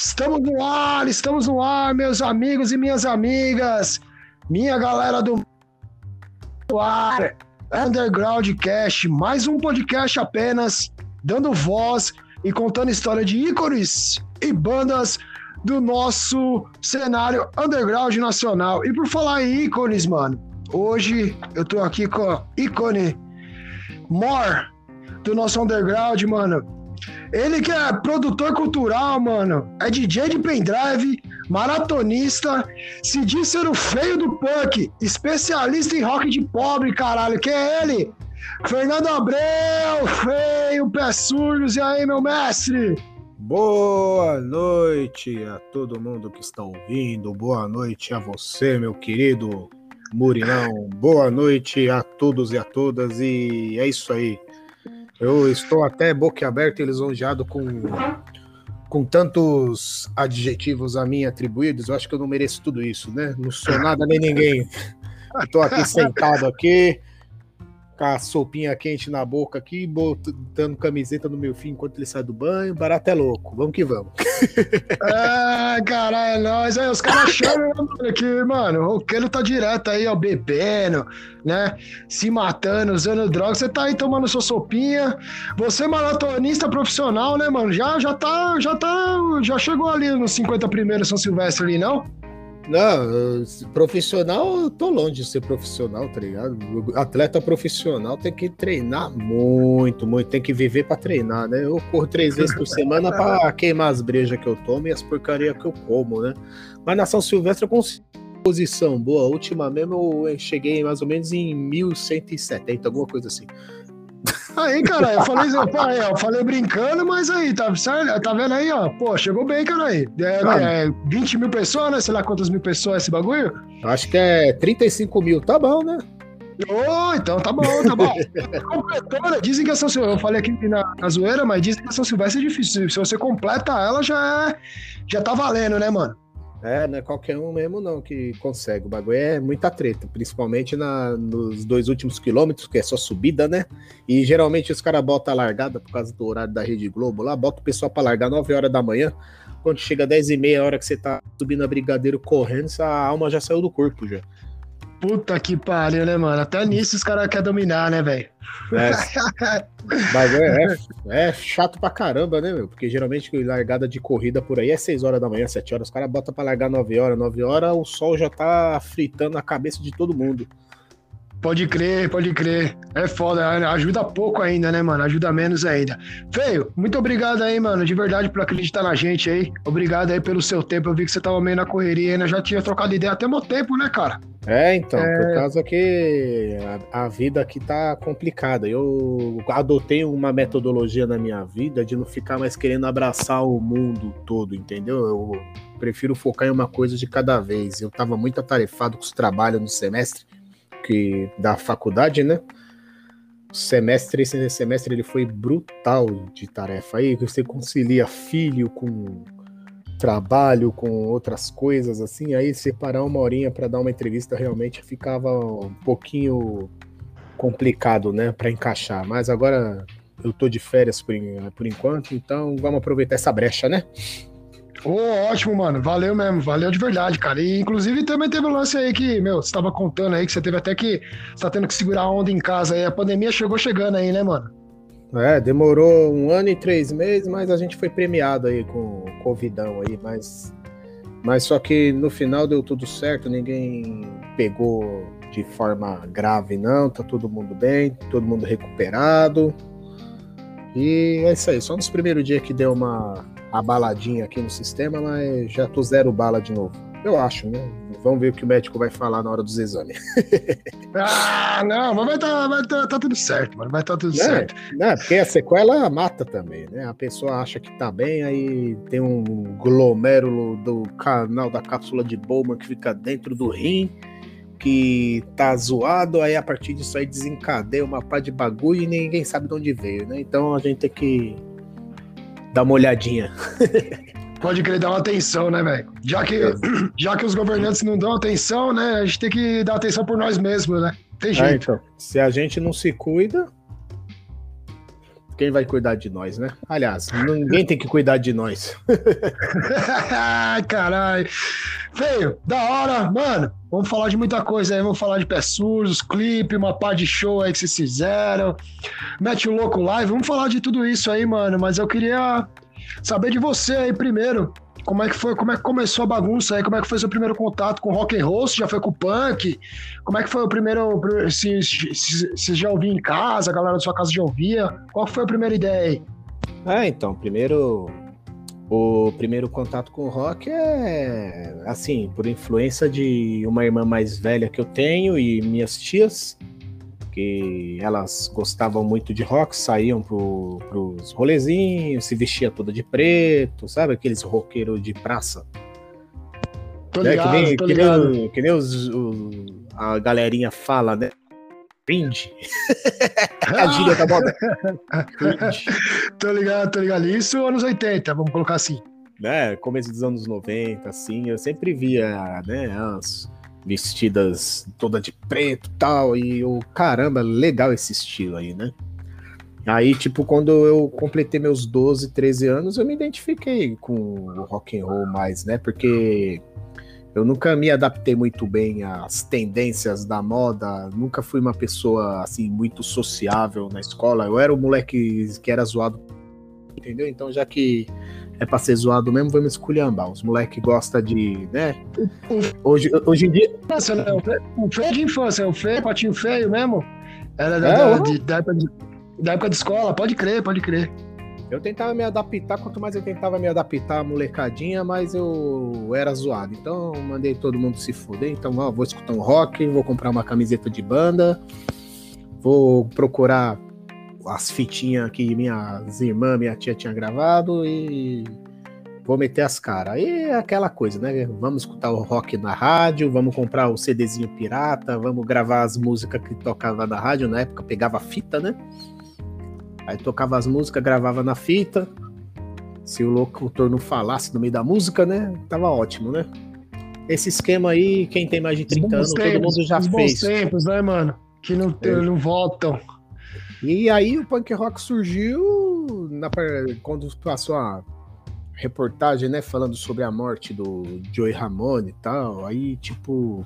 Estamos no ar, estamos no ar, meus amigos e minhas amigas, minha galera do ar, Underground Cast, mais um podcast apenas, dando voz e contando história de ícones e bandas do nosso cenário underground nacional. E por falar em ícones, mano, hoje eu tô aqui com a ícone More do nosso underground, mano. Ele que é produtor cultural, mano, é DJ de pendrive, maratonista, se diz ser o feio do punk, especialista em rock de pobre, caralho, que é ele? Fernando Abreu, feio, pé surdos, e aí, meu mestre? Boa noite a todo mundo que está ouvindo, boa noite a você, meu querido Murinão, boa noite a todos e a todas, e é isso aí. Eu estou até boquiaberto e lisonjeado com, com tantos adjetivos a mim atribuídos. Eu acho que eu não mereço tudo isso, né? Não sou nada nem ninguém. Estou aqui sentado aqui, com a sopinha quente na boca aqui, botando camiseta no meu filho enquanto ele sai do banho. Barato é louco. Vamos que vamos. Ah, caralho, é nóis. Aí, os caras chamam né, aqui, mano. O roqueiro tá direto aí, ó, bebendo, né? Se matando, usando drogas. Você tá aí tomando sua sopinha. Você, é maratonista profissional, né, mano? Já, já tá, já tá, já chegou ali nos 50 primeiros São Silvestre ali, não? Não, profissional, eu tô longe de ser profissional, tá ligado? Atleta profissional tem que treinar muito, muito, tem que viver para treinar, né? Eu corro três vezes por semana para queimar as brejas que eu tomo e as porcarias que eu como, né? Mas na São Silvestre eu consigo posição boa. A última mesmo eu cheguei mais ou menos em 1170, alguma coisa assim. Aí, cara, eu falei, pô, eu falei brincando, mas aí, tá, tá vendo aí, ó? Pô, chegou bem, cara aí. É, é 20 mil pessoas, né? Sei lá quantas mil pessoas é esse bagulho? Acho que é 35 mil, tá bom, né? Oh, então tá bom, tá bom. Completou, né? Dizem que a São Silvestre, eu falei aqui na, na zoeira, mas dizem que a São Silvestre é difícil. Se você completa ela, já, é, já tá valendo, né, mano? É, não é qualquer um mesmo não que consegue. O bagulho é muita treta, principalmente na, nos dois últimos quilômetros, que é só subida, né? E geralmente os caras botam a largada por causa do horário da Rede Globo lá, bota o pessoal pra largar 9 horas da manhã. Quando chega 10 e meia, a hora que você tá subindo a brigadeiro correndo, essa alma já saiu do corpo já. Puta que pariu, né, mano? Até nisso os caras querem dominar, né, velho? É. Mas é, é, é, chato pra caramba, né, meu? Porque geralmente largada de corrida por aí é 6 horas da manhã, 7 horas. Os caras botam pra largar 9 horas, 9 horas, o sol já tá fritando a cabeça de todo mundo. Pode crer, pode crer. É foda, ajuda pouco ainda, né, mano? Ajuda menos ainda. Feio, muito obrigado aí, mano, de verdade, por acreditar na gente aí. Obrigado aí pelo seu tempo. Eu vi que você tava meio na correria ainda, já tinha trocado ideia até meu tempo, né, cara? É, então, é... por causa que a, a, vida aqui tá complicada. Eu adotei uma metodologia na minha vida de não ficar mais querendo abraçar o mundo todo, entendeu? Eu prefiro focar em uma coisa de cada vez. Eu tava muito atarefado com os trabalhos no semestre que da faculdade, né? Semestre, esse semestre ele foi brutal de tarefa. Aí você concilia filho com trabalho, com outras coisas assim. Aí separar uma horinha para dar uma entrevista realmente ficava um pouquinho complicado, né, para encaixar. Mas agora eu tô de férias por, por enquanto, então vamos aproveitar essa brecha, né? Oh, ótimo, mano. Valeu mesmo, valeu de verdade, cara. E inclusive também teve um lance aí que, meu, você tava contando aí que você teve até que. Você tá tendo que segurar a onda em casa aí. A pandemia chegou chegando aí, né, mano? É, demorou um ano e três meses, mas a gente foi premiado aí com o Covidão aí, mas, mas só que no final deu tudo certo, ninguém pegou de forma grave, não, tá todo mundo bem, todo mundo recuperado. E é isso aí, só nos primeiros dias que deu uma abaladinha aqui no sistema, mas já tô zero bala de novo. Eu acho, né? Vamos ver o que o médico vai falar na hora dos exames. ah, não, mas vai tá, vai tá, tá tudo certo, mano. Vai tá tudo é, certo. Né? Porque a sequela mata também, né? A pessoa acha que tá bem, aí tem um glomérulo do canal da cápsula de Bowman que fica dentro do rim, que tá zoado, aí a partir disso aí desencadeia uma pá de bagulho e ninguém sabe de onde veio, né? Então a gente tem que dar uma olhadinha. Pode querer dar uma atenção, né, velho? Já que, é. já que os governantes não dão atenção, né? A gente tem que dar atenção por nós mesmos, né? Tem jeito. É, então, se a gente não se cuida, quem vai cuidar de nós, né? Aliás, ninguém tem que cuidar de nós. Ai, caralho. Feio, da hora, mano. Vamos falar de muita coisa aí. Vamos falar de pé surdos, clipe, uma pá de show aí que vocês fizeram. Mete o louco live. Vamos falar de tudo isso aí, mano. Mas eu queria saber de você aí primeiro. Como é que foi? Como é que começou a bagunça aí? Como é que foi seu primeiro contato com rock and roll? Você já foi com o punk? Como é que foi o primeiro? Se, se, se já ouvia em casa, a galera da sua casa já ouvia? Qual foi a primeira ideia aí? Ah, então, primeiro o primeiro contato com o rock é assim, por influência de uma irmã mais velha que eu tenho e minhas tias que elas gostavam muito de rock, saíam pro, pros rolezinhos, se vestia toda de preto, sabe? Aqueles roqueiros de praça. Tô ligado, né? que nem, tô que ligado. Nem, que nem os, o, a galerinha fala, né? Cringe. a gíria da moda. tô ligado, tô ligado. Isso anos 80, vamos colocar assim. Né, começo dos anos 90, assim, eu sempre via, né, as vestidas toda de preto tal, e o caramba, legal esse estilo aí, né? Aí, tipo, quando eu completei meus 12, 13 anos, eu me identifiquei com o rock and roll mais, né? Porque eu nunca me adaptei muito bem às tendências da moda, nunca fui uma pessoa assim muito sociável na escola. Eu era o moleque que era zoado, entendeu? Então, já que é pra ser zoado mesmo, vamos esculhambar. Os moleques gostam de, né? Hoje, hoje em dia. Nossa, não, o feio de infância, o feio, patinho feio mesmo. Era da, é, da, de, da, época de, da época de escola, pode crer, pode crer. Eu tentava me adaptar, quanto mais eu tentava me adaptar à molecadinha, mais eu era zoado. Então mandei todo mundo se fuder. Então, ó, vou escutar um rock, vou comprar uma camiseta de banda, vou procurar as fitinhas que minhas irmãs, minha tia tinha gravado e vou meter as caras. Aí é aquela coisa, né? Vamos escutar o rock na rádio, vamos comprar o CDzinho pirata, vamos gravar as músicas que tocava na rádio, na época pegava fita, né? Aí tocava as músicas, gravava na fita. Se o locutor não falasse no meio da música, né? Tava ótimo, né? Esse esquema aí, quem tem mais de 30 anos, tempos, todo mundo já fez. Bons tempos, né, mano? Que não, é. não voltam. E aí o punk rock surgiu na, quando passou a reportagem, né, falando sobre a morte do Joey Ramone e tal. Aí, tipo,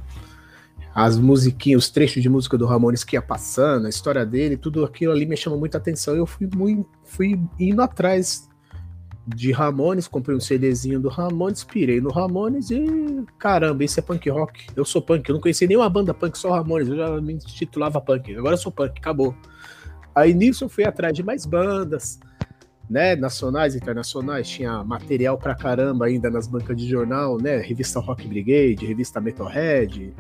as musiquinhas, os trechos de música do Ramones que ia passando, a história dele, tudo aquilo ali me chamou muita atenção. Eu fui muito, fui indo atrás de Ramones, comprei um CDzinho do Ramones, pirei no Ramones e caramba, isso é punk rock. Eu sou punk, eu não conheci nenhuma banda punk, só Ramones, eu já me titulava punk. Agora eu sou punk, acabou. Aí nisso eu fui atrás de mais bandas, né, nacionais, internacionais, tinha material pra caramba ainda nas bancas de jornal, né, revista Rock Brigade, revista Metalhead,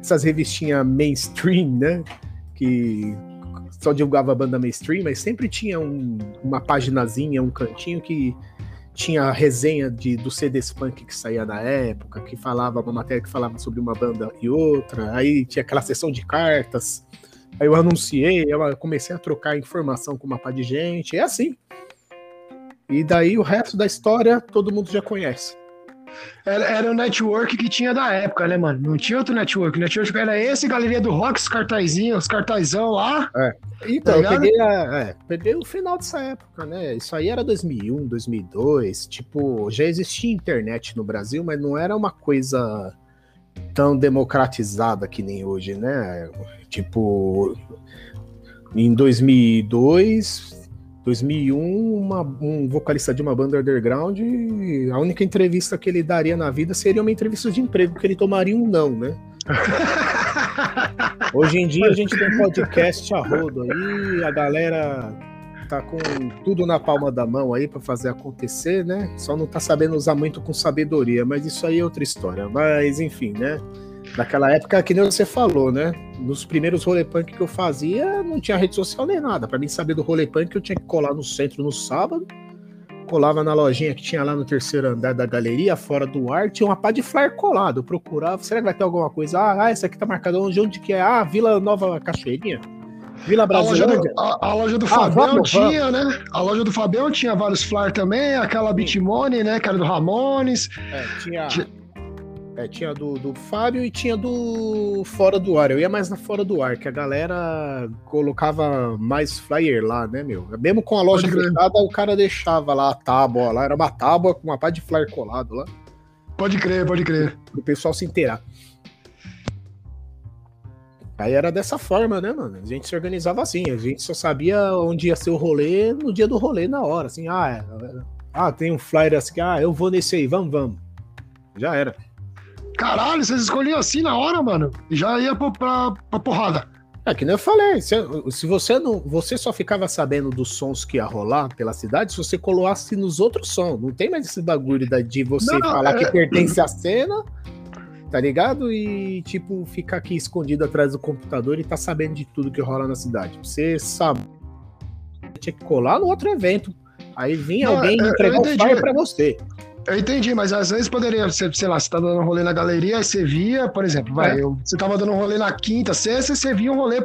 essas revistinhas mainstream, né, que só divulgava a banda mainstream, mas sempre tinha um, uma paginazinha, um cantinho que tinha a resenha de, do CDs punk que saía na época, que falava, uma matéria que falava sobre uma banda e outra, aí tinha aquela sessão de cartas, Aí eu anunciei, eu comecei a trocar informação com uma par de gente, é assim. E daí o resto da história todo mundo já conhece. Era, era o network que tinha da época, né, mano? Não tinha outro network. O network era esse, Galeria do Rock, os cartazinhos, os cartazão lá. É. Então, tá eu peguei, a, é, peguei o final dessa época, né? Isso aí era 2001, 2002. Tipo, já existia internet no Brasil, mas não era uma coisa tão democratizada que nem hoje, né? Tipo, em 2002 2001, uma, um vocalista de uma banda underground, a única entrevista que ele daria na vida seria uma entrevista de emprego, que ele tomaria um não, né? Hoje em dia a gente tem podcast a rodo aí, a galera tá com tudo na palma da mão aí para fazer acontecer, né? Só não tá sabendo usar muito com sabedoria, mas isso aí é outra história. Mas enfim, né? Naquela época, que nem você falou, né? Nos primeiros rolepunk que eu fazia, não tinha rede social nem nada. Para mim saber do rolepunk, eu tinha que colar no centro no sábado. Colava na lojinha que tinha lá no terceiro andar da galeria, fora do ar, tinha uma pá de flyer colado. Eu procurava, será que vai ter alguma coisa? Ah, ah essa aqui tá marcada onde, onde que é? Ah, Vila Nova Cachoeirinha. Vila Brasileira. A, a, loja do, ah, Fabião vamos, tinha, vamos. né? A loja do Fabião tinha vários flyers também, aquela Bitmoney, né? Que era do Ramones. É, tinha... tinha é, tinha do, do Fábio e tinha do Fora do Ar. Eu ia mais na Fora do Ar, que a galera colocava mais flyer lá, né, meu? Mesmo com a loja fechada, o cara deixava lá a tábua lá. Era uma tábua com uma pá de flyer colado lá. Pode crer, pode crer. o pessoal se inteirar. Aí era dessa forma, né, mano? A gente se organizava assim, a gente só sabia onde ia ser o rolê no dia do rolê, na hora. Assim, ah, é, é ah tem um flyer assim, ah, eu vou nesse aí, vamos, vamos. Já era. Caralho, vocês escolhiam assim na hora, mano? Já ia pra, pra, pra porrada. É que nem eu falei, se, se, você não. Você só ficava sabendo dos sons que ia rolar pela cidade se você colocasse nos outros sons. Não tem mais esse bagulho de você não, falar é... que pertence à cena, tá ligado? E, tipo, ficar aqui escondido atrás do computador e tá sabendo de tudo que rola na cidade. Você sabe. Tinha que colar no outro evento. Aí vinha não, alguém é, entregar o flyer pra você. Eu entendi, mas às vezes poderia ser, sei lá, você tá dando um rolê na galeria, aí você via, por exemplo, vai, é. eu, você tava dando um rolê na quinta, sexta, você via um rolê,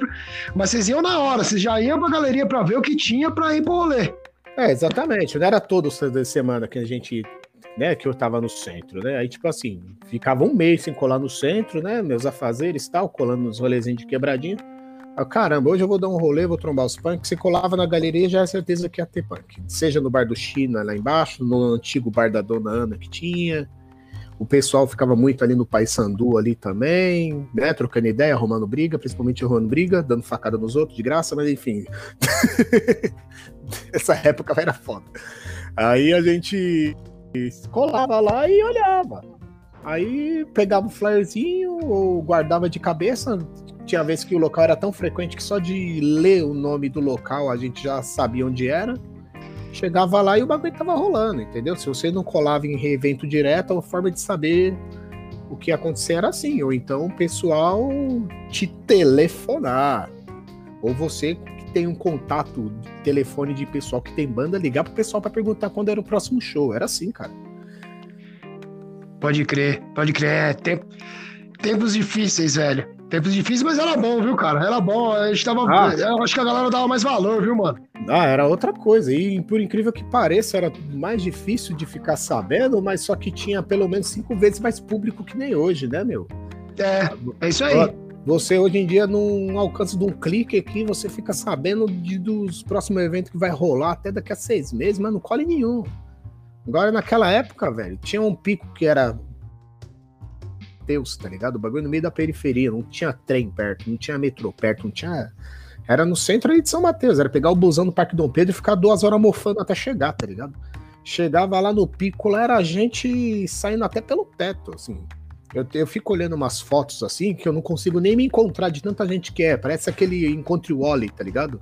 mas vocês iam na hora, vocês já iam pra galeria pra ver o que tinha pra ir pro rolê. É, exatamente, não era todo de semana que a gente, né, que eu tava no centro, né, aí tipo assim, ficava um mês sem colar no centro, né, meus afazeres e tal, colando nos rolezinhos de quebradinho, ah, caramba, hoje eu vou dar um rolê, vou trombar os punk. Você colava na galeria já é certeza que ia ter punk. Seja no bar do China lá embaixo, no antigo bar da Dona Ana que tinha. O pessoal ficava muito ali no Paysandu ali também, né? Trocando ideia, arrumando briga, principalmente arrumando briga, dando facada nos outros de graça, mas enfim. Essa época era foda. Aí a gente colava lá e olhava. Aí pegava o flyerzinho ou guardava de cabeça, tinha vezes que o local era tão frequente que só de ler o nome do local a gente já sabia onde era. Chegava lá e o bagulho tava rolando, entendeu? Se você não colava em evento direto, a forma de saber o que ia acontecer era assim. Ou então o pessoal te telefonar. Ou você que tem um contato telefone de pessoal que tem banda, ligar pro pessoal para perguntar quando era o próximo show. Era assim, cara. Pode crer, pode crer. É, tempo, tempos difíceis, velho. Tempos difíceis, mas era bom, viu, cara? Era bom. A gente tava. Ah. Eu acho que a galera dava mais valor, viu, mano? Ah, era outra coisa. E por incrível que pareça, era mais difícil de ficar sabendo, mas só que tinha pelo menos cinco vezes mais público que nem hoje, né, meu? É, é isso aí. Você hoje em dia, num alcance de um clique aqui, você fica sabendo de, dos próximos eventos que vai rolar até daqui a seis meses, mas não colhe nenhum. Agora, naquela época, velho, tinha um pico que era Mateus, tá ligado? O bagulho no meio da periferia, não tinha trem perto, não tinha metrô perto, não tinha. Era no centro aí de São Mateus, era pegar o busão no Parque Dom Pedro e ficar duas horas mofando até chegar, tá ligado? Chegava lá no pico, lá era a gente saindo até pelo teto, assim. Eu, eu fico olhando umas fotos assim que eu não consigo nem me encontrar de tanta gente que é. Parece aquele Encontre Wally, tá ligado?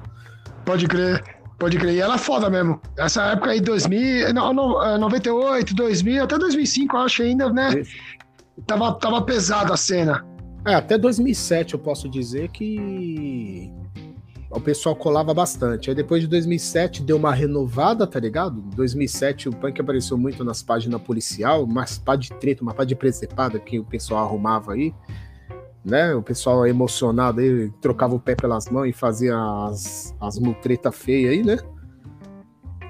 Pode crer. Pode crer. E ela é foda mesmo. Essa época aí, 2000, não, não, 98, 2000, até 2005, eu acho ainda, né? Tava, tava pesado a cena. É, até 2007 eu posso dizer que o pessoal colava bastante. Aí depois de 2007 deu uma renovada, tá ligado? Em 2007 o punk apareceu muito nas páginas policial, umas pá de treta, uma pá de precepada que o pessoal arrumava aí. Né? O pessoal emocionado aí trocava o pé pelas mãos e fazia as, as mutreta feias aí, né?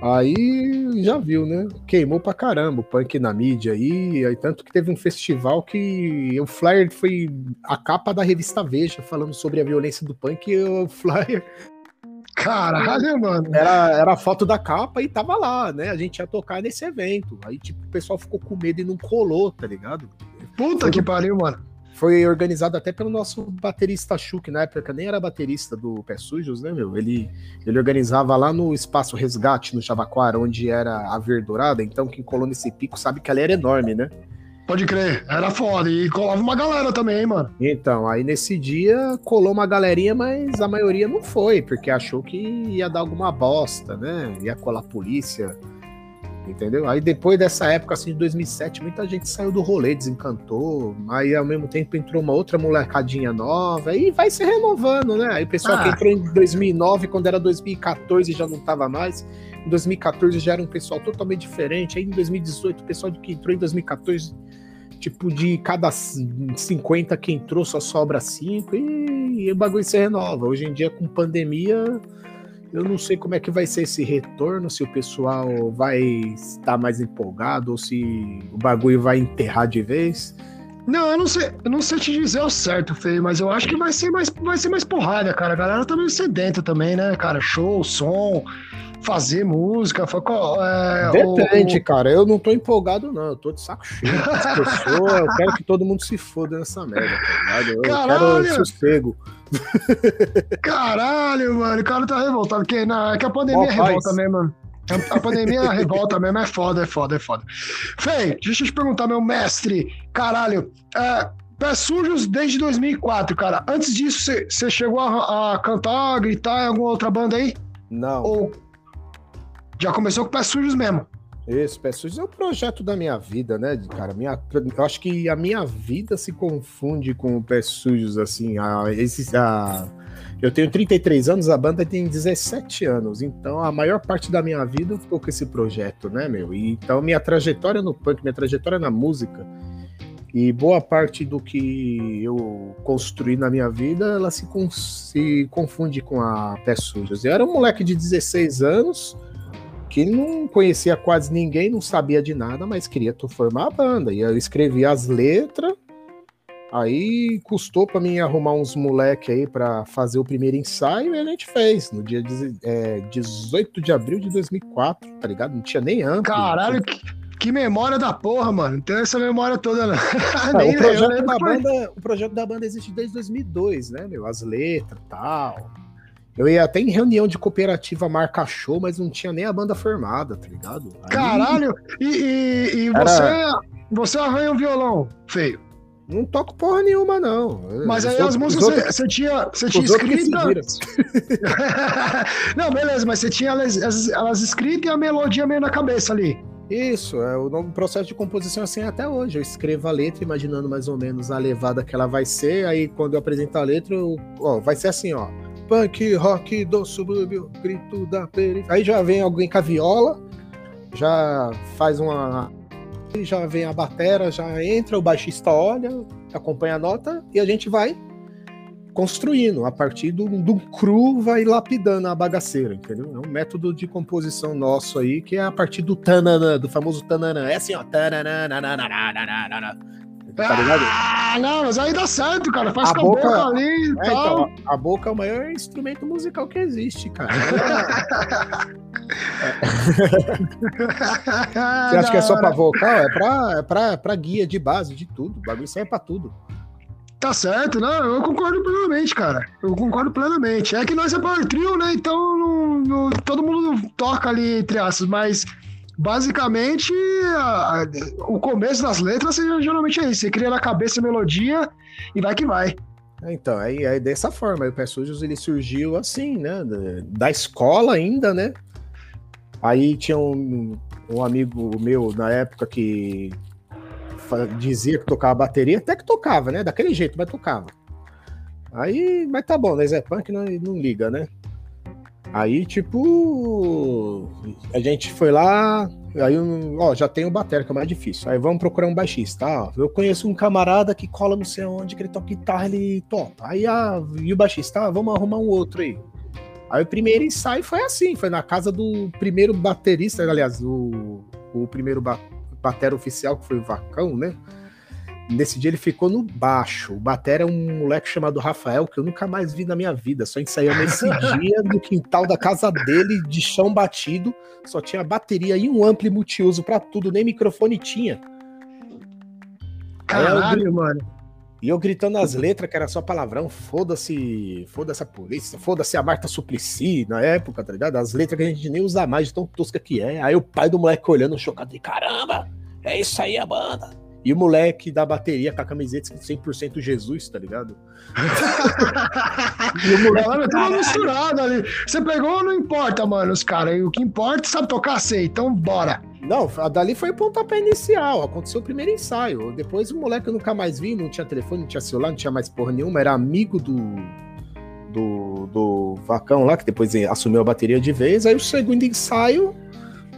Aí já viu, né? Queimou pra caramba o punk na mídia aí, aí tanto que teve um festival que o flyer foi a capa da revista Veja falando sobre a violência do punk e o flyer Caralho, mano. Era, era a foto da capa e tava lá, né? A gente ia tocar nesse evento. Aí, tipo, o pessoal ficou com medo e não colou, tá ligado? Puta foi que no, pariu, mano. Foi organizado até pelo nosso baterista Chu, que na época nem era baterista do Pé Sujos, né, meu? Ele, ele organizava lá no Espaço Resgate, no Javaquara, onde era a Verdurada. Então, quem colou nesse pico sabe que ela era enorme, né? Pode crer, era foda. E colava uma galera também, hein, mano. Então, aí nesse dia colou uma galerinha, mas a maioria não foi, porque achou que ia dar alguma bosta, né? Ia colar polícia, entendeu? Aí depois dessa época, assim, de 2007, muita gente saiu do rolê, desencantou, aí ao mesmo tempo entrou uma outra molecadinha nova, e vai se renovando, né? Aí o pessoal ah. que entrou em 2009, quando era 2014 já não tava mais, em 2014 já era um pessoal totalmente diferente, aí em 2018 o pessoal que entrou em 2014 tipo, de cada 50 que entrou só sobra 5 e, e o bagulho se renova. Hoje em dia, com pandemia, eu não sei como é que vai ser esse retorno, se o pessoal vai estar mais empolgado ou se o bagulho vai enterrar de vez. Não, eu não sei, eu não sei te dizer o certo, Fê, mas eu acho que vai ser mais, vai ser mais porrada, cara. A galera tá meio sedenta também, né, cara? Show, som fazer música. É, Depende, o... cara. Eu não tô empolgado, não. Eu tô de saco cheio das pessoas. eu quero que todo mundo se foda nessa merda, tá ligado? Eu Caralho. quero sossego. Caralho, mano. O cara tá revoltado. Que, não, é que a pandemia oh, revolta mesmo, mano. A pandemia revolta mesmo, é foda, é foda, é foda. Fei, deixa eu te perguntar, meu mestre. Caralho, é, Pés Sujos desde 2004, cara. Antes disso, você chegou a, a, cantar, gritar em alguma outra banda aí? Não. Ou já começou com Pés Sujos mesmo. Isso, Pés Sujos é o projeto da minha vida, né, cara? Minha, eu acho que a minha vida se confunde com o Pés Sujos, assim. A, esse, a, eu tenho 33 anos, a banda tem 17 anos, então a maior parte da minha vida ficou com esse projeto, né, meu? E, então minha trajetória no punk, minha trajetória na música e boa parte do que eu construí na minha vida, ela se, se confunde com a Pés Sujos. Eu era um moleque de 16 anos que não conhecia quase ninguém, não sabia de nada, mas queria formar a banda. E eu escrevi as letras. Aí custou para mim arrumar uns moleque aí para fazer o primeiro ensaio e a gente fez no dia é, 18 de abril de 2004, tá ligado? Não tinha nem amplo. Caralho, que, que memória da porra, mano. Não tem essa memória toda, não. não o, projeto da banda, o projeto da banda existe desde 2002, né, meu? As letras e tal. Eu ia até em reunião de cooperativa marca show, mas não tinha nem a banda formada, tá ligado? Aí... Caralho! E, e, e Era... você, você arranha um violão feio? Não toco porra nenhuma, não. Mas aí as músicas você, você, tinha, você tinha escrita. não, beleza, mas você tinha elas, elas escritas e a melodia meio na cabeça ali. Isso, é o novo processo de composição assim até hoje. Eu escrevo a letra imaginando mais ou menos a levada que ela vai ser, aí quando eu apresento a letra, eu, ó, vai ser assim, ó punk rock do subúrbio, grito da periferia. Aí já vem alguém com a viola, já faz uma. Já vem a batera, já entra, o baixista olha, acompanha a nota e a gente vai construindo. A partir do, do cru, vai lapidando a bagaceira, entendeu? É um método de composição nosso aí, que é a partir do tananã, do famoso tananã. É assim, ó. Tananã, Tá ligado? Ah, não, mas aí dá certo, cara. Faz a com boca, a boca ali e é, tal. Então, a boca é o maior instrumento musical que existe, cara. Você acha que é só pra vocal? É pra, é pra, pra guia de base de tudo. O bagulho serve pra tudo. Tá certo, não, eu concordo plenamente, cara. Eu concordo plenamente. É que nós é power trio, né? Então todo mundo toca ali entre aspas, mas basicamente, a, a, o começo das letras geralmente é isso. Você cria na cabeça a melodia e vai que vai. Então, aí é, é dessa forma. O Pé Sujos ele surgiu assim, né? Da, escola ainda, né? Aí tinha um, um amigo meu na época que dizia que tocava bateria, até que tocava, né? Daquele jeito, mas tocava. Aí, mas tá bom, né? Zé Punk não, não liga, né? Aí, tipo, a gente foi lá, aí, ó, já tem o batera, que é mais difícil. Aí vamos procurar um baixista. Ah, eu conheço um camarada que cola não sei onde, que ele toca guitarra, ele toca. Aí, ah, e o baixista, ah, vamos arrumar um outro aí. Aí o primeiro ensaio foi assim, foi na casa do primeiro baterista, aliás, o, o primeiro ba batera oficial, que foi o Vacão, né? Nesse dia ele ficou no baixo. O batera é um moleque chamado Rafael, que eu nunca mais vi na minha vida. Só ensaiou nesse dia no quintal da casa dele, de chão batido. Só tinha bateria e um ampli multiuso para tudo, nem microfone tinha. Caralho, mano. E eu gritando as letras, que era só palavrão, foda-se, foda-se a polícia, foda-se a Marta Suplicy na época, tá ligado? As letras que a gente nem usa mais, de tão tosca que é. Aí o pai do moleque olhando chocado de caramba, é isso aí a banda. E o moleque da bateria com a camiseta 100% Jesus, tá ligado? e o moleque tava caralho. misturado ali. Você pegou, não importa, mano, os caras. O que importa é sabe tocar, sei. Então, bora. Não, dali foi o pontapé inicial. Aconteceu o primeiro ensaio. Depois o moleque eu nunca mais vi, não tinha telefone, não tinha celular, não tinha mais porra nenhuma. Era amigo do, do, do Vacão lá, que depois assumiu a bateria de vez. Aí o segundo ensaio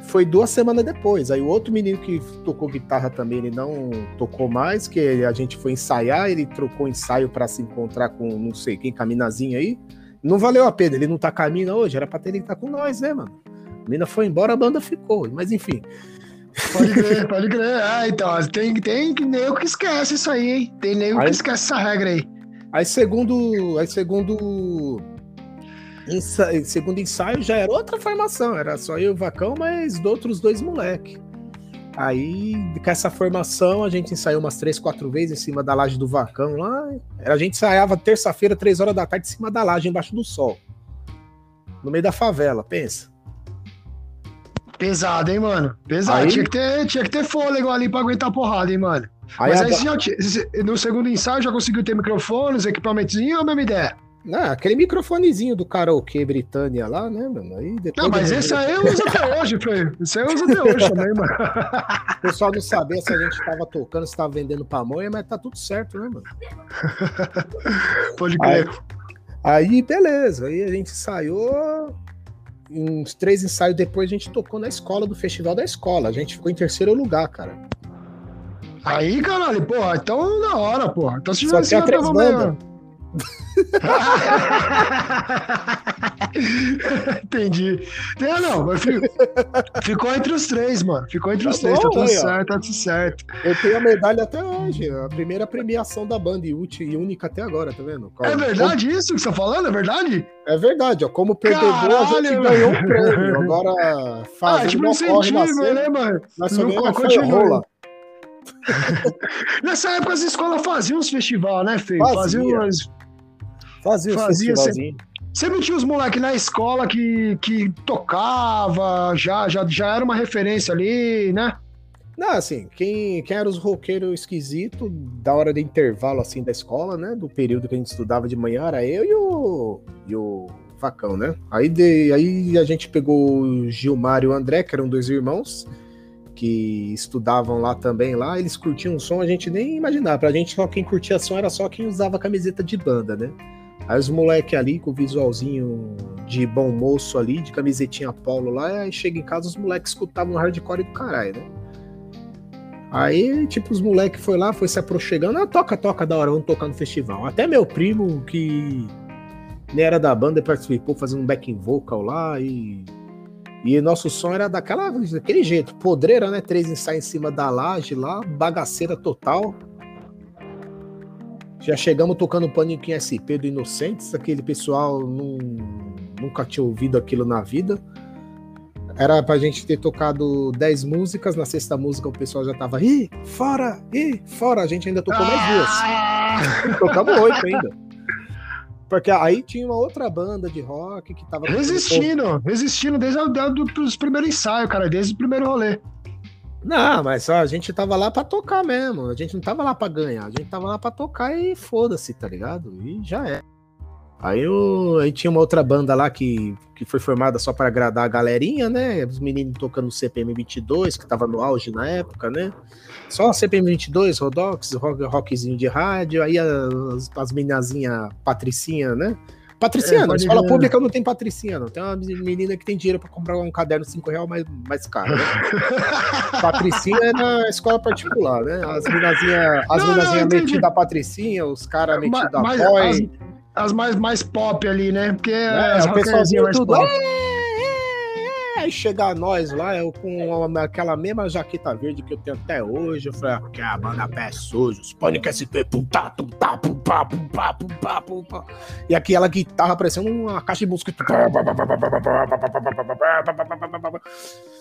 foi duas semanas depois. Aí o outro menino que tocou guitarra também, ele não tocou mais, que a gente foi ensaiar, ele trocou ensaio para se encontrar com não sei quem, caminazinho aí. Não valeu a pena, ele não tá caminho hoje, era pra ter ele estar tá com nós, né, mano? A mina foi embora, a banda ficou, mas enfim. Pode crer, pode crer. Ah, então, tem, tem nego que esquece isso aí, hein? Tem nego que esquece essa regra aí. Aí segundo, aí segundo ensaio, segundo ensaio já era outra formação, era só eu e o Vacão, mas de outros dois moleques. Aí, com essa formação, a gente ensaiou umas três, quatro vezes em cima da laje do Vacão lá. A gente ensaiava terça-feira, três horas da tarde, em cima da laje, embaixo do sol. No meio da favela, pensa. Pesado, hein, mano? Pesado. Aí... Tinha, que ter, tinha que ter fôlego ali pra aguentar a porrada, hein, mano? Aí Mas aí, já, no segundo ensaio, já conseguiu ter microfones, equipamentos ou a mesma ideia? Não, aquele microfonezinho do karaokê Britânia lá, né, mano? Aí depois não, mas esse aí eu uso até hoje, Fê. Esse aí eu uso até hoje também, mano. O pessoal não sabia se a gente tava tocando, se tava vendendo pamonha, mas tá tudo certo, né, mano? Pode crer. Aí, aí, beleza. Aí a gente ensaiou. Uns três ensaios depois a gente tocou na escola do festival da escola. A gente ficou em terceiro lugar, cara. Aí, caralho, porra, então da hora, porra. Então se Só tinha três bandas. Entendi. É, não, mas ficou entre os três, mano. Ficou entre os tá três, bom, tá tudo aí, certo, tá tudo certo. Eu tenho a medalha até hoje, a primeira premiação da banda e única até agora, tá vendo? é verdade isso que você tá falando? É verdade? É verdade, ó. Como perdedor, Caralho, a gente mano. ganhou um prêmio. Agora faz ah, tipo um incentivo, né, mano? Só ganhamos rola. Nessa época as escolas faziam uns festivais, né, Fê? Faziam umas Fazia, fazia sempre, sempre tinha os moleques na escola que, que tocava, já, já, já era uma referência ali, né? Não, assim, quem, quem era os roqueiros esquisitos da hora de intervalo, assim, da escola, né? Do período que a gente estudava de manhã, era eu e o, e o Facão, né? Aí, de, aí a gente pegou o Gilmar e o André, que eram dois irmãos, que estudavam lá também, lá, eles curtiam o som, a gente nem imaginava. Pra gente, só quem curtia som era só quem usava camiseta de banda, né? Aí os moleque ali com o visualzinho de bom moço ali, de camisetinha polo lá, aí chega em casa os moleques escutavam hardcore do caralho, né? Aí, tipo, os moleques foi lá, foi se aproximando, ah, toca, toca, da hora, vamos tocar no festival. Até meu primo, que nem era da banda, participou fazendo um backing vocal lá e. E nosso som era daquela, daquele jeito, podreira, né? Três ensaios em cima da laje lá, bagaceira total. Já chegamos tocando Pânico em SP do Inocentes, aquele pessoal não, nunca tinha ouvido aquilo na vida. Era pra gente ter tocado 10 músicas, na sexta música o pessoal já tava, ih, fora, ih, fora, a gente ainda tocou mais duas. Ah! Tocamos oito ainda. Porque aí tinha uma outra banda de rock que tava. Resistindo, resistindo desde os primeiros ensaios, cara, desde o primeiro rolê. Não, mas a gente tava lá pra tocar mesmo. A gente não tava lá pra ganhar. A gente tava lá pra tocar e foda-se, tá ligado? E já é. Aí, eu, aí tinha uma outra banda lá que, que foi formada só para agradar a galerinha, né? Os meninos tocando CPM 22, que tava no auge na época, né? Só CPM 22, Rodox, rock, rockzinho de rádio. Aí as, as meninazinhas Patricinha, né? Patricinha, é, na escola ver. pública não tem patricinha, não. Tem uma menina que tem dinheiro para comprar um caderno de 5 reais mais, mais caro, né? patricinha é na escola particular, né? As minazinhas as minazinha metidas a patricinha, os caras metidos a boy. As, as, mais, mais pop ali, né? Porque é, as o pessoalzinho tudo. Pop. Aí chega nós lá, eu com aquela mesma jaqueta verde que eu tenho até hoje. Eu falei, ah, que a banda pé sujo, os Pânico SP, pum tá, pum tá, pum pá, pum pá, pum pá, pum pá. E aquela guitarra parecendo uma caixa de música.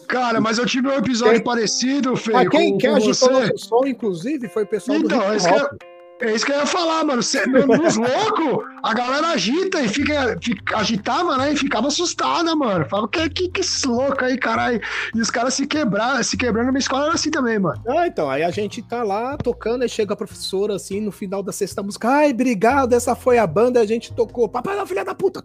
Cara, mas eu tive um episódio quem... parecido, Fê. Mas quem, com, quem com agitou o som, inclusive, foi o pessoal então, do hip hop. É isso que eu ia falar, mano. Cê, nos loucos, a galera agita e fica, fica, agitava, né? E ficava assustada, mano. Falava, que, que, que esse louco aí, caralho? E os caras se quebraram, se quebrando na escola era assim também, mano. Ah, então, aí a gente tá lá tocando, e chega a professora assim, no final da sexta música, ai, obrigado, essa foi a banda, a gente tocou. Papai da filha da puta.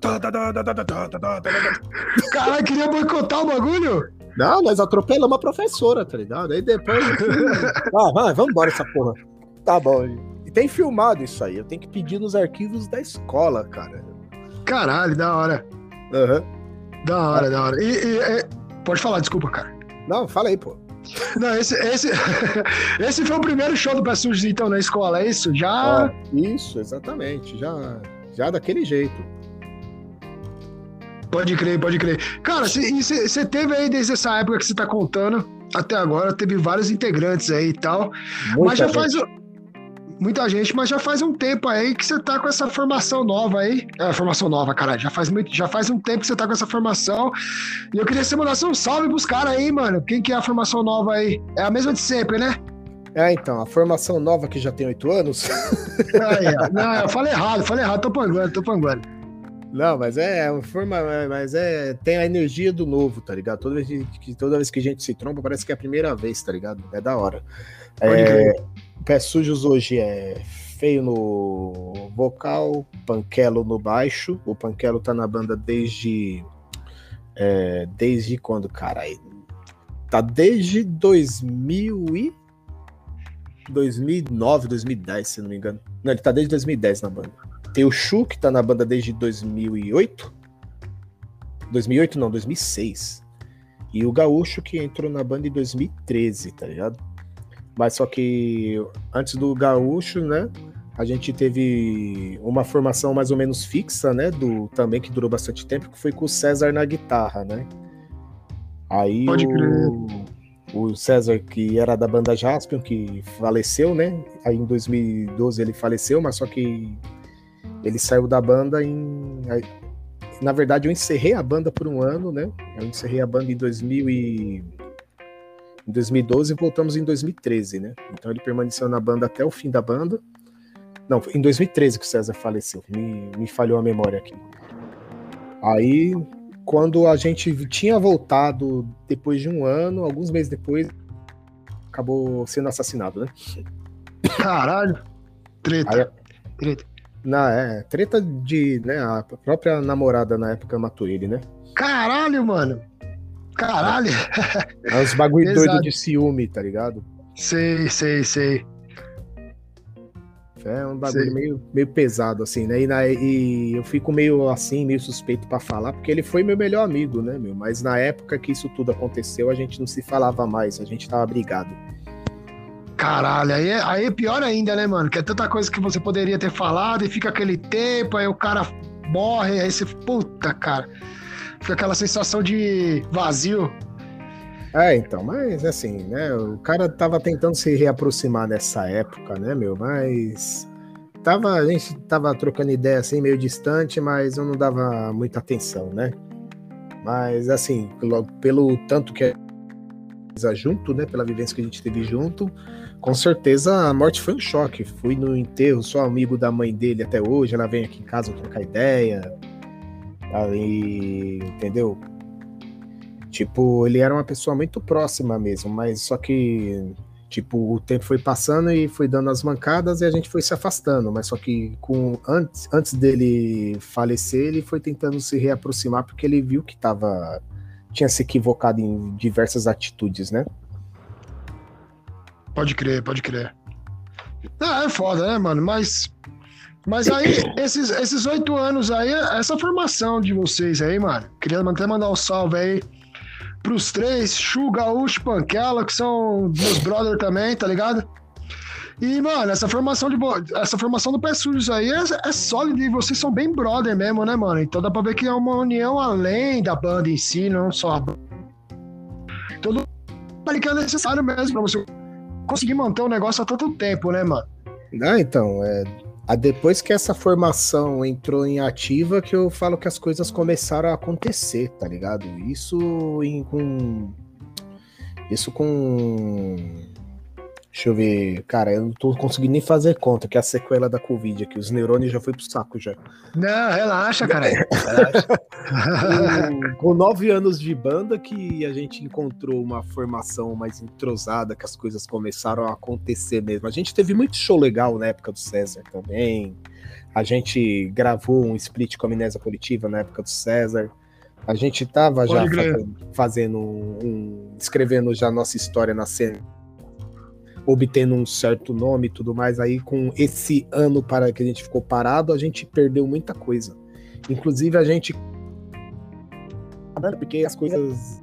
Caralho, queria boicotar o bagulho? Não, nós atropelamos a professora, tá ligado? Aí depois. ah, vai, vamos embora essa porra. Tá bom. E tem filmado isso aí. Eu tenho que pedir nos arquivos da escola, cara. Caralho, da hora. Aham. Da hora, da hora. E, e- e- pode falar, desculpa, cara. Não, fala aí, pô. Não, esse, esse, esse foi o primeiro show do Pé Sujo, então, na escola, é isso? Já. Ah, isso, exatamente. Já, já daquele jeito. Pode crer, pode crer. Cara, você teve aí desde essa época que você tá contando até agora, teve vários integrantes aí e tal. Muita mas já gente. faz. Muita gente, mas já faz um tempo aí que você tá com essa formação nova aí. É, formação nova, caralho. Já faz, muito, já faz um tempo que você tá com essa formação. E eu queria que você mandasse um salve pros caras aí, mano. Quem que é a formação nova aí? É a mesma de sempre, né? É, então, a formação nova que já tem oito anos. Aí, ó. Não, eu falei errado, falei errado, tô panguando, tô panguando. Não, mas é uma forma, mas é tem a energia do novo, tá ligado? Toda vez que toda vez que a gente se tromba, parece que é a primeira vez, tá ligado? É da hora. É. Pés Sujos hoje é feio no vocal, Panquelo no baixo. O Panquelo tá na banda desde é, desde quando, caralho? Tá desde 2000 e 2009, 2010, se não me engano. Não, ele tá desde 2010 na banda. Tem o Chu, que tá na banda desde 2008. 2008 não, 2006. E o Gaúcho, que entrou na banda em 2013, tá ligado? Mas só que antes do Gaúcho, né? A gente teve uma formação mais ou menos fixa, né? Do, também que durou bastante tempo, que foi com o César na guitarra, né? Aí Pode o, o César, que era da banda Jaspion, que faleceu, né? Aí em 2012 ele faleceu, mas só que ele saiu da banda em. aí- Na verdade, eu encerrei a banda por um ano, né? Eu encerrei a banda em 2000 e... em 2012 e voltamos em 2013, né? Então ele permaneceu na banda até o fim da banda. Não, em 2013 que o César faleceu. Me, me falhou a memória aqui. Aí, quando a gente tinha voltado depois de um ano, alguns meses depois, acabou sendo assassinado, né? Caralho. Treta. Aí- Treta. Na, é, treta de, né, a própria namorada na época matou ele, né? Caralho, mano. Caralho. É uns bagulho doido de ciúme, tá ligado? Sei, sei, sei. É um bagulho Sei. meio, meio pesado, assim, né? E, na- e eu fico meio assim, meio suspeito pra falar, porque ele foi meu melhor amigo, né, meu? Mas na época que isso tudo aconteceu, a gente não se falava mais, a gente tava brigado. Caralho, aí é, aí é pior ainda, né, mano? Que é tanta coisa que você poderia ter falado e fica aquele tempo, aí o cara morre, aí você, puta, cara. Fica aquela sensação de vazio. É, então, mas assim, né? O cara tava tentando se reaproximar nessa época, né, meu? Mas tava, a gente tava trocando ideia assim, meio distante, mas eu não dava muita atenção, né? Mas assim, pelo, pelo tanto que é junto, né? Pela vivência que a gente teve junto, com certeza a morte foi um choque. Fui no enterro, sou amigo da mãe dele até hoje, ela vem aqui em casa trocar ideia. Aí, entendeu? Tipo, ele era uma pessoa muito próxima mesmo, mas só que, tipo, o tempo foi passando e foi dando as mancadas e a gente foi se afastando, mas só que com antes, antes dele falecer, ele foi tentando se reaproximar porque ele viu que tava tinha se equivocado em diversas atitudes, né? Pode crer, pode crer. Ah, é foda, né, mano? Mas. Mas aí, esses esses oito anos aí, essa formação de vocês aí, mano. Queria até mandar um salve aí pros três, Chu, Gaúcho, Panquela, que são meus brother também, tá ligado? E, mano, essa formação de essa formação do Pé Sujos aí é, é sólida e vocês são bem brother mesmo, né, mano? Então dá pra ver que é uma união além da banda em si, não só a banda. Todo que é necessário mesmo pra você conseguir manter o negócio há tanto tempo, né, mano? Ah, então, é, a- depois que essa formação entrou em ativa, que eu falo que as coisas começaram a acontecer, tá ligado? Isso em, com. Isso com. Deixa eu ver, cara, eu não tô conseguindo nem fazer conta, que é a sequela da Covid aqui, os neurônios já foi pro saco já. Não, relaxa, cara. relaxa. com, com nove anos de banda que a gente encontrou uma formação mais entrosada, que as coisas começaram a acontecer mesmo. A gente teve muito show legal na época do César também. A gente gravou um split com a amnésia coletiva na época do César. A gente tava já fazendo, fazendo um, escrevendo já nossa história na cena obtendo um certo nome e tudo mais. Aí, com esse ano para que a gente ficou parado, a gente perdeu muita coisa. Inclusive, a gente. Porque as coisas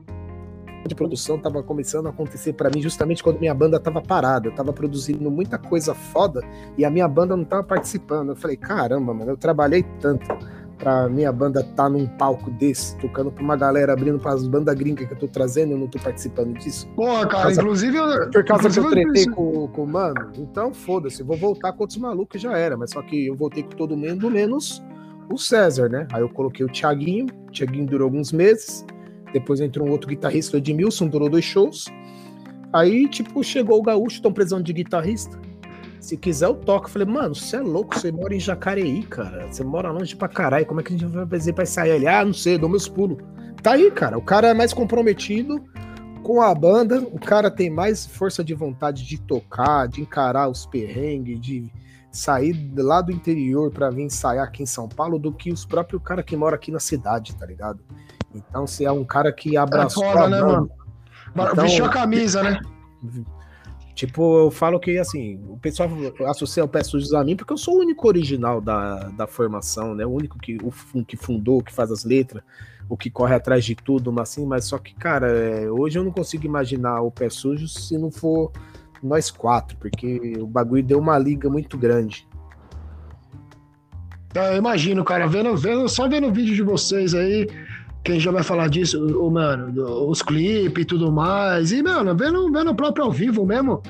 de produção estavam começando a acontecer para mim justamente quando minha banda estava parada. Eu estava produzindo muita coisa foda e a minha banda não estava participando. Eu falei, caramba, mano, eu trabalhei tanto pra minha banda tá num palco desse, tocando pra uma galera, abrindo pras bandas gringas que eu tô trazendo, eu não tô participando disso. Porra, cara, causa, inclusive. Eu, por causa que eu tretei com, com o mano, então foda-se, vou voltar com outros malucos já era, mas só que eu voltei com todo mundo, menos o César, né? Aí eu coloquei o Thiaguinho, o Thiaguinho durou alguns meses, depois entrou um outro guitarrista, o Edmilson, durou dois shows. Aí, tipo, chegou o Gaúcho, estão precisando de guitarrista. Se quiser, eu toco. Eu falei, mano, você é louco, você mora em Jacareí, cara. Você mora longe pra caralho. Como é que a gente vai fazer pra sair ali? Ah, não sei, dou meus pulos. Tá aí, cara. O cara é mais comprometido com a banda. O cara tem mais força de vontade de tocar, de encarar os perrengues, de sair lá do interior para vir ensaiar aqui em São Paulo do que os próprios cara que mora aqui na cidade, tá ligado? Então, você é um cara que abraçou é foda, né, mano? Então, Vestiu a camisa, né? Tipo, eu falo que assim, o pessoal associa o Pé Sujos a mim porque eu sou o único original da, da formação, né? O único que, o, que fundou, que faz as letras, o que corre atrás de tudo, mas assim, mas só que, cara, é, hoje eu não consigo imaginar o Pé Sujos se não for nós quatro, porque o bagulho deu uma liga muito grande. Eu imagino, cara, vendo, vendo, só vendo o vídeo de vocês aí, quem já vai falar disso, o, mano, os clipes e tudo mais. E, mano, vendo, vendo o próprio ao vivo mesmo,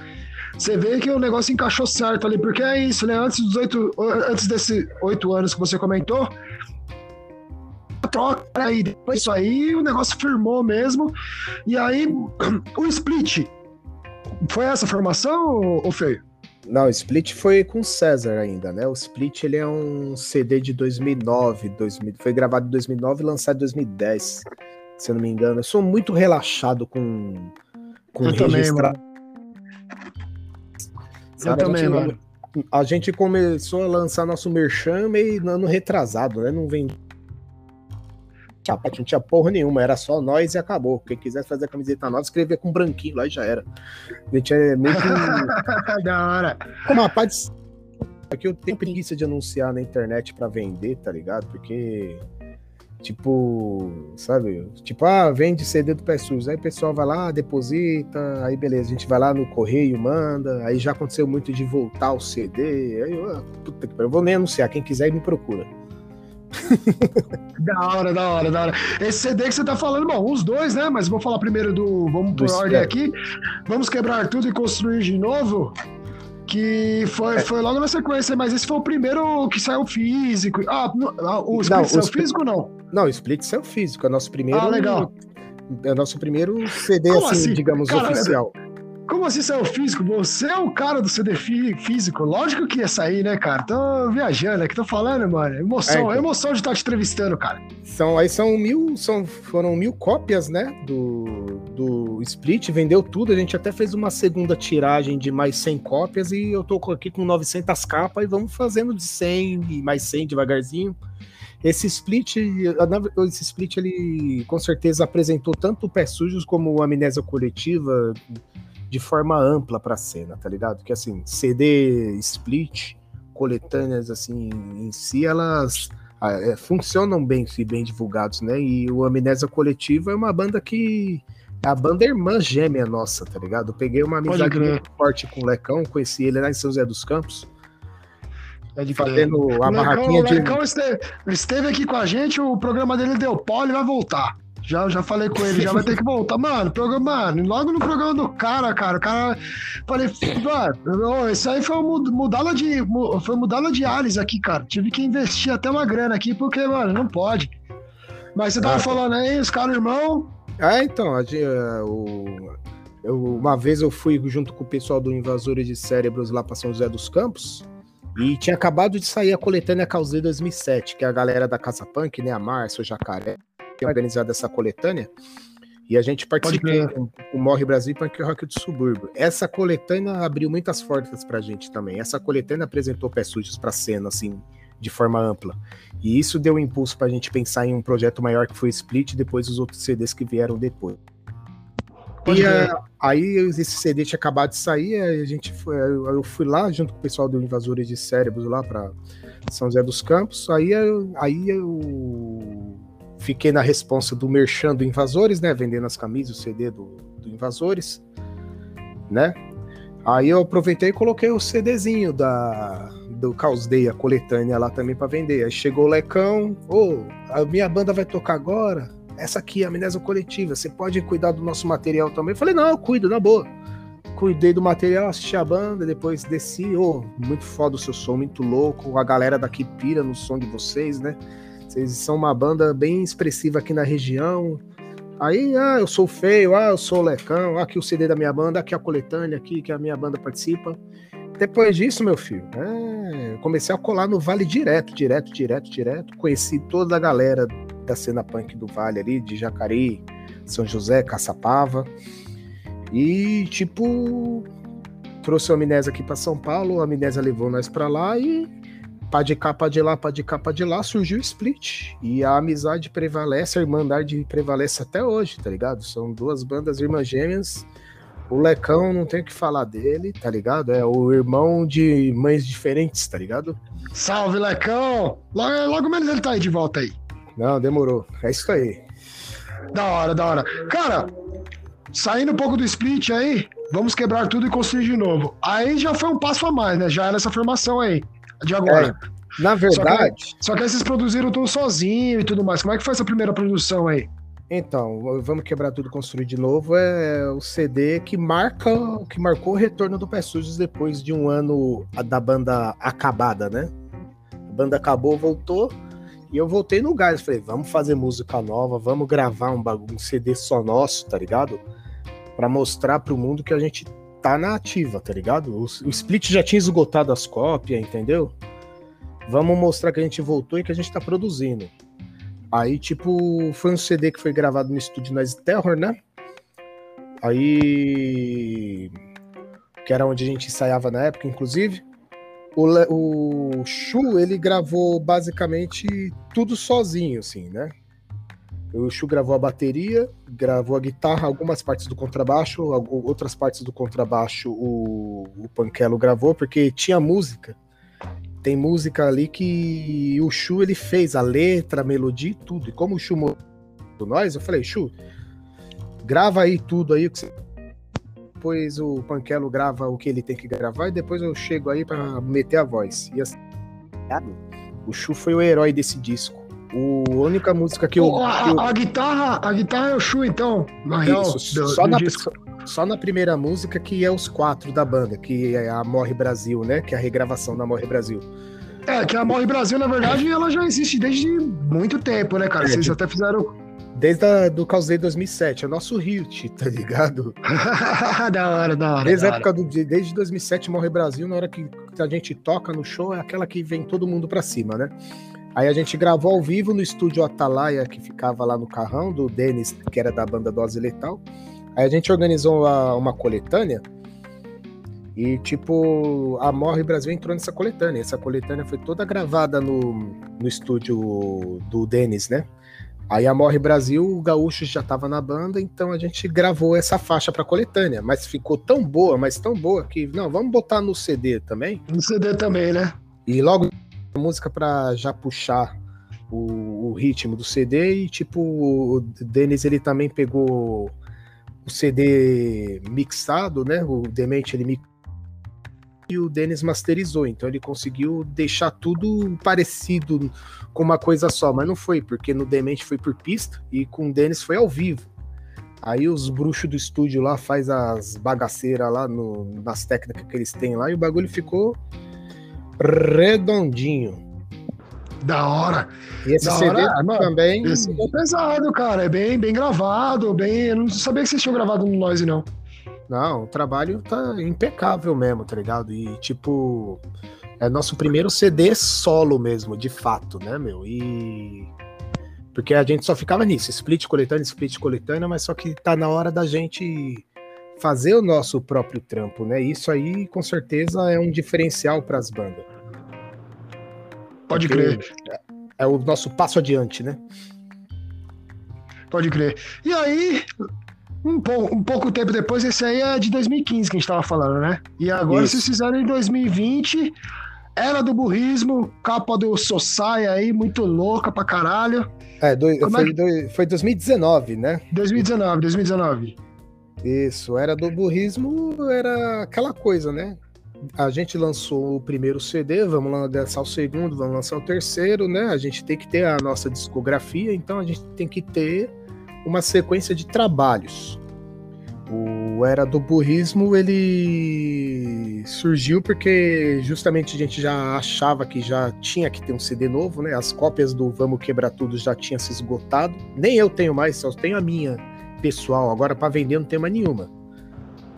você vê que o negócio encaixou certo ali, porque é isso, né? Antes dos oito, antes desses oito anos que você comentou, troca aí, né? depois isso aí, o negócio firmou mesmo. E aí, o split, foi essa formação, ou feio? Não, o Split foi com César ainda, né? O Split ele é um CD de 2009, 2000, foi gravado em 2009 e lançado em 2010, se eu não me engano. Eu sou muito relaxado com com eu registrar. Também, eu também, a gente, mano. A gente começou a lançar nosso merchan meio no ano retrasado, né? Não vem não tinha porra nenhuma, era só nós e acabou. Quem quisesse fazer a camiseta nova, escrevia com branquinho lá e já era. A gente é meio que. da hora. Como rapaz. Aqui eu tenho preguiça de anunciar na internet para vender, tá ligado? Porque. Tipo, sabe? Tipo, ah, vende CD do PSUS. Aí o pessoal vai lá, deposita, aí beleza, a gente vai lá no correio, manda. Aí já aconteceu muito de voltar o CD. Aí eu, ah, puta que eu vou nem anunciar. Quem quiser me procura. da hora, da hora, da hora. Esse CD que você tá falando, bom, os dois, né? Mas vou falar primeiro do. Vamos por ordem aqui. Vamos quebrar tudo e construir de novo. Que foi, é. foi logo na sequência, mas esse foi o primeiro que saiu físico. Ah, ah o Split não, saiu o físico ou não? Não, o Split saiu físico. É nosso primeiro. Ah, legal. É o nosso primeiro CD, assim, assim, digamos, Cara, oficial. Como assim saiu físico? Você é o cara do CD físico. Lógico que ia sair, né, cara? Tô viajando aqui, tô falando, mano. Emoção, é, então. emoção de estar te entrevistando, cara. São, aí são mil, são, foram mil cópias, né, do, do Split. Vendeu tudo. A gente até fez uma segunda tiragem de mais 100 cópias e eu tô aqui com 900 capas e vamos fazendo de 100 e mais 100 devagarzinho. Esse split, esse split ele com certeza apresentou tanto o Pé Sujos como a Amnésia Coletiva, de forma ampla para a cena, tá ligado? Que assim, CD split, coletâneas assim em si, elas ah, é, funcionam bem se bem divulgados, né? E o Amnésia Coletiva é uma banda que é a banda irmã gêmea nossa, tá ligado? Eu peguei uma amizade muito forte com o Lecão, conheci ele lá em São José dos Campos. Ele fazendo a Lecão, barraquinha de. O Lecão esteve, esteve aqui com a gente, o programa dele deu pau, ele vai voltar. Já, já falei com ele, já vai ter que voltar. Mano, programa, mano, logo no programa do cara, cara, o cara. Falei, mano, isso aí foi mudá-la de. Foi mudá-la de Ares aqui, cara. Tive que investir até uma grana aqui, porque, mano, não pode. Mas você tava ah, falando aí, os caras, irmão. Ah, então, a, o, Eu, uma vez eu fui junto com o pessoal do Invasores de Cérebros lá para São José dos Campos. E tinha acabado de sair a coletânea Causei 2007, que é a galera da Casa Punk, né? A Márcia, o Jacaré, tinha organizado essa coletânea. E a gente participou com o Morre Brasil e Punk Rock do Subúrbio. Essa coletânea abriu muitas portas pra gente também. Essa coletânea apresentou pés sujos pra cena, assim, de forma ampla. E isso deu um impulso pra gente pensar em um projeto maior que foi Split e depois os outros CDs que vieram depois. E a, aí esse CD tinha acabado de sair, a gente foi, eu fui lá junto com o pessoal do Invasores de Cérebros lá para São José dos Campos. Aí, aí eu fiquei na responsa do Merchan do Invasores, né? Vendendo as camisas, o CD do, do Invasores, né? Aí eu aproveitei e coloquei o CDzinho da, do Caos Day, a coletânea lá também para vender. Aí chegou o Lecão, ô, oh, a minha banda vai tocar agora essa aqui, a amnésia coletiva, você pode cuidar do nosso material também? Eu falei, não, eu cuido, na boa. Cuidei do material, assisti a banda, depois desci, ô, oh, muito foda o seu som, muito louco, a galera daqui pira no som de vocês, né? Vocês são uma banda bem expressiva aqui na região. Aí, ah, eu sou feio, ah, eu sou Lecão, ah, aqui o CD da minha banda, aqui a coletânea, aqui que a minha banda participa. Depois disso, meu filho, é, comecei a colar no Vale direto, direto, direto, direto. Conheci toda a galera da cena punk do Vale ali, de Jacareí, São José, Caçapava. E, tipo, trouxe a amnésia aqui para São Paulo, a amnésia levou nós para lá e pá de cá, pá de lá, pá de cá, pá de lá, surgiu o split. E a amizade prevalece, a irmandade prevalece até hoje, tá ligado? São duas bandas irmãs gêmeas. O Lecão, não tem o que falar dele, tá ligado? É o irmão de mães diferentes, tá ligado? Salve, Lecão! Logo, logo menos ele tá aí de volta aí. Não, demorou. É isso aí. Da hora, da hora. Cara, saindo um pouco do split aí, vamos quebrar tudo e construir de novo. Aí já foi um passo a mais, né? Já era essa formação aí, de agora. É, na verdade. Só que, só que aí vocês produziram tudo sozinho e tudo mais. Como é que foi essa primeira produção aí? Então, vamos quebrar tudo e construir de novo. É o CD que marca, que marcou o retorno do Pé Sujos depois de um ano da banda acabada, né? A banda acabou, voltou. E eu voltei no gás, falei, vamos fazer música nova, vamos gravar um, um CD só nosso, tá ligado? Para mostrar pro mundo que a gente tá na ativa, tá ligado? O, o Split já tinha esgotado as cópias, entendeu? Vamos mostrar que a gente voltou e que a gente tá produzindo. Aí, tipo, foi um CD que foi gravado no estúdio Noise Terror, né? Aí. Que era onde a gente ensaiava na época, inclusive. O, o Shu, ele gravou basicamente tudo sozinho, assim, né? O Shu gravou a bateria, gravou a guitarra, algumas partes do contrabaixo, outras partes do contrabaixo o, o Pankelo gravou, porque tinha música. Tem música ali que o Shu ele fez a letra, a melodia e tudo. E como o Shu do nós, eu falei, Shu, grava aí tudo aí que você depois o Panquelo grava o que ele tem que gravar e depois eu chego aí para meter a voz. E assim, o Chu foi o herói desse disco. O, a única música que eu. a, que eu... a, guitarra, a guitarra é o Chu, então, na Isso. Do, só, do na, disco. só na primeira música que é os quatro da banda, que é a Morre Brasil, né? Que é a regravação da Morre Brasil. É, que a Morre Brasil, na verdade, ela já existe desde muito tempo, né, cara? É, Vocês tipo... até fizeram Desde a, do Causei 2007, é o nosso hit, tá ligado? da hora, da hora. Desde a época do, desde 2007 Morre Brasil, na hora que a gente toca no show, é aquela que vem todo mundo pra cima, né? Aí a gente gravou ao vivo no estúdio Atalaia, que ficava lá no carrão, do Denis, que era da banda Dose Letal. Aí a gente organizou uma, uma coletânea e, tipo, a Morre Brasil entrou nessa coletânea. Essa coletânea foi toda gravada no, no estúdio do Denis, né? Aí a Morre Brasil, o Gaúcho já estava na banda, então a gente gravou essa faixa para coletânea, mas ficou tão boa, mas tão boa que não, vamos botar no CD também. No CD também, né? E logo música para já puxar o, o, ritmo do CD e tipo o Denis ele também pegou o CD mixado, né? O Demente ele mixou e o Dennis masterizou, então ele conseguiu deixar tudo parecido com uma coisa só, mas não foi, porque no Demente foi por pista e com o Dennis foi ao vivo. Aí os bruxos do estúdio lá faz as bagaceiras lá no, nas técnicas que eles têm lá e o bagulho ficou redondinho. Da hora. E esse da CD hora, também. Esse é pesado, cara. É bem, bem gravado, bem. Eu não sabia que vocês tinham gravado no Noise, não. Não, o trabalho tá impecável mesmo, tá ligado? E tipo, é nosso primeiro CD solo mesmo, de fato, né, meu? E. Porque a gente só ficava nisso, split coletânea, split coletânea, mas só que tá na hora da gente fazer o nosso próprio trampo, né? Isso aí, com certeza, é um diferencial para as bandas. Pode crer. É o nosso passo adiante, né? Pode crer. E aí, um, pouco, um pouco tempo depois, esse aí é de 2015 que a gente tava falando, né? E agora Isso. vocês fizeram em 2020, era do burrismo, capa do Sossai aí, muito louca pra caralho. É, do, foi, é do, foi 2019, né? 2019, 2019. Isso, era do burrismo, era aquela coisa, né? A gente lançou o primeiro CD, vamos lançar o segundo, vamos lançar o terceiro, né? A gente tem que ter a nossa discografia, então a gente tem que ter uma sequência de trabalhos. O Era do Burrismo, ele surgiu porque justamente a gente já achava que já tinha que ter um CD novo, né? As cópias do Vamos Quebrar Tudo já tinham se esgotado. Nem eu tenho mais, só tenho a minha pessoal. Agora para vender não tem mais nenhuma.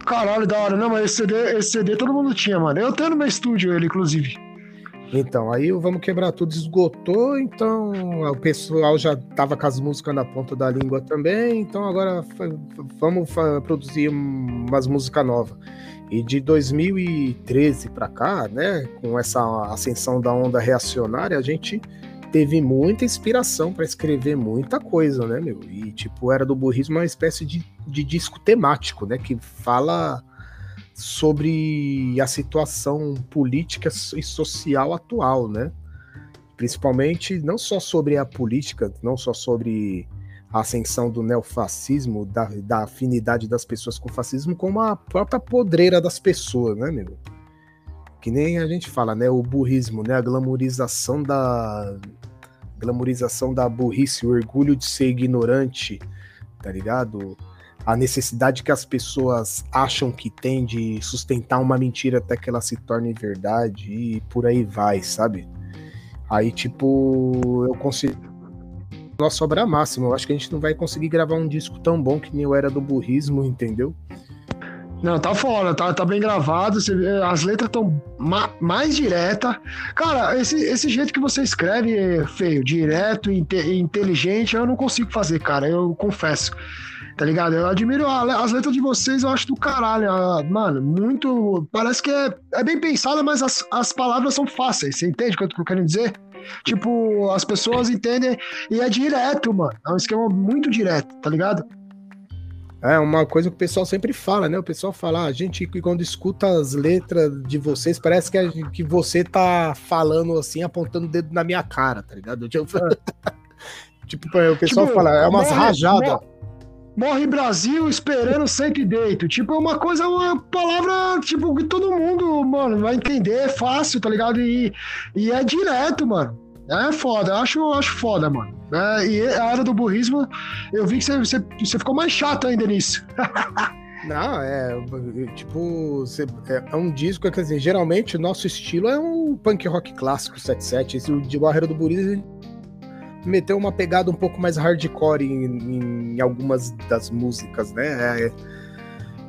Caralho, da hora. Não, mas esse CD, esse CD todo mundo tinha, mano. Eu tenho no meu estúdio ele, inclusive. Então, aí o Vamos Quebrar Tudo esgotou, então o pessoal já tava com as músicas na ponta da língua também, então agora vamos produzir umas músicas novas. E de 2013 para cá, né, com essa ascensão da onda reacionária, a gente teve muita inspiração para escrever muita coisa, né, meu? E, tipo, Era do Burrismo é uma espécie de, de disco temático, né, que fala sobre a situação política e social atual, né? Principalmente não só sobre a política, não só sobre a ascensão do neofascismo, da, da afinidade das pessoas com o fascismo, como a própria podreira das pessoas, né, meu? Que nem a gente fala, né? O burrismo, né? A glamorização da glamorização da burrice, o orgulho de ser ignorante, tá ligado? A necessidade que as pessoas acham que tem de sustentar uma mentira até que ela se torne verdade e por aí vai, sabe? Aí, tipo, eu consigo. Nossa obra máxima. Eu acho que a gente não vai conseguir gravar um disco tão bom que nem o Era do Burrismo, entendeu? Não, tá fora, tá, tá bem gravado, as letras estão ma mais direta. Cara, esse, esse jeito que você escreve, é feio, direto, inte inteligente, eu não consigo fazer, cara, eu confesso. Tá ligado? Eu admiro a, as letras de vocês, eu acho do caralho. A, mano, muito. Parece que é, é bem pensada, mas as, as palavras são fáceis. Você entende o que eu tô querendo dizer? Tipo, as pessoas entendem e é direto, mano. É um esquema muito direto, tá ligado? É uma coisa que o pessoal sempre fala, né? O pessoal fala, ah, a gente quando escuta as letras de vocês, parece que, a, que você tá falando assim, apontando o dedo na minha cara, tá ligado? Tipo, é. tipo o pessoal tipo, fala, é umas rajadas. Morre Brasil esperando sempre deito. Tipo, é uma coisa, uma palavra, tipo, que todo mundo, mano, vai entender, é fácil, tá ligado? E, e é direto, mano. É foda, acho, acho foda, mano. É, e a área do burrismo, eu vi que você, você, você ficou mais chato ainda nisso. Não, é tipo, é, é um disco que assim, geralmente o nosso estilo é um punk rock clássico 77. Esse de Barreira do Burrismo meteu uma pegada um pouco mais hardcore em, em algumas das músicas, né? É,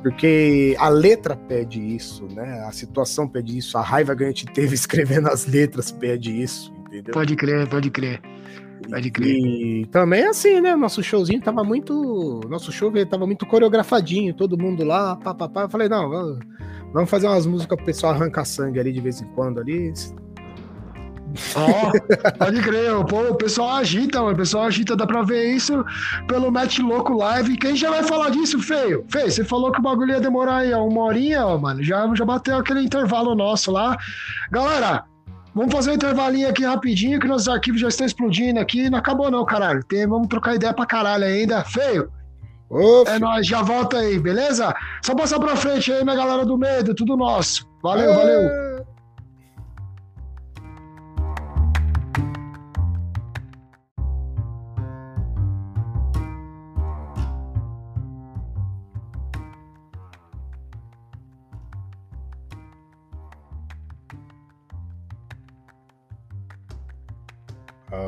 porque a letra pede isso, né? A situação pede isso, a raiva que a gente teve escrevendo as letras pede isso entendeu? Pode crer, pode crer. Pode crer. E também assim, né? Nosso showzinho tava muito. Nosso show tava muito coreografadinho, todo mundo lá, papapá. Eu falei, não, vamos fazer umas músicas pro pessoal arrancar sangue ali de vez em quando ali. Oh, pode crer, pô, o pessoal agita, mano, o pessoal agita, dá pra ver isso pelo Match Louco Live. Quem já vai falar disso, Feio? Feio, você falou que o bagulho ia demorar aí uma horinha, ó, mano, já, já bateu aquele intervalo nosso lá. Galera, Vamos fazer um intervalinho aqui rapidinho, que nossos arquivos já estão explodindo aqui. Não acabou, não, caralho. Tem, vamos trocar ideia pra caralho ainda. Feio. É nóis, já volta aí, beleza? Só passar pra frente aí, minha galera do medo, tudo nosso. Valeu, é... valeu.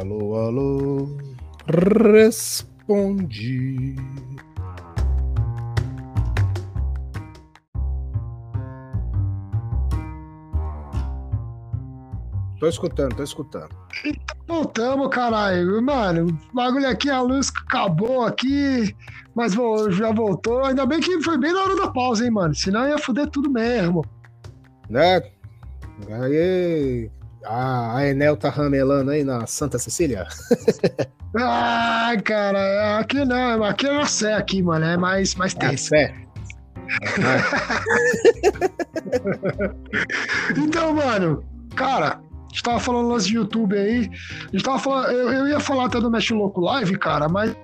Alô, alô, respondi. Tô escutando, tô escutando. Voltamos, caralho. Mano, o bagulho aqui, a luz acabou aqui, mas já voltou. Ainda bem que foi bem na hora da pausa, hein, mano? Senão ia foder tudo mesmo. Né? Aí a, a Enel tá ramelando aí na Santa Cecília? ah, cara, aqui não, aqui é na Sé aqui, mano, é mais, mais é tenso. É então, mano, cara, a gente tava falando lance de YouTube aí, a gente tava falando, eu, eu ia falar até do Mexe Louco Live, cara, mas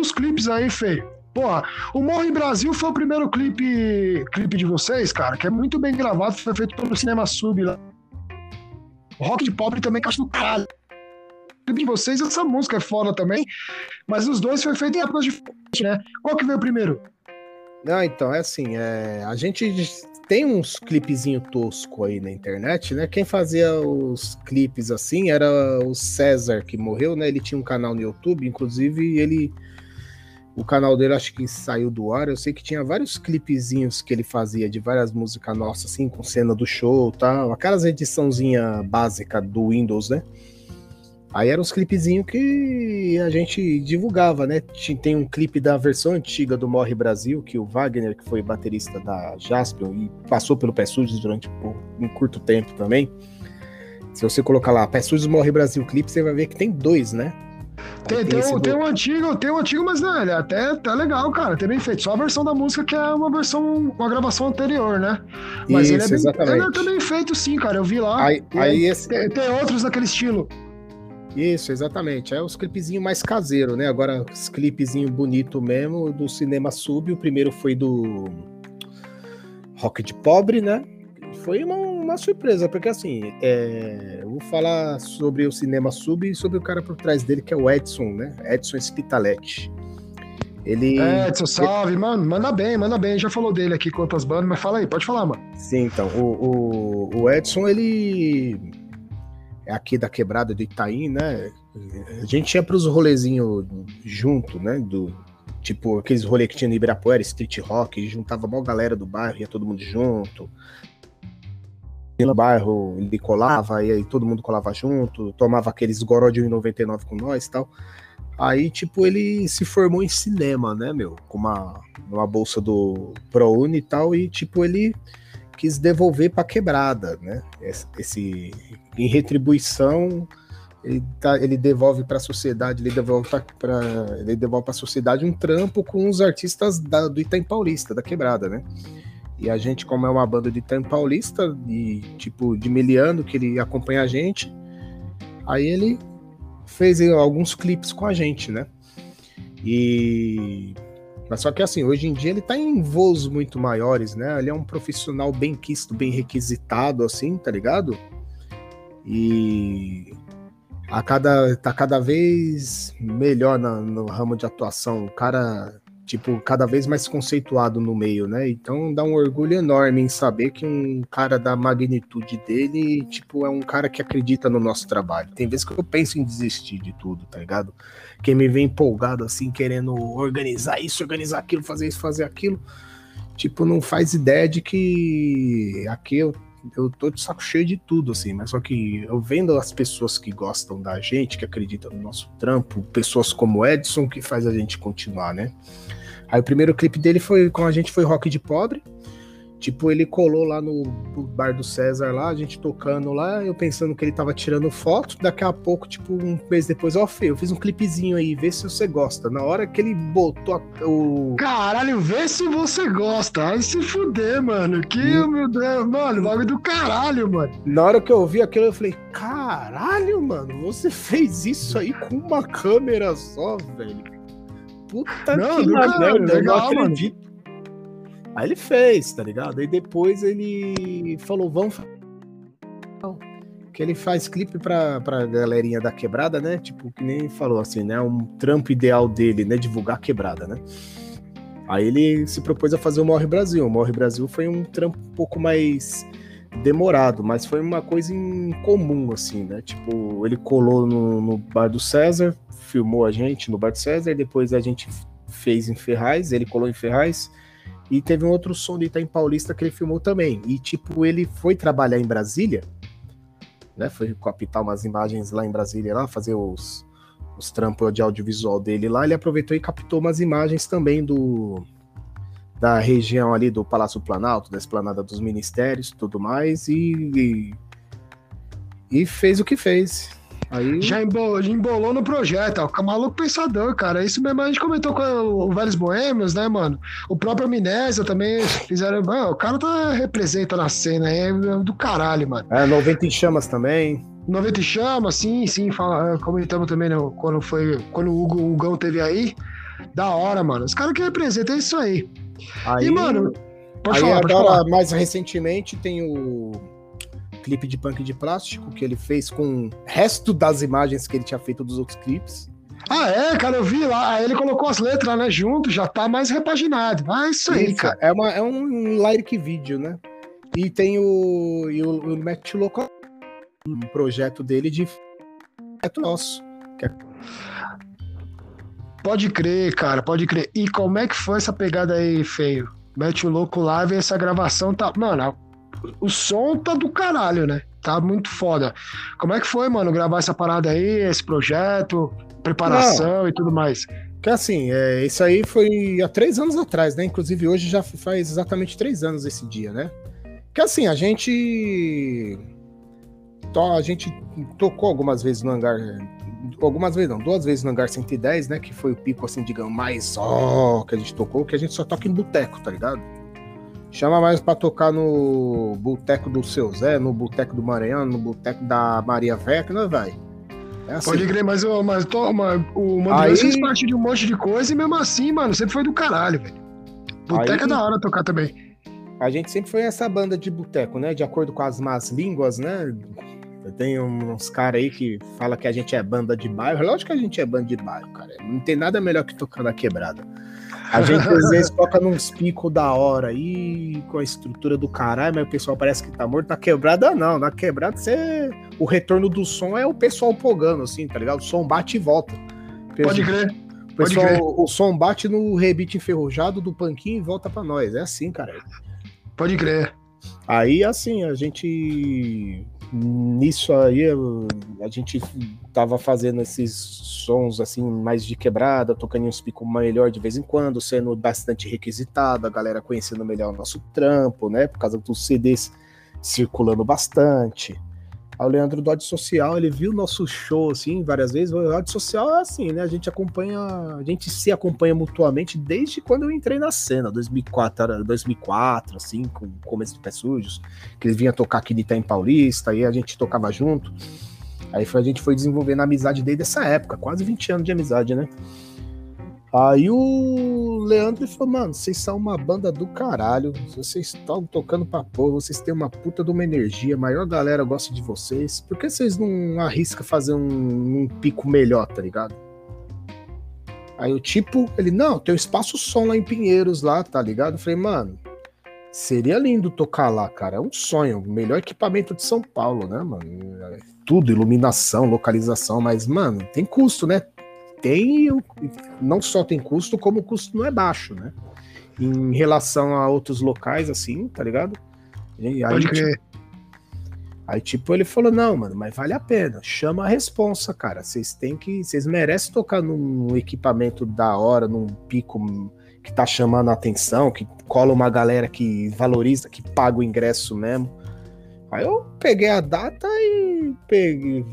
os clipes aí, feio. Porra, o Morro em Brasil foi o primeiro clipe, clipe de vocês, cara, que é muito bem gravado, foi feito pelo Cinema Sub lá. Rock de Pobre também, que eu acho do caralho. De vocês, essa música é foda também, mas os dois foi feito em épocas diferentes, né? Qual que veio primeiro? Não, então, é assim, é, a gente tem uns clipezinho tosco aí na internet, né? Quem fazia os clipes assim era o César, que morreu, né? Ele tinha um canal no YouTube, inclusive ele o canal dele acho que saiu do ar. Eu sei que tinha vários clipezinhos que ele fazia de várias músicas nossas, assim, com cena do show tal. Aquelas ediçãozinha básica do Windows, né? Aí eram os clipezinhos que a gente divulgava, né? Tem um clipe da versão antiga do Morre Brasil, que o Wagner, que foi baterista da Jasper e passou pelo Pé Sujos durante um curto tempo também. Se você colocar lá Pé Sujos Morre Brasil clipe, você vai ver que tem dois, né? Tem, tem, um, tem, um, antigo, tem um antigo, mas não, ele é até, até legal, cara. Tem bem feito. Só a versão da música que é uma versão, uma gravação anterior, né? Mas Isso, ele, é bem, exatamente. ele é até bem feito, sim, cara. Eu vi lá. Aí, aí esse... tem, tem outros daquele estilo. Isso, exatamente. É os clipezinhos mais caseiro, né? Agora, os clipezinhos bonito mesmo do cinema sub. O primeiro foi do Rock de Pobre, né? Foi uma, uma surpresa, porque assim, é... eu vou falar sobre o cinema sub e sobre o cara por trás dele, que é o Edson, né? Edson Spitaletti. Ele. Edson, salve, mano. Manda bem, manda bem. Já falou dele aqui com outras bandas, mas fala aí, pode falar, mano. Sim, então. O, o, o Edson, ele é aqui da quebrada do Itaim, né? A gente ia para os rolezinhos junto, né? Do, tipo, aqueles rolês que tinha no Ibirapuera, street rock, juntava a galera do bairro, ia todo mundo junto. No bairro ele colava, e aí todo mundo colava junto, tomava aqueles goró de 1,99 com nós e tal. Aí, tipo, ele se formou em cinema, né, meu? Com uma, uma bolsa do ProUni e tal, e, tipo, ele quis devolver para quebrada, né? Esse, em retribuição ele, tá, ele devolve para a sociedade, ele devolve para ele devolve para a sociedade um trampo com os artistas da, do Itaim Paulista, da quebrada, né? E a gente, como é uma banda de Itaim Paulista, de tipo de Miliano, que ele acompanha a gente, aí ele fez alguns clipes com a gente, né? E mas só que assim, hoje em dia ele tá em voos muito maiores, né? Ele é um profissional bem quisto, bem requisitado, assim, tá ligado? E a cada, tá cada vez melhor na, no ramo de atuação. O cara tipo, cada vez mais conceituado no meio, né? Então dá um orgulho enorme em saber que um cara da magnitude dele, tipo, é um cara que acredita no nosso trabalho. Tem vezes que eu penso em desistir de tudo, tá ligado? Quem me vê empolgado assim, querendo organizar isso, organizar aquilo, fazer isso, fazer aquilo, tipo, não faz ideia de que aqui eu eu tô de saco cheio de tudo, assim, mas só que eu vendo as pessoas que gostam da gente, que acreditam no nosso trampo, pessoas como Edson, que faz a gente continuar, né? Aí o primeiro clipe dele foi com a gente foi Rock de Pobre. Tipo, ele colou lá no bar do César lá, a gente tocando lá, eu pensando que ele tava tirando foto, daqui a pouco, tipo, um mês depois, ó, oh, Fê, eu fiz um clipezinho aí, vê se você gosta. Na hora que ele botou o. Caralho, vê se você gosta. Ai, se fuder, mano. Que, hum. meu Deus, mano, bagulho do caralho, mano. Na hora que eu vi aquilo, eu falei, caralho, mano, você fez isso aí com uma câmera só, velho. Puta não, que merda, eu não acredito. Mano. Aí ele fez, tá ligado? Aí depois ele falou, vamos. Que ele faz clipe pra, pra galerinha da quebrada, né? Tipo, que nem falou assim, né? Um trampo ideal dele, né? Divulgar a quebrada, né? Aí ele se propôs a fazer o Morre Brasil. O Morre Brasil foi um trampo um pouco mais demorado, mas foi uma coisa em comum, assim, né? Tipo, ele colou no, no bar do César, filmou a gente no bar do César, depois a gente fez em Ferraz, ele colou em Ferraz, e teve um outro som de Itaim Paulista que ele filmou também. E, tipo, ele foi trabalhar em Brasília né? Foi captar umas imagens lá em Brasília, lá fazer os, os trampos de audiovisual dele lá. Ele aproveitou e captou umas imagens também do da região ali do Palácio Planalto, da esplanada dos ministérios, tudo mais, e, e, e fez o que fez. Aí... Já embolou, embolou no projeto, ó. Maluco pensador, cara. Isso mesmo a gente comentou com o Velhos Boêmios, né, mano? O próprio Amnésia também fizeram. Mano, o cara tá representa na cena aí, é do caralho, mano. É, 90 em chamas também. 90 em chamas, sim, sim. Fala, comentamos também né, quando foi. Quando o Hugo o Gão teve aí. Da hora, mano. Os caras que representam é isso aí. Aí e, mano. Aí falar, agora, falar. mais recentemente, tem o clipe de punk de plástico que ele fez com o resto das imagens que ele tinha feito dos outros clipes. Ah, é, cara, eu vi lá. Aí ele colocou as letras, né, junto, já tá mais repaginado. Ah, isso aí, isso, cara. É, uma, é um lyric vídeo, né? E tem o, e o, o Matt Loco, um projeto dele de é nosso. É... Pode crer, cara, pode crer. E como é que foi essa pegada aí, feio? Mete o louco lá, e essa gravação tá. Mano, o som tá do caralho, né? Tá muito foda. Como é que foi, mano, gravar essa parada aí, esse projeto, preparação Não. e tudo mais? Que assim, é, isso aí foi há três anos atrás, né? Inclusive hoje já faz exatamente três anos esse dia, né? Que assim, a gente. A gente tocou algumas vezes no hangar. Algumas vezes não, duas vezes no hangar 110, né? Que foi o pico, assim, digamos, mais ó que a gente tocou, que a gente só toca em boteco, tá ligado? Chama mais para tocar no boteco do seu Zé, no boteco do Maranhão, no boteco da Maria que nós vai. É assim. Pode crer, mas, mas toma, o Mandrião fez parte de um monte de coisa e mesmo assim, mano, sempre foi do caralho, velho. Boteco é da hora tocar também. A gente sempre foi essa banda de boteco, né? De acordo com as más línguas, né? Tem uns caras aí que fala que a gente é banda de bairro. Lógico que a gente é banda de bairro, cara. Não tem nada melhor que tocar na quebrada. A gente às vezes toca nos picos da hora aí, com a estrutura do caralho, mas o pessoal parece que tá morto. Na quebrada, não. Na quebrada, você... o retorno do som é o pessoal pogando, assim, tá ligado? O som bate e volta. Pode crer. O, pessoal, crer. o som bate no rebite enferrujado do panquinho e volta para nós. É assim, cara. Pode crer. Aí, assim, a gente nisso aí a gente tava fazendo esses sons assim mais de quebrada, tocando uns picos melhor de vez em quando, sendo bastante requisitado, a galera conhecendo melhor o nosso trampo, né? Por causa dos CDs circulando bastante. O Leandro do Ódio Social, ele viu nosso show, assim, várias vezes. O Ódio Social é assim, né? A gente acompanha, a gente se acompanha mutuamente desde quando eu entrei na cena, 2004, 2004 assim, com o começo do Pé Sujos, que ele vinha tocar aqui de Itaim Paulista, aí a gente tocava junto. Aí a gente foi desenvolvendo amizade desde essa época, quase 20 anos de amizade, né? Aí o Leandro falou, mano, vocês são uma banda do caralho, vocês estão tocando pra porra, vocês têm uma puta de uma energia, a maior galera gosta de vocês, por que vocês não arriscam fazer um, um pico melhor, tá ligado? Aí o tipo, ele, não, tem um espaço som lá em Pinheiros, lá, tá ligado? Eu falei, mano, seria lindo tocar lá, cara, é um sonho, o melhor equipamento de São Paulo, né, mano? Tudo, iluminação, localização, mas, mano, tem custo, né? Tem, não só tem custo, como o custo não é baixo, né? Em relação a outros locais, assim, tá ligado? E aí, Pode crer. Tipo, aí, tipo, ele falou: não, mano, mas vale a pena. Chama a responsa, cara. Vocês têm que. Vocês merecem tocar num equipamento da hora, num pico que tá chamando a atenção, que cola uma galera que valoriza, que paga o ingresso mesmo. Aí eu peguei a data e peguei,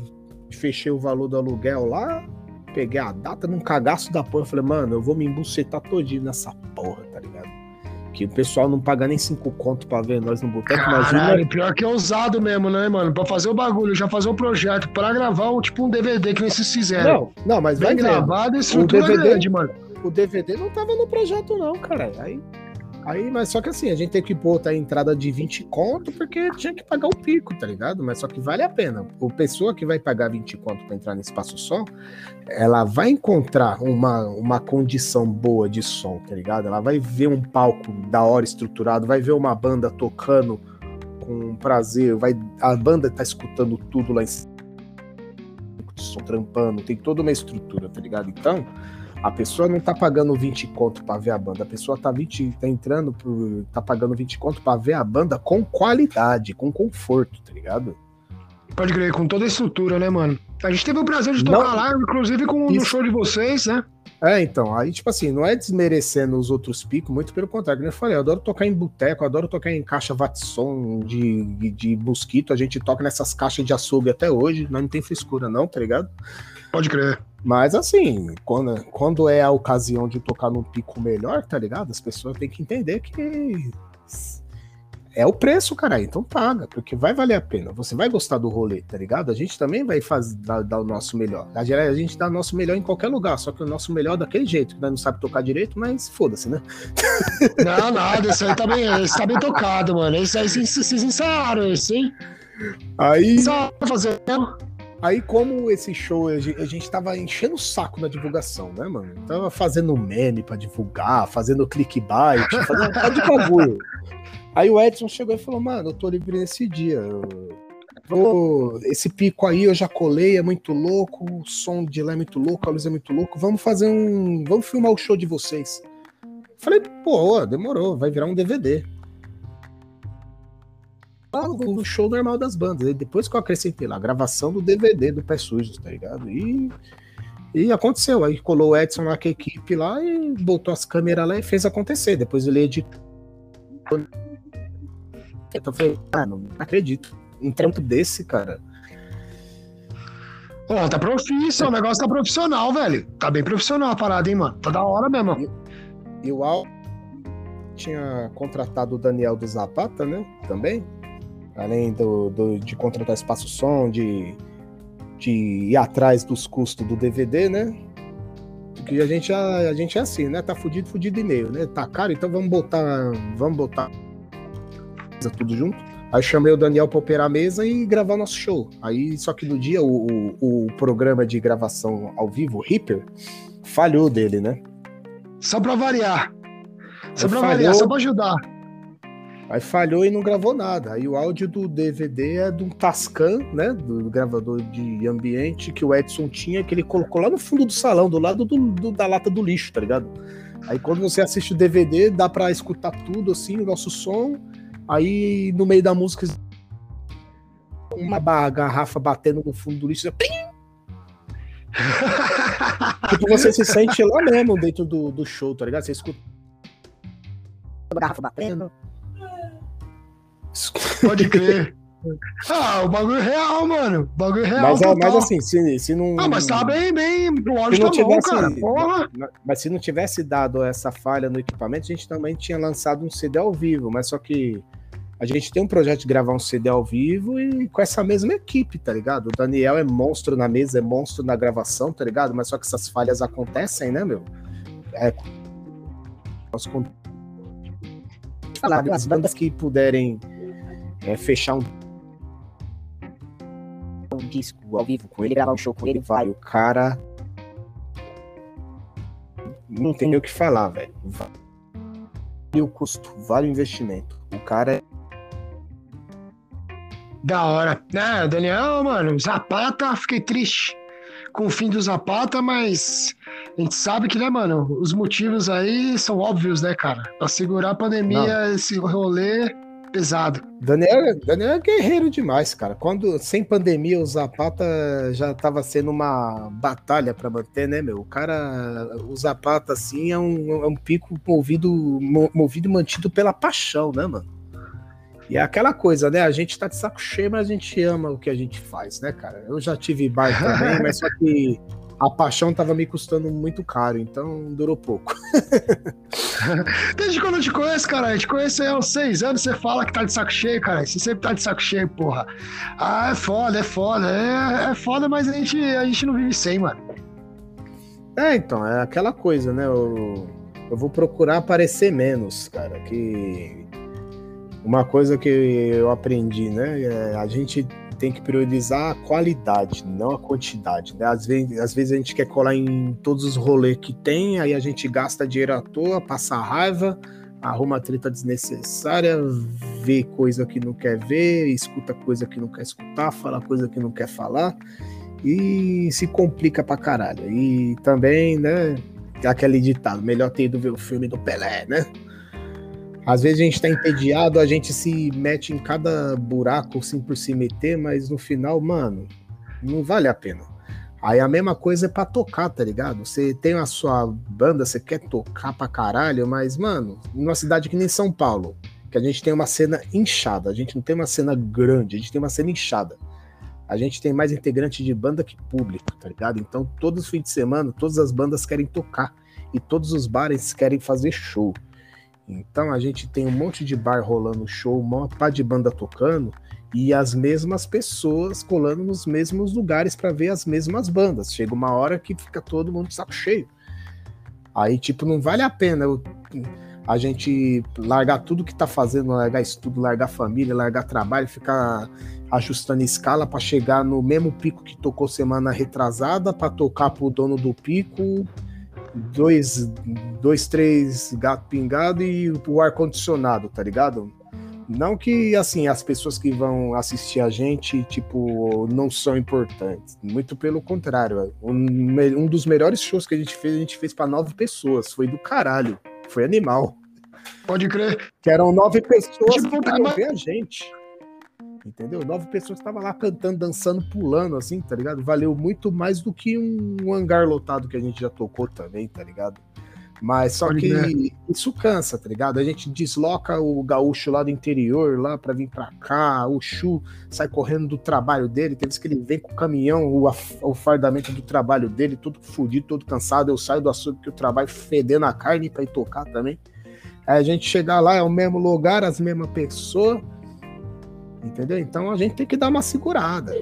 fechei o valor do aluguel lá, peguei a data num cagaço da porra. Falei, mano, eu vou me embucetar todinho nessa porra, tá ligado? Que o pessoal não paga nem cinco conto pra ver nós no boteco. Imagina. Pior que é ousado mesmo, né, mano? Pra fazer o bagulho, já fazer o projeto, pra gravar tipo um DVD que vocês fizeram. Não, não, mas Bem vai gravado, estrutura o DVD, grande, mano. O DVD não tava no projeto, não, cara. Aí Aí, mas só que assim, a gente tem que botar a entrada de 20 conto porque tinha que pagar o pico, tá ligado? Mas só que vale a pena. O pessoa que vai pagar 20 conto para entrar nesse espaço som, ela vai encontrar uma, uma condição boa de som, tá ligado? Ela vai ver um palco da hora estruturado, vai ver uma banda tocando com prazer, vai a banda tá escutando tudo lá em cima, trampando, tem toda uma estrutura, tá ligado? Então, a pessoa não tá pagando 20 conto para ver a banda, a pessoa tá, 20, tá entrando, por, tá pagando 20 conto para ver a banda com qualidade, com conforto, tá ligado? Pode crer, com toda a estrutura, né, mano? A gente teve o prazer de tocar Não. lá, inclusive com no Isso. show de vocês, né? É, então, aí, tipo assim, não é desmerecendo os outros picos, muito pelo contrário, como eu falei, eu adoro tocar em boteco, adoro tocar em caixa Vatson de, de, de mosquito, a gente toca nessas caixas de açougue até hoje, nós não tem frescura não, tá ligado? Pode crer. Mas assim, quando, quando é a ocasião de tocar num pico melhor, tá ligado? As pessoas têm que entender que é o preço, cara. Então paga, porque vai valer a pena. Você vai gostar do rolê, tá ligado? A gente também vai fazer dar, dar o nosso melhor. A gente- a gente dá o nosso melhor em qualquer lugar, só que o nosso melhor daquele jeito, que nós não sabe tocar direito, mas foda-se, né? Não, nada, isso aí tá bem, isso tá bem tocado, mano. Isso aí vocês ensaiaram isso, hein? Aí, Ensaiaram fazendo. Aí como esse show, a gente, tava enchendo o saco na divulgação, né, mano? Tava fazendo meme pra divulgar, fazendo clickbait, fazendo um de bagulho. Aí o Edson chegou e falou, mano, eu tô livre nesse dia. vou- esse pico aí eu já colei, é muito louco, o som de lá é muito louco, a luz é muito louco. Vamos fazer um. Vamos filmar o show de vocês. Falei, pô, demorou, vai virar um DVD. O o show normal das bandas. E depois que eu acrescentei lá, a gravação do DVD do Pé Sujos, tá ligado? E, e aconteceu. Aí colou o Edson lá com a equipe lá e botou as câmeras lá e fez acontecer. Depois ele editou. Então eu falei, ah, não acredito. Um trampo desse, cara. Ó, tá profissional, o negócio tá profissional, velho. Tá bem profissional a parada, hein, mano? Tá da hora mesmo. E o Al tinha contratado o Daniel do Zapata, né? Também. Além do, do- de contratar espaço som, de, de ir atrás dos custos do DVD, né? Porque a gente, a, a gente é assim, né? Tá fudido, fudido e meio, né? Tá caro, então vamos botar. Vamos botar tudo junto. Aí chamei o Daniel pra operar a mesa e gravar nosso show. Aí, só que no dia, o, o, o programa de gravação ao vivo, o Reaper, falhou dele, né? Só pra variar. Só pra falhou. variar, só pra ajudar. Aí falhou e não gravou nada. Aí o áudio do DVD é de um Tascam, né? Do gravador de ambiente que o Edson tinha, que ele colocou lá no fundo do salão, do lado do- do- da lata do lixo, tá ligado? Aí quando você assiste o DVD, dá pra escutar tudo assim, o nosso som. Aí no meio da música, uma garrafa batendo no fundo do lixo. Plim! tipo, você se sente lá mesmo dentro do, do show, tá ligado? Você escuta. garrafa batendo. Pode crer. Ah, o bagulho é real, mano. O bagulho é real. Mas, é, total. mas assim, se, se não. Ah, mas tá bem, bem. O se áudio não tá bom, cara. Porra. Mas se não tivesse dado essa falha no equipamento, a gente também tinha lançado um CD ao vivo, mas só que a gente tem um projeto de gravar um CD ao vivo e com essa mesma equipe, tá ligado? O Daniel é monstro na mesa, é monstro na gravação, tá ligado? Mas só que essas falhas acontecem, né, meu? É. As bandas que puderem é, fechar um um disco ao vivo com ele, gravar um show com ele, vai. O cara. Não tem nem o que falar, velho. Vale o custo, vale o investimento. O cara é. Da hora. É, Daniel, mano, Zapata, fiquei triste com o fim do Zapata, mas a gente sabe que, né, mano, os motivos aí são óbvios, né, cara? Pra segurar a pandemia, esse rolê pesado. Daniel, Daniel é guerreiro demais, cara. Quando sem pandemia o Zapata já tava sendo uma batalha pra manter, né, meu? O cara, o Zapata assim é um, é um pico movido, mo- movido e mantido pela paixão, né, mano? E é aquela coisa, né? A gente tá de saco cheio, mas a gente ama o que a gente faz, né, cara? Eu já tive bar também, mas só que a paixão tava me custando muito caro, então durou pouco. Desde quando eu te conheço, cara, eu te conheço há uns seis anos, você fala que tá de saco cheio, cara. Você sempre tá de saco cheio, porra. Ah, é foda, é foda. É, é foda, mas a gente, a gente não vive sem, mano. É, então, é aquela coisa, né? Eu, eu vou procurar aparecer menos, cara. Que uma coisa que eu aprendi, né? É, a gente tem que priorizar a qualidade, não a quantidade, né? Às vezes, às vezes a gente quer colar em todos os rolês que tem, aí a gente gasta dinheiro à toa, passa raiva, arruma treta desnecessária, vê coisa que não quer ver, escuta coisa que não quer escutar, fala coisa que não quer falar e se complica pra caralho. E também, né, aquele ditado, melhor ter ido ver o filme do Pelé, né? Às vezes a gente tá entediado, a gente se mete em cada buraco assim por se meter, mas no final, mano, não vale a pena. Aí a mesma coisa é pra tocar, tá ligado? Você tem a sua banda, você quer tocar pra caralho, mas, mano, numa cidade que nem São Paulo, que a gente tem uma cena inchada, a gente não tem uma cena grande, a gente tem uma cena inchada. A gente tem mais integrante de banda que público, tá ligado? Então, todos os fins de semana, todas as bandas querem tocar e todos os bares querem fazer show. Então, a gente tem um monte de bar rolando show, um pá de banda tocando e as mesmas pessoas colando nos mesmos lugares para ver as mesmas bandas. Chega uma hora que fica todo mundo de saco cheio. Aí, tipo, não vale a pena a gente largar tudo que tá fazendo, largar estudo, largar família, largar trabalho, ficar ajustando escala para chegar no mesmo pico que tocou semana retrasada, para tocar pro dono do pico, dois, dois três gato pingado e o ar condicionado, tá ligado? Não que, assim, as pessoas que vão assistir a gente, tipo, não são importantes. Muito pelo contrário. Um, um dos melhores shows que a gente fez, a gente fez para nove pessoas. Foi do caralho. Foi animal. Pode crer. Que eram nove pessoas tipo, que queriam ver a gente. Entendeu? Nove pessoas estavam lá cantando, dançando, pulando, assim, tá ligado? Valeu muito mais do que um hangar lotado que a gente já tocou também, tá ligado? Mas só que isso cansa, tá ligado? A gente desloca o gaúcho lá do interior, lá para vir para cá, o Chu sai correndo do trabalho dele, tem vezes que ele vem com o caminhão, o, o fardamento do trabalho dele, todo fudido, todo cansado, eu saio do açougue que o trabalho fedendo a carne para ir tocar também. Aí a gente chegar lá, é o mesmo lugar, as mesmas pessoas, entendeu? Então a gente tem que dar uma segurada.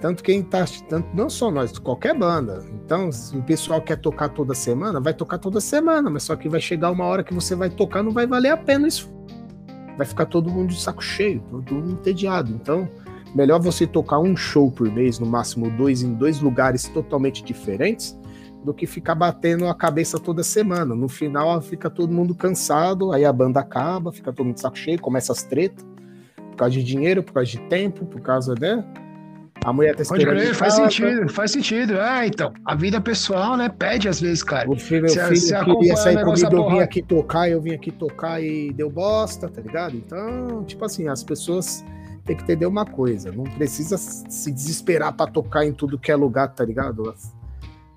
Tanto quem tá. Tanto, não só nós, qualquer banda. Então, se o pessoal quer tocar toda semana, vai tocar toda semana, mas só que vai chegar uma hora que você vai tocar, não vai valer a pena isso. Vai ficar todo mundo de saco cheio, todo mundo entediado. Então, melhor você tocar um show por mês, no máximo dois, em dois lugares totalmente diferentes, do que ficar batendo a cabeça toda semana. No final, fica todo mundo cansado, aí a banda acaba, fica todo mundo de saco cheio, começa as tretas, causa de dinheiro, por causa de tempo, por causa, né? A mulher tá esperando. Pode crer, faz sentido, faz sentido. Ah, então. A vida pessoal, né? Pede às vezes, cara. O filho, meu filho se queria sair comigo, eu vim aqui tocar, eu vim aqui tocar e deu bosta, tá ligado? Então, tipo assim, as pessoas têm que entender uma coisa. Não precisa se desesperar para tocar em tudo que é lugar, tá ligado?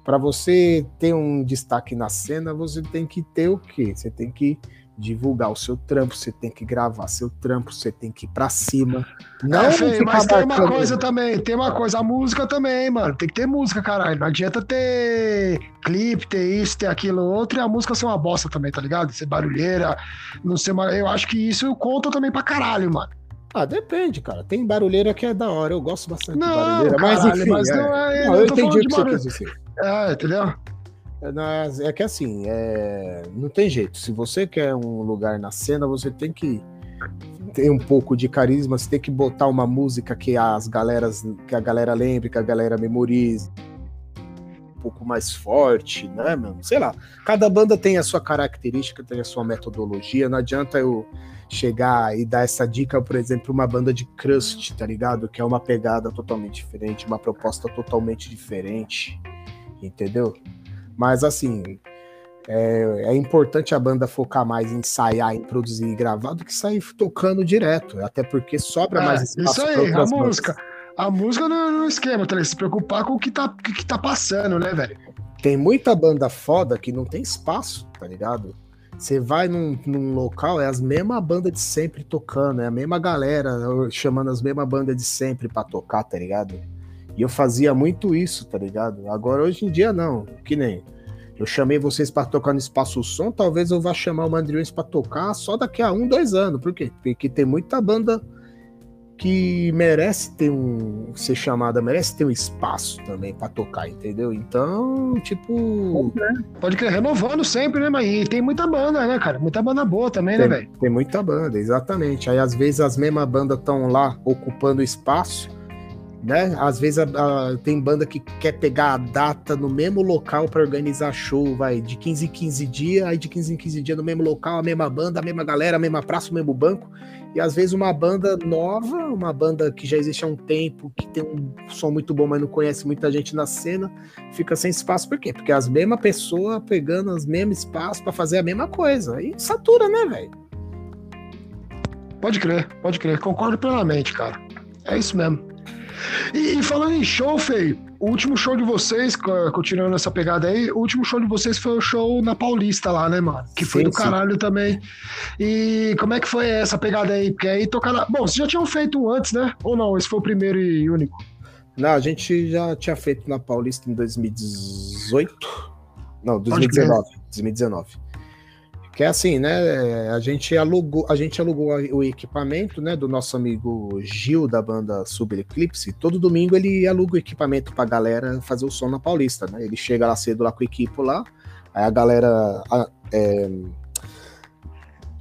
Para você ter um destaque na cena, você tem que ter o quê? Você tem que divulgar o seu trampo, você tem que gravar seu trampo, você tem que ir pra cima. Não, é, Fê, mas tem uma coisa também, tem uma coisa, a música também, mano. Tem que ter música, caralho. Não adianta ter clipe, ter isso, ter aquilo, outro, e a música ser uma bosta também, tá ligado? Ser barulheira, não ser uma... Eu acho que isso conta também pra caralho, mano. Ah, depende, cara. Tem barulheira que é da hora, eu gosto bastante não, de barulheira, caralho, mas enfim. Mas é... não é, não, eu, eu entendi o que você quis dizer. É, entendeu? É, é que assim, é... não tem jeito. Se você quer um lugar na cena, você tem que ter um pouco de carisma, você tem que botar uma música que as galeras, que a galera lembre, que a galera memorize. Um pouco mais forte, né, mano? Sei lá. Cada banda tem a sua característica, tem a sua metodologia. Não adianta eu chegar e dar essa dica, por exemplo, uma banda de crust, tá ligado? Que é uma pegada totalmente diferente, uma proposta totalmente diferente, entendeu? Mas assim, é, é, importante a banda focar mais em ensaiar, em produzir e gravar do que sair tocando direto. Até porque sobra é, mais espaço. Isso aí, a música. A música no, no esquema, tá? se preocupar com o que tá, o que tá passando, né, velho? Tem muita banda foda que não tem espaço, tá ligado? Você vai num, num, local, é as mesmas bandas de sempre tocando, é a mesma galera chamando as mesmas bandas de sempre pra tocar, tá ligado? E eu fazia muito isso, tá ligado? Agora, hoje em dia, não. Que nem. Eu chamei vocês para tocar no Espaço Som, talvez eu vá chamar o Mandriões para tocar só daqui a um, dois anos. Por quê? Porque tem muita banda que merece ter um ser chamada, merece ter um espaço também para tocar, entendeu? Então, tipo, pode crer, renovando sempre, né, mas e tem muita banda, né, cara? Muita banda boa também, né, tem, né, velho? Tem muita banda, exatamente. Aí às vezes as mesmas bandas estão lá ocupando espaço né? Às vezes a, a, tem banda que quer pegar a data no mesmo local para organizar show, vai de 15 em 15 dias, aí de 15 em 15 dias no mesmo local, a mesma banda, a mesma galera, a mesma praça, o mesmo banco. E às vezes uma banda nova, uma banda que já existe há um tempo, que tem um som muito bom, mas não conhece muita gente na cena, fica sem espaço. Por quê? Porque as mesmas pessoas pegando os mesmos espaços para fazer a mesma coisa. Aí satura, né, velho? Pode crer, pode crer. Concordo plenamente, cara. É isso mesmo. E, e, falando em show, Fei, o último show de vocês, continuando essa pegada aí, o último show de vocês foi o show na Paulista lá, né, mano? Que foi sim, do caralho sim. também. E como é que foi essa pegada aí? Porque aí tocaram. Bom, vocês já tinham feito antes, né? Ou não? Esse foi o primeiro e único? Não, a gente já tinha feito na Paulista em 2018. Não, 2019. 2019. Que é assim, né? A gente alugou, a gente alugou o equipamento, né, do nosso amigo Gil da banda Super Eclipse. Todo domingo ele aluga o equipamento pra galera fazer o som na Paulista, né? Ele chega lá cedo lá com o equipo lá, aí a galera é,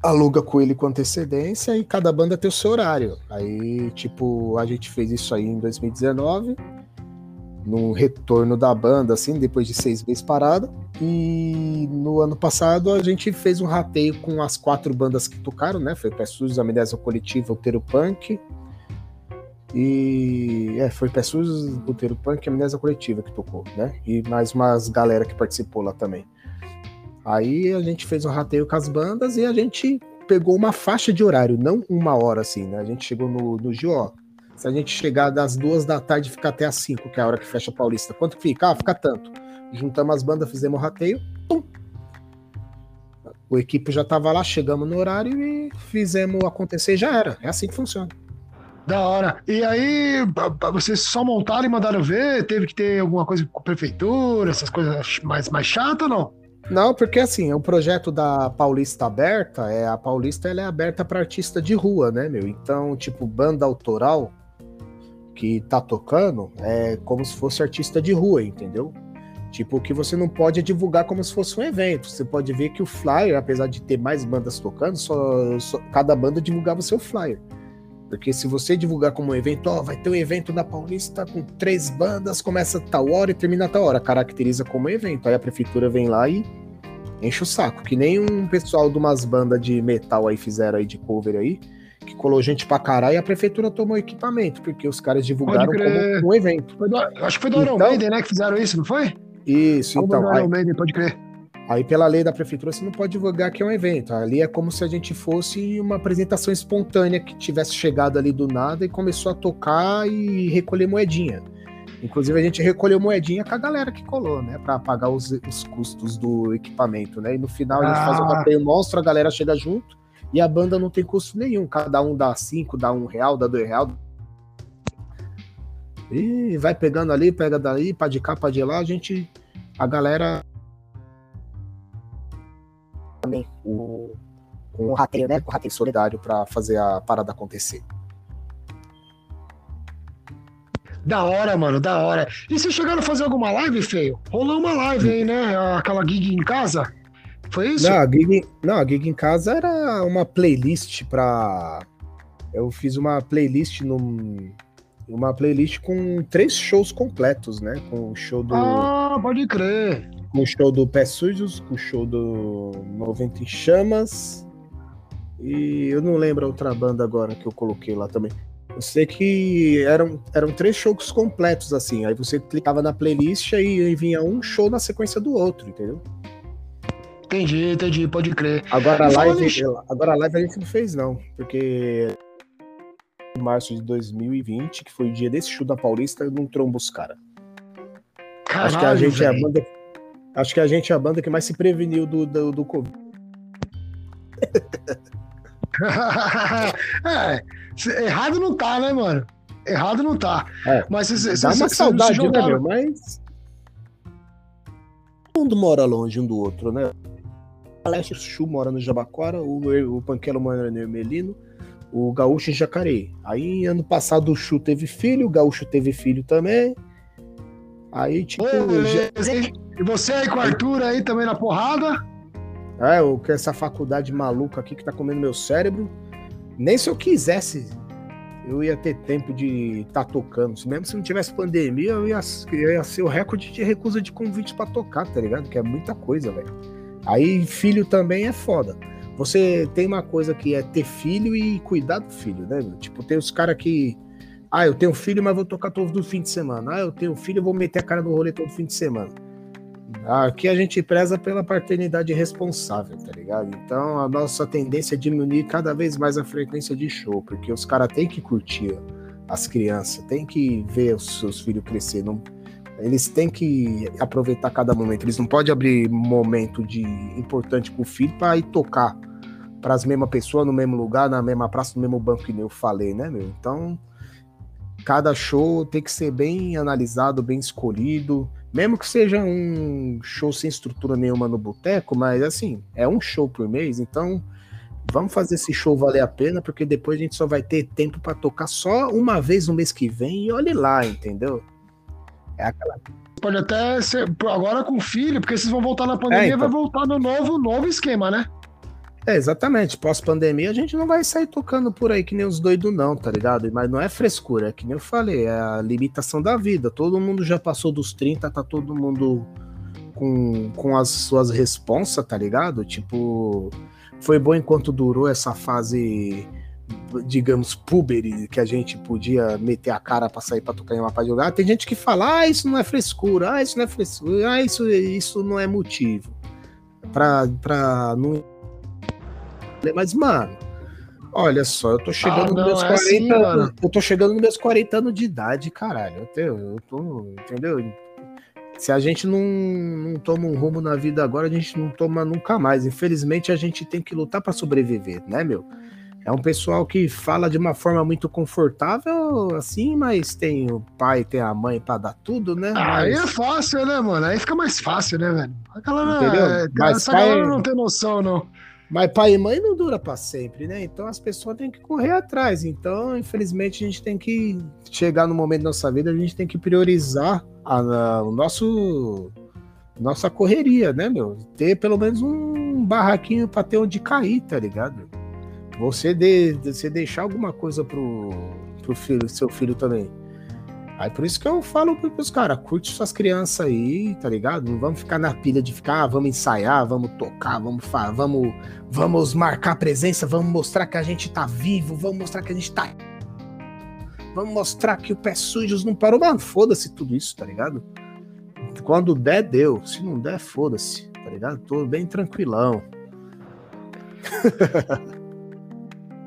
aluga com ele com antecedência e cada banda tem o seu horário. Aí, tipo, a gente fez isso aí em 2019 no retorno da banda, assim, depois de seis meses parada. E no ano passado a gente fez um rateio com as quatro bandas que tocaram, né? Foi Pé Sujos, Amnésia Coletiva, Utero Punk. E é, foi Pé Sujos, Utero Punk e Amnésia Coletiva que tocou, né? E mais umas galera que participou lá também. Aí a gente fez um rateio com as bandas e a gente pegou uma faixa de horário, não uma hora assim, né? A gente chegou no, no Gio, ó, se a gente chegar das duas da tarde e ficar até as cinco, que é a hora que fecha a Paulista, quanto que fica? Ah, fica tanto. Juntamos as bandas, fizemos o rateio, pum. O equipe já tava lá, chegamos no horário e fizemos acontecer, já era. É assim que funciona. Da hora. E aí, vocês só montaram e mandaram ver? Teve que ter alguma coisa com a prefeitura, essas coisas mais, mais chatas ou não? Não, porque assim, o projeto da Paulista Aberta, é a Paulista ela é aberta para artista de rua, né, meu? Então, tipo, banda autoral, que tá tocando é como se fosse artista de rua, entendeu? Tipo, que você não pode divulgar como se fosse um evento. Você pode ver que o flyer, apesar de ter mais bandas tocando, só, só cada banda divulgava seu flyer. Porque se você divulgar como um evento, ó, vai ter um evento na Paulista com três bandas, começa tal hora e termina tal hora, caracteriza como evento. Aí a prefeitura vem lá e enche o saco. Que nem um pessoal de umas bandas de metal aí fizeram aí de cover aí que colou gente pra caralho e a prefeitura tomou equipamento, porque os caras divulgaram como um evento. Do, acho que foi do Iron então, Maiden, né, que fizeram isso, não foi? Isso, como então. Do Iron aí, Maiden, pode crer. Aí, pela lei da prefeitura, você não pode divulgar que é um evento. Ali é como se a gente fosse uma apresentação espontânea que tivesse chegado ali do nada e começou a tocar e recolher moedinha. Inclusive, a gente recolheu moedinha com a galera que colou, né? Pra pagar os, os custos do equipamento, né? E no final a gente ah. faz um rateio monstro, a galera chega junto e a banda não tem custo nenhum. Cada um dá cinco, dá um real, dá dois real. E vai pegando ali, pega dali, pá de cá, pá de lá, a gente. A galera. Também o, com o rateio, né? Com o rateio solidário para fazer a parada acontecer. Da hora, mano, da hora. E vocês chegaram a fazer alguma live, feio? Rolou uma live aí, né? Aquela gig em casa? Foi isso? Não, a gig, não, a gig em casa era uma playlist pra. Eu fiz uma playlist num. Uma playlist com três shows completos, né? Com o show do. Ah, pode crer. Com o show do Pé Sujos, com o show do 90 em Chamas. E eu não lembro a outra banda agora que eu coloquei lá também. Eu sei que eram, eram três shows completos, assim. Aí você clicava na playlist e vinha um show na sequência do outro, entendeu? Entendi, entendi, pode crer. Agora a, live, agora a live a gente não fez, não, porque em março de 2020, que foi o dia desse show da Paulista, não trombo os caras. Acho que a gente véio. é a banda. Acho que a gente é a banda que mais se preveniu do, do, do Covid. é, errado não tá, né, mano? Errado não tá. É, mas cê, cê, dá uma cê, saudade, né, meu? Mas. Todo mundo mora longe um do outro, né? Alessio Chu mora no Jabaquara, o, o Panquelo mora no Ermelino, o Gaúcho em Jacareí. Aí, ano passado, o Chu teve filho, o Gaúcho teve filho também. Aí, tipo. Ô, já... E você aí com o Arthur aí também na porrada? É, o que essa faculdade maluca aqui que tá comendo meu cérebro. Nem se eu quisesse eu ia ter tempo de estar tá tocando. Mesmo se não tivesse pandemia, eu ia, eu ia ser o recorde de recusa de convite para tocar, tá ligado? Que é muita coisa, velho. Aí filho também é foda. Você tem uma coisa que é ter filho e cuidar do filho, né? Tipo, tem os caras que. Ah, eu tenho filho, mas vou tocar todo fim de semana. Ah, eu tenho filho, vou meter a cara no rolê todo fim de semana. Aqui a gente preza pela paternidade responsável, tá ligado? Então a nossa tendência é diminuir cada vez mais a frequência de show, porque os caras têm que curtir as crianças, têm que ver os seus filhos crescer. Não, eles têm que aproveitar cada momento. Eles não podem abrir momento de importante com o filho para ir tocar para as mesmas pessoas no mesmo lugar, na mesma praça, no mesmo banco que eu falei, né, meu? Então, cada show tem que ser bem analisado, bem escolhido mesmo que seja um show sem estrutura nenhuma no boteco, mas assim, é um show por mês, então vamos fazer esse show valer a pena, porque depois a gente só vai ter tempo para tocar só uma vez no mês que vem e olhe lá, entendeu? É aquela. Pode até ser agora com o filho, porque vocês vão voltar na pandemia, é, então... vai voltar no novo, novo esquema, né? É, exatamente. Pós-pandemia, a gente não vai sair tocando por aí que nem os doidos, não, tá ligado? Mas não é frescura, é que nem eu falei, é a limitação da vida. Todo mundo já passou dos 30, tá todo mundo com, com as suas responsas, tá ligado? Tipo, foi bom enquanto durou essa fase, digamos, puber, que a gente podia meter a cara pra sair pra tocar em uma de lugar. Tem gente que fala, ah, isso não é frescura, ah, isso não é frescura, ah, isso, isso não é motivo. Pra, pra não mas, mano, olha só, eu tô chegando ah, nos meus é 40 assim, anos. Eu tô chegando nos meus 40 anos de idade, caralho. Eu, tenho, eu tô, entendeu? Se a gente não, não toma um rumo na vida agora, a gente não toma nunca mais. Infelizmente, a gente tem que lutar para sobreviver, né, meu? É um pessoal que fala de uma forma muito confortável, assim, mas tem o pai, tem a mãe para dar tudo, né? Ah, aí é fácil, né, mano? Aí fica mais fácil, né, velho? Aquela, Entendeu? É, mas essa pai... galera não tem noção, não. Mas pai e mãe não dura para sempre, né? Então as pessoas têm que correr atrás. Então, infelizmente, a gente tem que chegar no momento da nossa vida, a gente tem que priorizar a, a, o nosso nossa correria, né, meu? Ter pelo menos um barraquinho para ter onde cair, tá ligado? Você, de, você deixar alguma coisa pro, pro filho, seu filho também. Aí por isso que eu falo pros caras, curte suas crianças aí, tá ligado? Não vamos ficar na pilha de ficar, ah, vamos ensaiar, vamos tocar, vamos vamos vamos marcar presença, vamos mostrar que a gente tá vivo, vamos mostrar que a gente tá Vamos mostrar que o pé sujos não parou, mano, foda-se tudo isso, tá ligado? Quando der, deu. Se não der, foda-se, tá ligado? Tô bem tranquilão.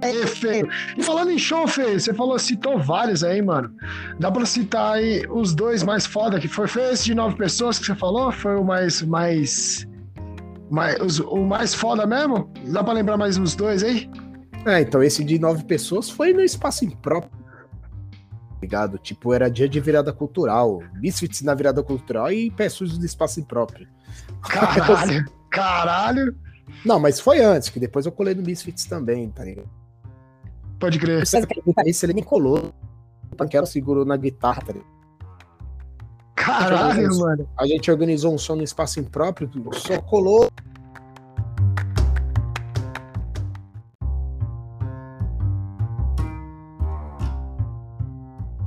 É, feio. E falando em show, Fê, você falou, citou vários aí, mano. Dá pra citar aí os dois mais foda que foi, foi esse de nove pessoas que você falou? Foi o mais. mais, mais os, o mais foda mesmo? Dá pra lembrar mais uns dois aí? É, então esse de nove pessoas foi no espaço impróprio. Ligado? Tipo, era dia de virada cultural. Misfits na virada cultural e pessoas do espaço impróprio. Caralho! caralho! Não, mas foi antes, que depois eu colei no Misfits também, tá ligado? Pode crer. Isso ele me colou. O Panquero segurou na guitarra, tá Caralho, a mano. A gente organizou um som no espaço impróprio, só colou.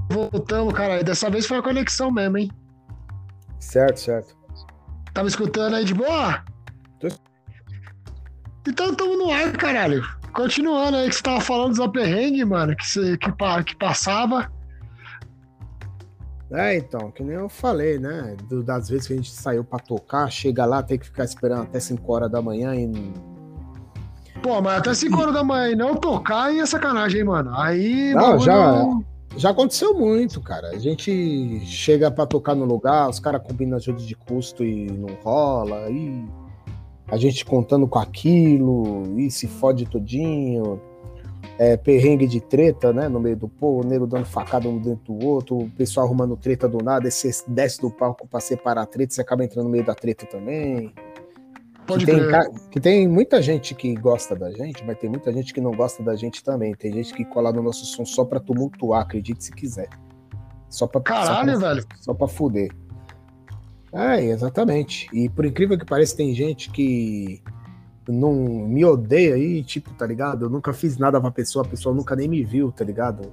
Voltamos, cara. Dessa vez foi a conexão mesmo, hein? Certo, certo. Tava escutando aí de boa? Tô... Então estamos no ar, caralho. Continuando aí que você tava falando dos aperrengues, mano, que, você, que, que passava. É, então, que nem eu falei, né? Do, das vezes que a gente saiu pra tocar, chega lá, tem que ficar esperando até 5 horas da manhã e. Pô, mas até 5 horas da manhã e não tocar e é sacanagem, hein, mano? Aí. Não, já. Já aconteceu muito, cara. A gente chega para tocar no lugar, os caras combinam ajuda de custo e não rola, aí a gente contando com aquilo, e se fode todinho, é, perrengue de treta, né, no meio do povo, o nego dando facada um dentro do outro, o pessoal arrumando treta do nada, você desce do palco para separar a treta, você acaba entrando no meio da treta também. Pode que, tem, que tem muita gente que gosta da gente, mas tem muita gente que não gosta da gente também. Tem gente que cola no nosso som só pra tumultuar, acredite se quiser. Só pra, Caralho, só pra, velho. Só pra fuder. É, exatamente. E por incrível que pareça, tem gente que não me odeia aí, tipo, tá ligado? Eu nunca fiz nada pra pessoa, a pessoa nunca nem me viu, tá ligado?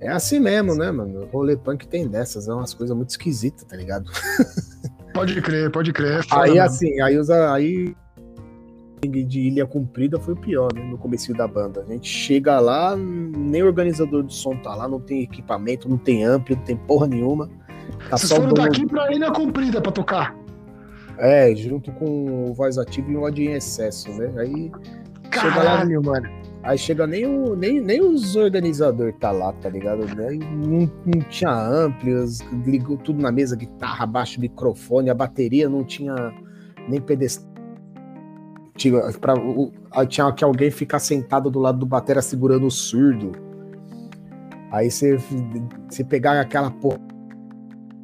É assim mesmo, né, mano? O rolê punk tem dessas, é umas coisas muito esquisitas, tá ligado? Pode crer, pode crer. é aí assim, aí usa. Aí de Ilha Comprida foi o pior, né? No começo da banda. A gente chega lá, nem organizador do som tá lá, não tem equipamento, não tem ampli, não tem porra nenhuma. Tá Vocês foram daqui pra Ilha Comprida pra tocar. É, junto com o voz ativo e o ódio em excesso, né? Aí chega lá, Caralho, mano. aí chega nem, o, nem, nem os organizadores tá lá, tá ligado? Aí não, não tinha amplos, ligou tudo na mesa, guitarra, baixo, microfone, a bateria não tinha nem pedestal. Tinha, pra, o, tinha que alguém ficar sentado do lado do batera segurando o surdo. Aí você pegar aquela porra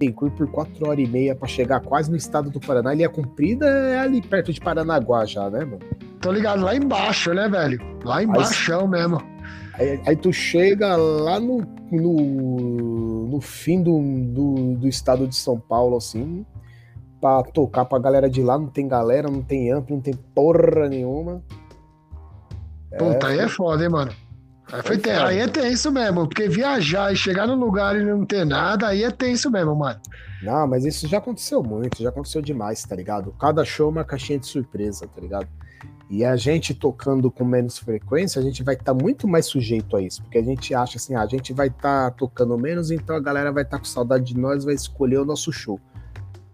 Bittencourt por 4 horas e meia pra chegar quase no estado do Paraná. Ilha Comprida é ali perto de Paranaguá já, né, mano? Tô ligado, lá embaixo, né, velho? Lá embaixo mesmo. Aí, aí tu chega lá no, no, no fim do, do, do estado de São Paulo, assim, pra tocar pra galera de lá. Não tem galera, não tem amplo, não tem porra nenhuma. Puta, aí é foda, hein, mano. Aí, foi aí é tenso mesmo, porque viajar e chegar no lugar e não ter nada, aí é tenso mesmo, mano. Não, mas isso já aconteceu muito, já aconteceu demais, tá ligado? Cada show é uma caixinha de surpresa, tá ligado? E a gente tocando com menos frequência, a gente vai estar muito mais sujeito a isso, porque a gente acha assim, ah, a gente vai estar tocando menos, então a galera vai estar com saudade de nós, vai escolher o nosso show.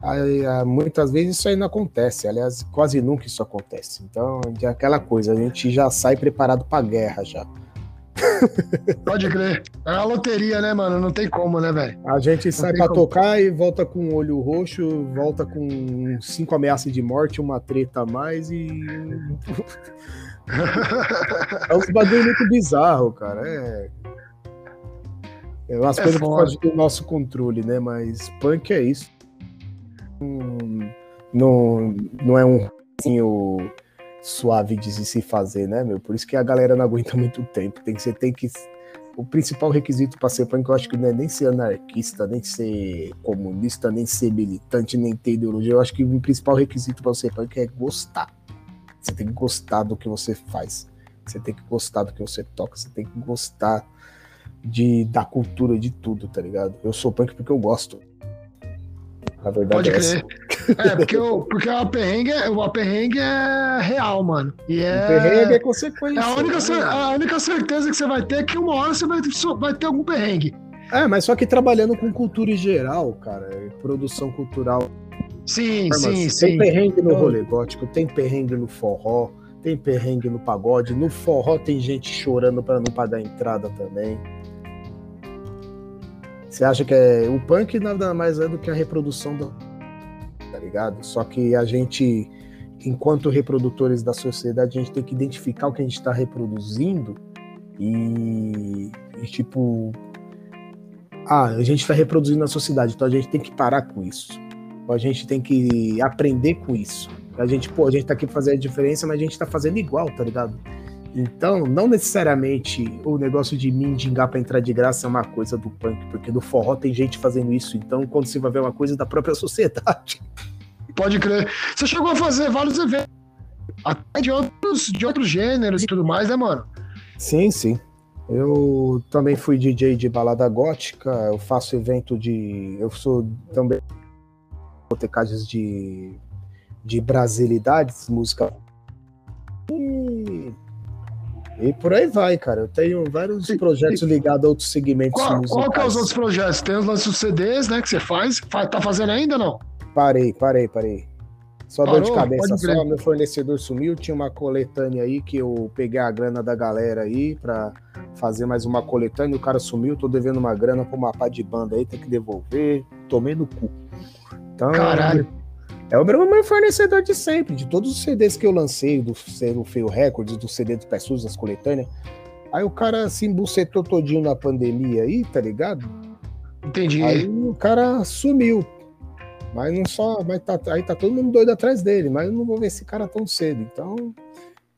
Aí, ah, muitas vezes isso aí não acontece, aliás, quase nunca isso acontece. Então, é aquela coisa, a gente já sai preparado pra guerra já. Pode crer. É uma loteria, né, mano? Não tem como, né, velho? A gente sai pra como. tocar e volta com o olho roxo, volta com cinco ameaças de morte, uma treta a mais e. é uns bagulho muito bizarro, cara. É. É umas É coisas que foda. fogem do nosso controle, né? Mas punk é isso. Não, não é um rockzinho suave de se fazer, né, meu? Por isso que a galera não aguenta muito tempo. Tem que, você tem que o principal requisito para ser punk, eu acho que não é nem ser anarquista, nem ser comunista, nem ser militante, nem ter ideologia. Eu acho que o principal requisito para ser punk é gostar. Você tem que gostar do que você faz. Você tem que gostar do que você toca. Você tem que gostar de, da cultura, de tudo, tá ligado? Eu sou punk porque eu gosto. A verdade Pode é crer. É, porque o, porque o perrengue, é- o perrengue é real, mano. E O é. perrengue é consequência. É a única, né? a única certeza que você vai ter é que uma hora você vai, vai ter algum perrengue. É, mas só que trabalhando com cultura em geral, cara, e produção cultural Sim, sim, tem sim. perrengue no rolê gótico, tem perrengue no forró, tem perrengue no pagode. No forró tem gente chorando pra não pagar a entrada também. Você acha que é o punk nada mais é do que a reprodução do tá ligado? Só que a gente enquanto reprodutores da sociedade, a gente tem que identificar o que a gente está reproduzindo e, e, tipo ah, a gente está reproduzindo a sociedade, então a gente tem que parar com isso. A gente tem que aprender com isso. A gente, pô, a gente tá aqui fazer a diferença, mas a gente tá fazendo igual, tá ligado? Então, não necessariamente o negócio de mendigar pra entrar de graça é uma coisa do punk, porque no forró tem gente fazendo isso. Então, quando você vai ver uma coisa da própria sociedade. Pode crer. Você chegou a fazer vários eventos. Até de outros, de outros gêneros e tudo mais, né, mano? Sim, sim. Eu também fui DJ de balada gótica, eu faço evento de. Eu sou também botecagens de, de brasilidades, música. E, e por aí vai, cara. Eu tenho vários E- projetos ligados a outros segmentos Qual, musicais. qual que é os outros projetos? Tem os lances CDs, né, que você faz. Fa- Tá fazendo ainda ou não? Parei, parei, parei. Só dor de Parou? cabeça, só meu fornecedor sumiu, tinha uma coletânea aí que eu peguei a grana da galera aí pra fazer mais uma coletânea, o cara sumiu, tô devendo uma grana pra uma pá de banda aí, tem que devolver, tomei no cu. Então, Caralho. É o meu fornecedor de sempre, de todos os CDs que eu lancei, do, do Feio Records, do CD do Pessoas, das coletâneas. Aí o cara se embucetou todinho na pandemia aí, tá ligado? Entendi. Aí o cara sumiu. Mas não só. Mas tá, aí tá todo mundo doido atrás dele, mas eu não vou ver esse cara tão cedo. Então,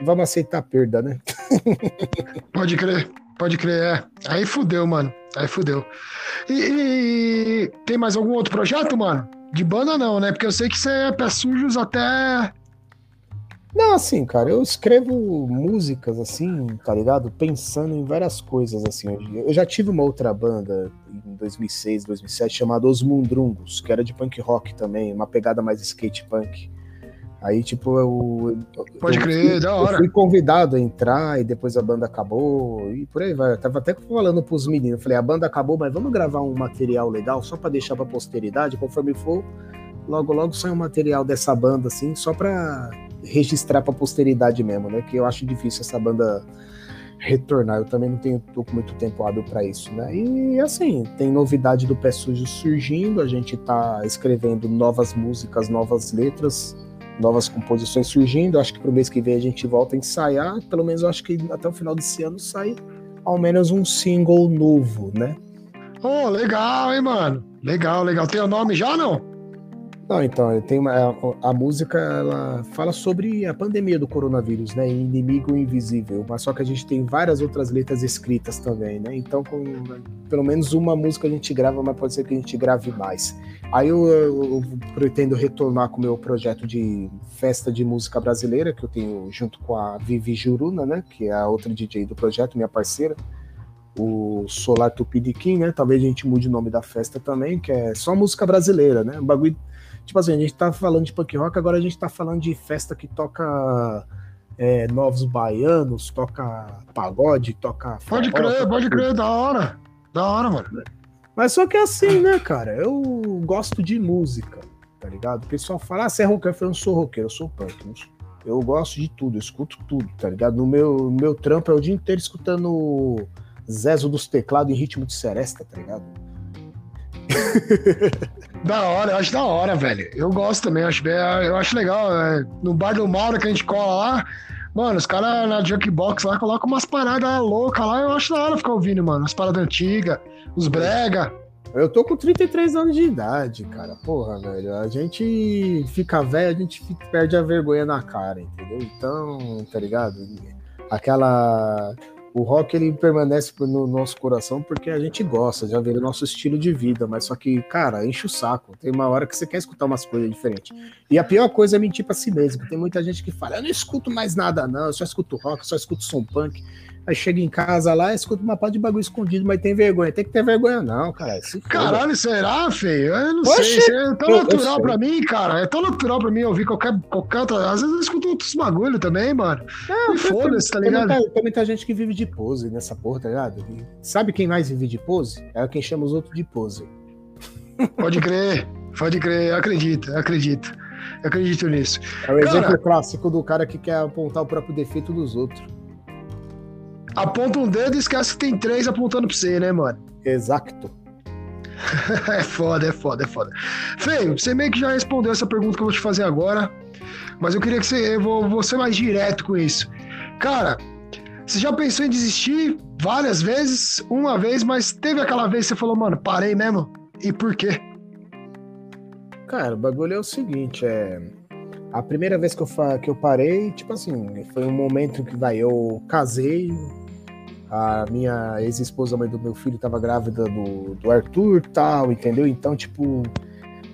vamos aceitar a perda, né? Pode crer, pode crer, é. Aí fudeu, mano. Aí fudeu. E, e tem mais algum outro projeto, mano? De banda não, né? Porque eu sei que você é pé sujos até. Não, assim, cara, eu escrevo músicas assim, tá ligado? Pensando em várias coisas, assim. Eu já tive uma outra banda em 2006, 2007 chamada Os Mundrungos, que era de punk rock também, uma pegada mais skate punk. Aí, tipo, eu. Pode eu, crer, eu, da hora. Eu fui convidado a entrar e depois a banda acabou e por aí vai. Eu tava até falando pros meninos, falei, a banda acabou, mas vamos gravar um material legal só para deixar pra posteridade, conforme for. Logo, logo sai um material dessa banda, assim, só pra registrar pra posteridade mesmo, né? Que eu acho difícil essa banda retornar. Eu também não tenho tô com muito tempo hábil para isso, né? E assim, tem novidade do Pé Sujo surgindo, a gente tá escrevendo novas músicas, novas letras novas composições surgindo. Acho que pro mês que vem a gente volta a ensaiar. Pelo menos acho que até o final desse ano sai ao menos um single novo, né? Oh, legal, hein, mano? Legal, legal. Tem o nome já não? Não, então, tem uma, a, a, música ela fala sobre a pandemia do coronavírus, né? Inimigo invisível, mas só que a gente tem várias outras letras escritas também, né? Então, com pelo menos uma música a gente grava, mas pode ser que a gente grave mais. Aí eu, eu, eu pretendo retornar com o meu projeto de festa de música brasileira, que eu tenho junto com a Vivi Juruna, né? Que é a outra DJ do projeto, minha parceira o Solar Tupidiquim, né? Talvez a gente mude o nome da festa também, que é só música brasileira, né? Um bagulho Tipo assim, a gente tá falando de punk rock, agora a gente tá falando de festa que toca é, novos baianos, toca pagode, toca. Pode crer, toca pode crer, da hora. Da hora, mano. Mas só que é assim, né, cara? Eu gosto de música, tá ligado? O pessoal fala, ah, você é roqueiro? Eu falo, não sou roqueiro, eu sou punk. Eu gosto de tudo, eu escuto tudo, tá ligado? No meu, no meu trampo é o dia inteiro escutando Zezo dos teclados em ritmo de seresta, tá ligado? Da hora, eu acho da hora, velho. Eu gosto também, eu acho, eu acho legal. É, no bar do Mauro que a gente cola lá, mano, os caras na Junkbox lá colocam umas paradas loucas lá, eu acho da hora ficar ouvindo, mano. As paradas antigas, os brega. Eu tô com 33 anos de idade, cara. Porra, velho. A gente fica velho, a gente perde a vergonha na cara, entendeu? Então, tá ligado? Aquela o rock ele permanece no nosso coração porque a gente gosta, já o nosso estilo de vida, mas só que, cara, enche o saco. Tem uma hora que você quer escutar umas coisas diferentes. E a pior coisa é mentir pra si mesmo. Tem muita gente que fala: eu não escuto mais nada, não, eu só escuto rock, só escuto som punk. Aí chega em casa lá, escuta uma parte de bagulho escondido, mas tem vergonha. Tem que ter vergonha, não, cara. Caralho, será, feio? Eu não Oxe, sei. É tão natural pra mim, cara. É tão natural pra mim ouvir qualquer, qualquer outra. Às vezes eu escuto outros bagulho também, mano. Não, foda-se, tá ligado? Tem muita, tem muita, gente que vive de pose nessa porra, tá ligado? E sabe quem mais vive de pose? É quem chama os outros de pose. Pode crer, pode crer. Eu acredito, eu acredito. Eu acredito nisso. É o exemplo cara, clássico do cara que quer apontar o próprio defeito dos outros aponta um dedo e esquece que tem três apontando pra você, né, mano? Exato. é foda, é foda, é foda. Feio, você meio que já respondeu essa pergunta que eu vou te fazer agora, mas eu queria que você. Eu vou, vou ser mais direto com isso. Cara, você já pensou em desistir várias vezes, uma vez, mas teve aquela vez que você falou, mano, parei mesmo? E por quê? Cara, o bagulho é o seguinte, é. A primeira vez que eu, que eu parei, tipo assim, foi um momento que vai, eu casei, a minha ex-esposa, mãe do meu filho, estava grávida do, do Arthur tal, entendeu? Então, tipo,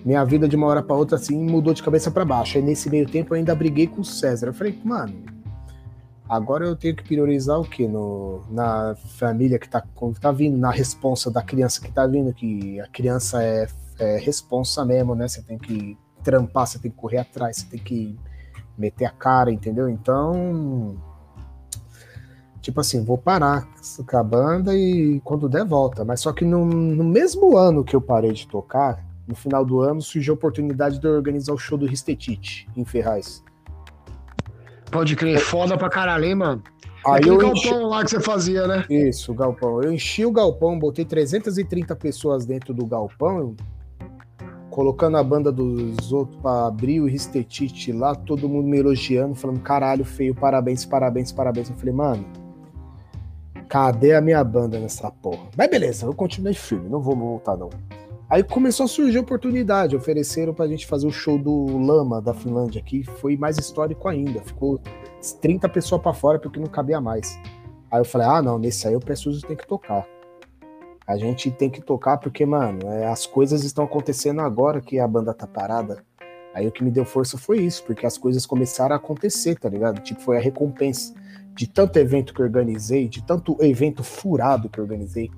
minha vida de uma hora para outra, assim, mudou de cabeça para baixo. Aí nesse meio tempo eu ainda briguei com o César. Eu falei, mano, agora eu tenho que priorizar o quê? No, na família que tá, tá vindo, na responsa da criança que tá vindo, que a criança é, é responsa mesmo, né? Você tem que trampar, você tem que correr atrás, você tem que meter a cara, entendeu? Então tipo assim, vou parar com a banda e quando der volta. Mas só que no, no, mesmo ano que eu parei de tocar, no final do ano, surgiu a oportunidade de eu organizar o show do Ristetite em Ferraz. Pode crer, foda pra caralho, hein, mano? Aí Aquele eu galpão enchi... lá que você fazia, né? Isso, o galpão. Eu enchi o galpão, botei 330 pessoas dentro do galpão, colocando a banda dos outros pra abrir o Ristetite lá, todo mundo me elogiando, falando, caralho, feio, parabéns, parabéns, parabéns. Eu falei, mano, cadê a minha banda nessa porra? Mas beleza, eu continuei firme, não vou voltar não. Aí começou a surgir a oportunidade, ofereceram pra gente fazer o show do Lama da Finlândia, que foi mais histórico ainda, ficou 30 pessoas para fora porque não cabia mais. Aí eu falei, ah não, nesse aí o Preciso tem que tocar. A gente tem que tocar porque, mano, é, as coisas estão acontecendo agora que a banda tá parada. Aí o que me deu força foi isso, porque as coisas começaram a acontecer, tá ligado? Tipo, foi a recompensa de tanto evento que organizei, de tanto evento furado que organizei.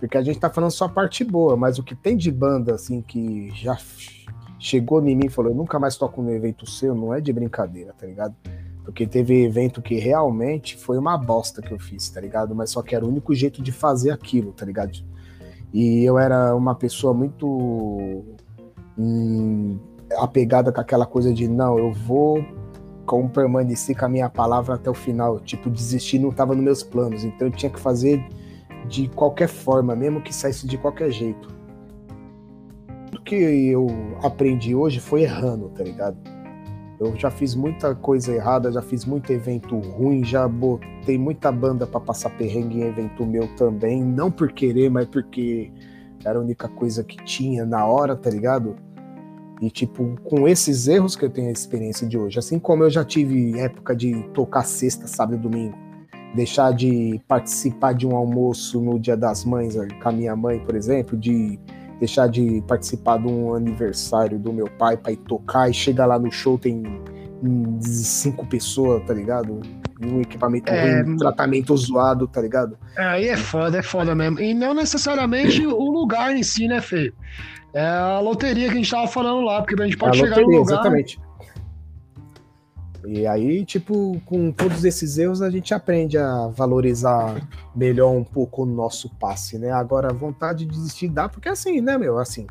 Porque a gente tá falando só a parte boa, mas o que tem de banda, assim, que já chegou em mim e falou: eu nunca mais toco no evento seu, não é de brincadeira, tá ligado? Porque teve evento que realmente foi uma bosta que eu fiz, tá ligado? Mas só que era o único jeito de fazer aquilo, tá ligado? E eu era uma pessoa muito hum, apegada com aquela coisa de não, eu vou como permanecer com a minha palavra até o final. Tipo, desistir não estava nos meus planos, então eu tinha que fazer de qualquer forma, mesmo que saísse de qualquer jeito. O que eu aprendi hoje foi errando, tá ligado? Eu já fiz muita coisa errada, já fiz muito evento ruim, já botei muita banda para passar perrengue em evento meu também, não por querer, mas porque era a única coisa que tinha na hora, tá ligado? E, tipo, com esses erros que eu tenho a experiência de hoje, assim como eu já tive época de tocar sexta, sábado e domingo, deixar de participar de um almoço no Dia das Mães com a minha mãe, por exemplo, de deixar de participar de um aniversário do meu pai para ir tocar e chegar lá no show tem cinco pessoas, tá ligado? um equipamento é, ruim, um tratamento zoado, tá ligado? É, aí é foda, é foda mesmo. E não necessariamente o lugar em si, né, Fê? É a loteria que a gente tava falando lá, porque a gente pode é chegar loteria, no lugar... Exatamente. E aí, tipo, com todos esses erros, a gente aprende a valorizar melhor um pouco o nosso passe, né? Agora, a vontade de desistir dá, porque assim, né, meu? Assim,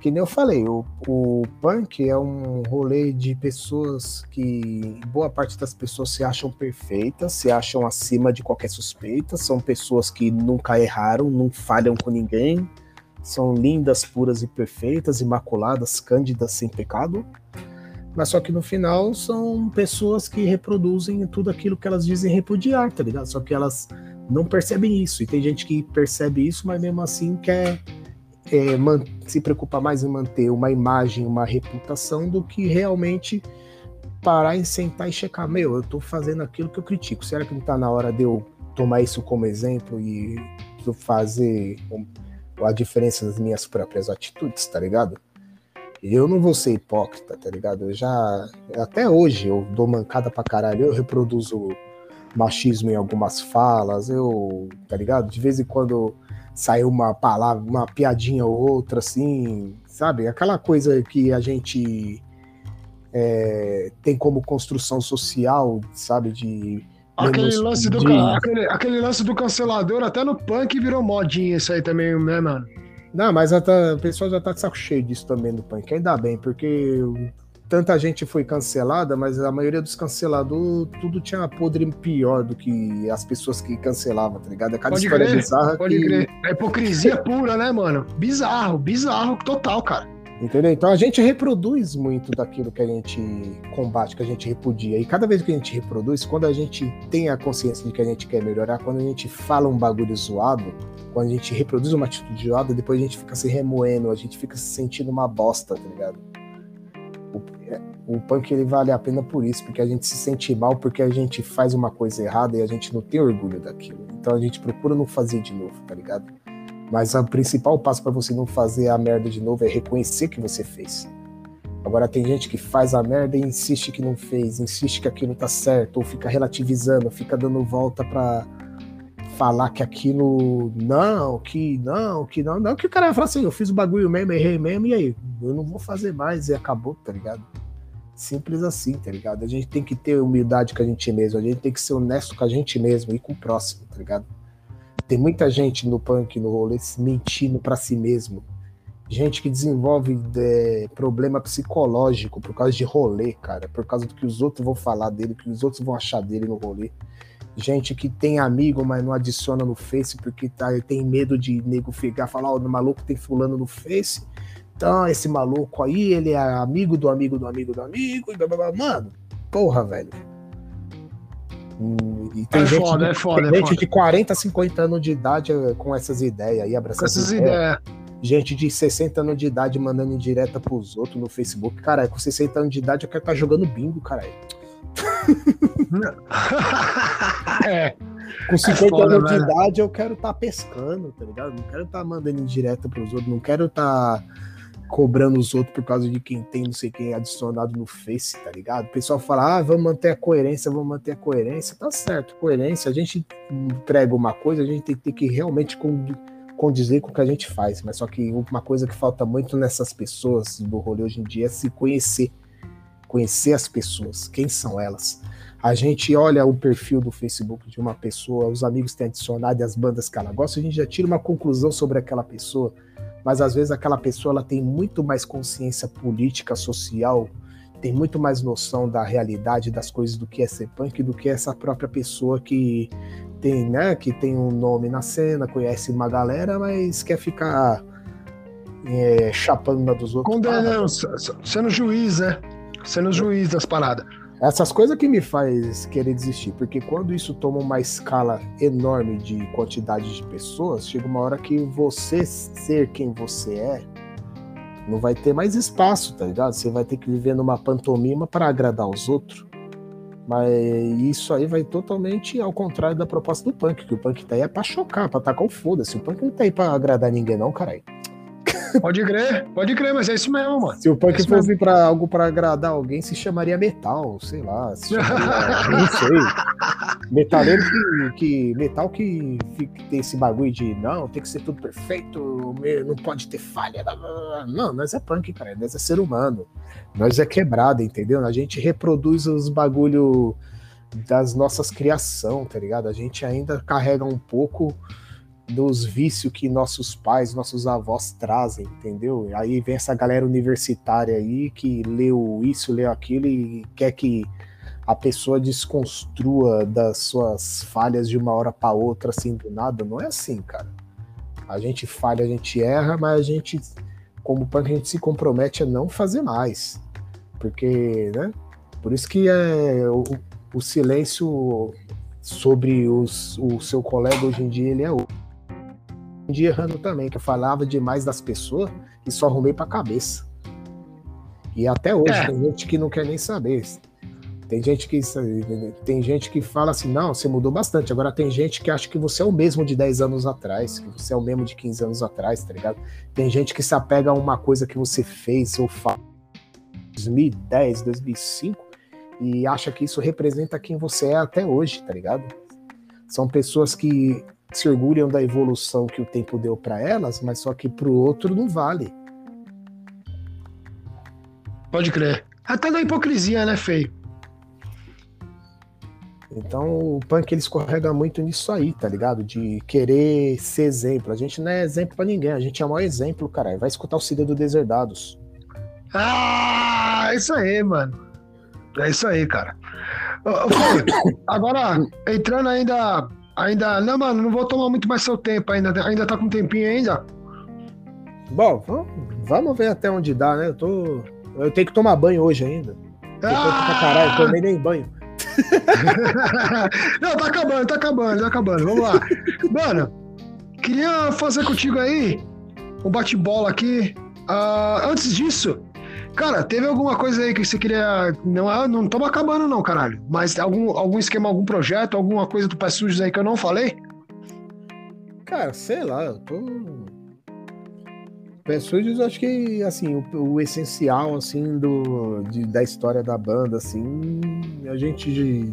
que nem eu falei, o, o punk é um rolê de pessoas que boa parte das pessoas se acham perfeitas, se acham acima de qualquer suspeita, são pessoas que nunca erraram, não falham com ninguém, são lindas, puras e perfeitas, imaculadas, cândidas, sem pecado. Mas só que no final são pessoas que reproduzem tudo aquilo que elas dizem repudiar, tá ligado? Só que elas não percebem isso. E tem gente que percebe isso, mas mesmo assim quer é, se preocupa mais em manter uma imagem, uma reputação, do que realmente parar e sentar e checar, meu, eu tô fazendo aquilo que eu critico. Será que não tá na hora de eu tomar isso como exemplo e fazer a diferença das minhas próprias atitudes, tá ligado? Eu não vou ser hipócrita, tá ligado? Eu já. Até hoje eu dou mancada pra caralho, eu reproduzo machismo em algumas falas, eu. tá ligado? De vez em quando saiu uma palavra, uma piadinha ou outra, assim, sabe? Aquela coisa que a gente é, tem como construção social, sabe? De. Aquele lance, do, aquele, aquele lance do cancelador, até no punk virou modinha isso aí também, né, mano? Não, mas a, o pessoal já tá de saco cheio disso também no punk. Ainda bem, porque tanta gente foi cancelada, mas a maioria dos cancelados, tudo tinha podre pior do que as pessoas que cancelavam, tá ligado? É cada pode história crer, bizarra pode que... crer. É hipocrisia pura, né, mano? Bizarro, bizarro total, cara. Entendeu? Então a gente reproduz muito daquilo que a gente combate, que a gente repudia. E cada vez que a gente reproduz, quando a gente tem a consciência de que a gente quer melhorar, quando a gente fala um bagulho zoado, quando a gente reproduz uma atitude zoada, depois a gente fica se remoendo, a gente fica se sentindo uma bosta, tá ligado? O, o punk ele vale a pena por isso, porque a gente se sente mal porque a gente faz uma coisa errada e a gente não tem orgulho daquilo. Então a gente procura não fazer de novo, tá ligado? Mas o principal passo para você não fazer a merda de novo é reconhecer que você fez. Agora tem gente que faz a merda e insiste que não fez, insiste que aquilo tá certo, ou fica relativizando, fica dando volta para falar que aquilo não, que não, que não, não, que o cara vai falar assim, eu fiz o bagulho mesmo, errei mesmo, e aí? Eu não vou fazer mais e acabou, tá ligado? Simples assim, tá ligado? A gente tem que ter humildade com a gente mesmo, a gente tem que ser honesto com a gente mesmo e com o próximo, tá ligado? Tem muita gente no punk, no rolê, mentindo para si mesmo. Gente que desenvolve é, problema psicológico por causa de rolê, cara, por causa do que os outros vão falar dele, que os outros vão achar dele no rolê gente que tem amigo, mas não adiciona no Face porque tá, tem medo de nego ficar falar, ó, oh, maluco tem fulano no Face. Então, esse maluco aí, ele é amigo do amigo do amigo do amigo, e blá, blá, blá. mano, porra, velho. E tem é gente, foda, é foda, tem é gente foda. de 40, 50 anos de idade eh, com essas ideias aí, abraçando. essas ideias. Gente de 60 anos de idade mandando indireta pros outros no Facebook. Cara, com 60 anos de idade eu quero estar tá jogando bingo, cara. é. Com 50 é foda, anos de idade eu quero estar tá pescando, tá ligado? Não quero estar tá mandando indireta pros outros, não quero estar tá cobrando os outros por causa de quem tem não sei quem adicionado no Face, tá ligado? O pessoal fala, ah, vamos manter a coerência, vamos manter a coerência. Tá certo, coerência. A gente entrega uma coisa, a gente tem que realmente condizer com o que a gente faz. Mas só que uma coisa que falta muito nessas pessoas do rolê hoje em dia é se conhecer. Conhecer as pessoas, quem são elas. A gente olha o perfil do Facebook de uma pessoa, os amigos têm adicionado e as bandas que ela gosta, a gente já tira uma conclusão sobre aquela pessoa mas às vezes aquela pessoa ela tem muito mais consciência política, social, tem muito mais noção da realidade das coisas do que é ser punk do que essa própria pessoa que tem, né, que tem um nome na cena, conhece uma galera, mas quer ficar é, chapando uma dos outros. Condenando, sendo juiz, né? Sendo juiz das paradas. Essas coisas que me faz querer desistir, porque quando isso toma uma escala enorme de quantidade de pessoas, chega uma hora que você ser quem você é, não vai ter mais espaço, tá ligado? Você vai ter que viver numa pantomima para agradar os outros. Mas isso aí vai totalmente ao contrário da proposta do punk, que o punk tá aí é pra chocar, pra tacar o foda-se. O punk não tá aí pra agradar ninguém, não, caralho. Pode crer, pode crer, mas é isso mesmo, mano. Se o punk é fosse para algo para agradar alguém, se chamaria metal, sei lá. Chamaria, não sei. Metaleiro que, que. Metal que, que tem esse bagulho de não, tem que ser tudo perfeito, não pode ter falha. Não, nós é punk, cara. Nós é ser humano. Nós é quebrado, entendeu? A gente reproduz os bagulho das nossas criação, tá ligado? A gente ainda carrega um pouco dos vícios que nossos pais, nossos avós trazem, entendeu? Aí vem essa galera universitária aí que leu isso, leu aquilo e quer que a pessoa desconstrua das suas falhas de uma hora para outra assim do nada. Não é assim, cara. A gente falha, a gente erra, mas a gente, como punk, a gente se compromete a não fazer mais. Porque, né? Por isso que é, o, o silêncio sobre os, o seu colega hoje em dia ele é outro dia errando também, que eu falava demais das pessoas e só arrumei pra cabeça. E até hoje é. tem gente que não quer nem saber. Tem gente que tem gente que fala assim: "Não, você mudou bastante". Agora tem gente que acha que você é o mesmo de 10 anos atrás, que você é o mesmo de 15 anos atrás, tá ligado? Tem gente que se apega a uma coisa que você fez ou faz 2010, 2005 e acha que isso representa quem você é até hoje, tá ligado? São pessoas que se orgulham da evolução que o tempo deu para elas, mas só que para o outro não vale. Pode crer. Até da hipocrisia, né, feio? Então o punk ele escorrega muito nisso aí, tá ligado? De querer ser exemplo. A gente não é exemplo para ninguém, a gente é o maior exemplo, cara. Vai escutar o Cida do Deserdados. Ah, é isso aí, mano. É isso aí, cara. Agora, entrando ainda Ainda. Não, mano, não vou tomar muito mais seu tempo ainda. Ainda tá com tempinho ainda? Bom, vamos ver até onde dá, né? Eu tô. Eu tenho que tomar banho hoje ainda. Ah! Pra caralho, tomei nem banho. não, tá acabando, tá acabando, tá acabando. Vamos lá. Mano, queria fazer contigo aí um bate-bola aqui. Uh, antes disso, Cara, teve alguma coisa aí que você queria. Não, ah, não estamos acabando, não, caralho. Mas algum, algum esquema, algum projeto, alguma coisa do Pé Sujos aí que eu não falei? Cara, sei lá, eu tô. Pé Sujos, acho que, assim, o, o essencial, assim, do, de, da história da banda, assim, a gente,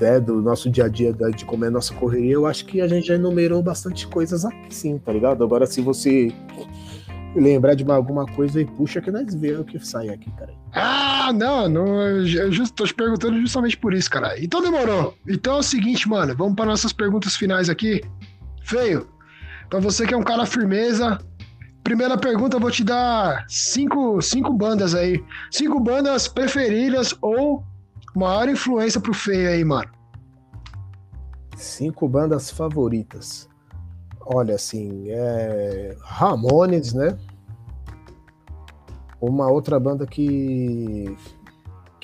né, do nosso dia a dia, de como é a nossa correria, eu acho que a gente já enumerou bastante coisas aqui, sim, tá ligado? Agora, se você lembrar de uma, alguma coisa e puxa que nós vemos o que sai aqui, cara. Ah, não, não eu just, tô te perguntando justamente por isso, cara. Então demorou. Então é o seguinte, mano, vamos para nossas perguntas finais aqui. Feio, para você que é um cara firmeza, primeira pergunta eu vou te dar cinco, cinco bandas aí. Cinco bandas preferidas ou maior influência pro Feio aí, mano. Cinco bandas favoritas. Olha, assim, é... Ramones, né? Uma outra banda que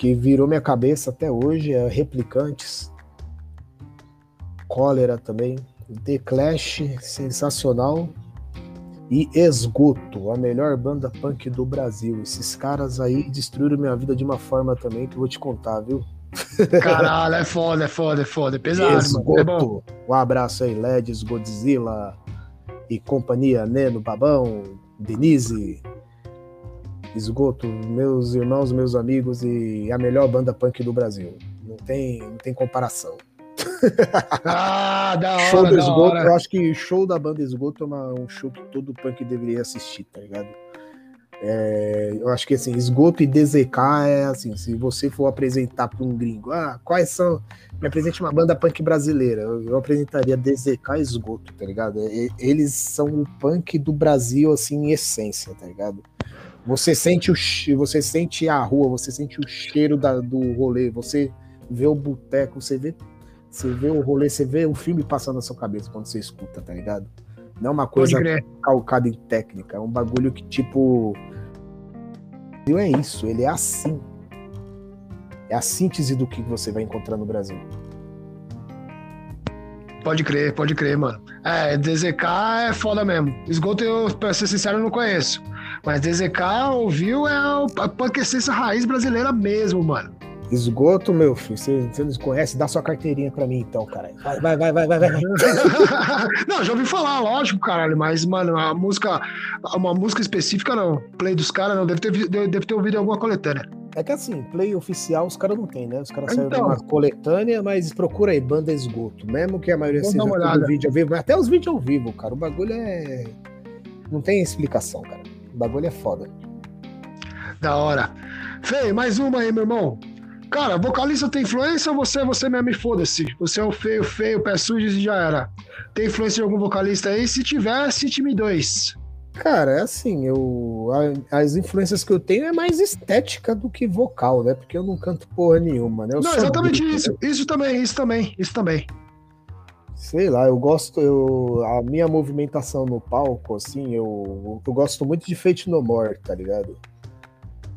que virou minha cabeça até hoje é Replicantes. Cólera também. The Clash, sensacional. E Esgoto, a melhor banda punk do Brasil. Esses caras aí destruíram minha vida de uma forma também que eu vou te contar, viu? Caralho, é foda, é foda, é foda. É pesado, Esgoto. mano. É um abraço aí, Leds, Godzilla e companhia, Neno, Babão, Denise. Esgoto, meus irmãos, meus amigos e a melhor banda punk do Brasil. Não tem, não tem comparação. Ah, da hora, show do esgoto, hora. eu acho que show da banda esgoto é uma- um show que todo punk deveria assistir, tá ligado? É, eu acho que assim, esgoto e DZK é assim, se você for apresentar para um gringo, ah, quais são. Me apresente uma banda punk brasileira. Eu, eu apresentaria DZK e esgoto, tá ligado? E- eles são o punk do Brasil, assim, em essência, tá ligado? Você sente o você sente a rua, você sente o cheiro da- do rolê, você vê o boteco, você vê você vê o rolê, você vê o filme passando na sua cabeça quando você escuta, tá ligado? Não é uma coisa calcada em técnica, é um bagulho que, tipo. Não é isso, ele é assim. É a síntese do que você vai encontrar no Brasil. Pode crer, pode crer, mano. É, DZK é foda mesmo. Esgoto, eu, pra ser sincero, não conheço. Mas DZK ouviu é o- a punk essência raiz brasileira mesmo, mano. Esgoto, meu filho, você, você não conhece? Dá sua carteirinha pra mim, então, cara. Vai, vai, vai, vai, vai. vai. não, já ouvi falar, lógico, caralho, mas, mano, a música, uma música específica não. Play dos caras não, deve ter, deve ter ouvido alguma coletânea. É que assim, play oficial os caras não tem, né? Os caras saem Então. uma coletânea, mas procura aí, banda esgoto. Mesmo que a maioria seja tudo vídeo ao vivo, até os vídeos ao vivo, cara. O bagulho é. Não tem explicação, cara. O bagulho é foda. Da hora. Fei, mais uma aí, meu irmão. Cara, vocalista tem influência ou você, você mesmo e foda-se? Você é o feio, feio, pé sujo e já era. Tem influência de algum vocalista aí? Se tiver, cite me dois. Cara, é assim, eu. a- as influências que eu tenho é mais estética do que vocal, né? Porque eu não canto porra nenhuma, né? Eu Não, exatamente bruto, isso. né? Isso também, isso também, isso também. Sei lá, eu gosto. Eu, a minha movimentação no palco, assim, eu, eu gosto muito de Fate No More, tá ligado?